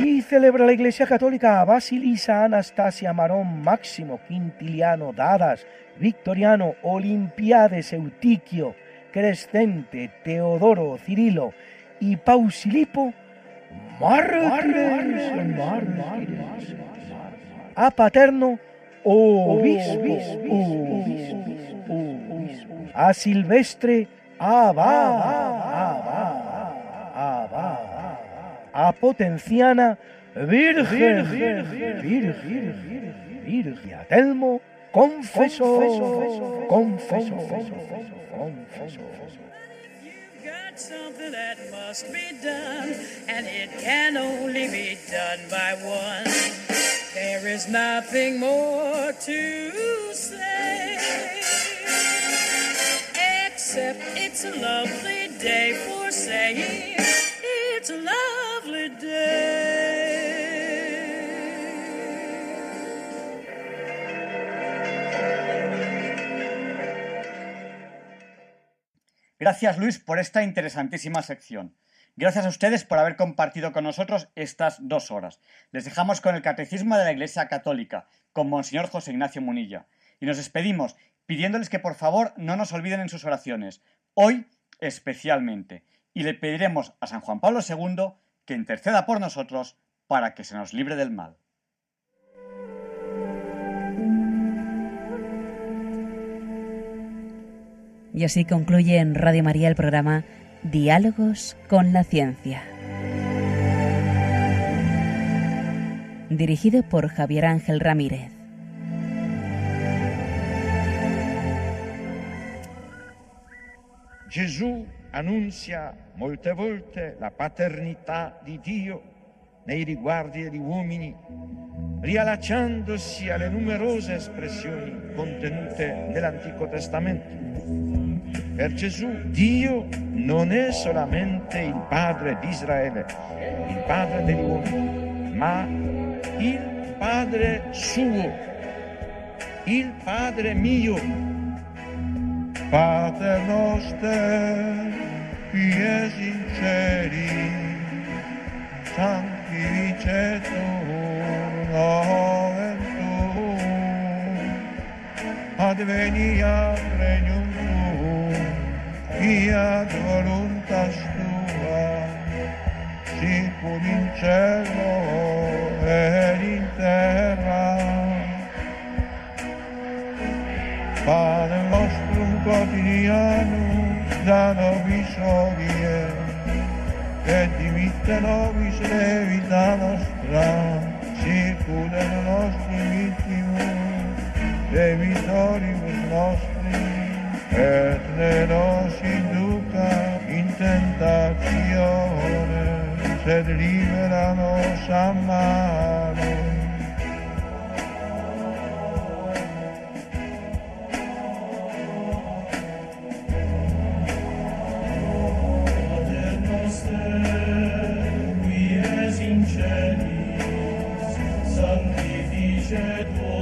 Y celebra la Iglesia Católica a Basilisa, Anastasia, Marón, Máximo, Quintiliano, Dadas, Victoriano, Olimpiades, Eutiquio, Crescente, Teodoro, Cirilo y Pausilipo, mártires, a Paterno, obispo, a Silvestre, a Potenciana, Virgen, Virgen, Virgen, a Telmo, got something that must be done, and it can only be done by one. There is nothing more to say, except it's a lovely day for saying it's a lovely day. Gracias Luis por esta interesantísima sección. Gracias a ustedes por haber compartido con nosotros estas dos horas. Les dejamos con el Catecismo de la Iglesia Católica, con Monseñor José Ignacio Munilla. Y nos despedimos pidiéndoles que por favor no nos olviden en sus oraciones, hoy especialmente. Y le pediremos a San Juan Pablo II que interceda por nosotros para que se nos libre del mal. Y así concluye en Radio María el programa Diálogos con la Ciencia. Dirigido por Javier Ángel Ramírez. Gesù annuncia molte volte la paternità di Dio nei riguardi degli uomini, riallacciandosi alle numerose espressioni contenute nell'Antico Testamento. Per Gesù Dio non è solamente il Padre di Israele, il Padre degli uomini, ma il Padre suo, il Padre mio. Pater noster, qui sinceri, sanctificetur nomen tuum, adveniat regnum Fia voluntas tua, sicur in cielo ed in terra. Padre nostrum quotidianum, da nobis odie, et dimitte nobis levita nostra, sicur et nostri vittimus, debitoribus nostri, et ne nos induca in tentazione, sed libera nos a male. qui es in celis, sanctificet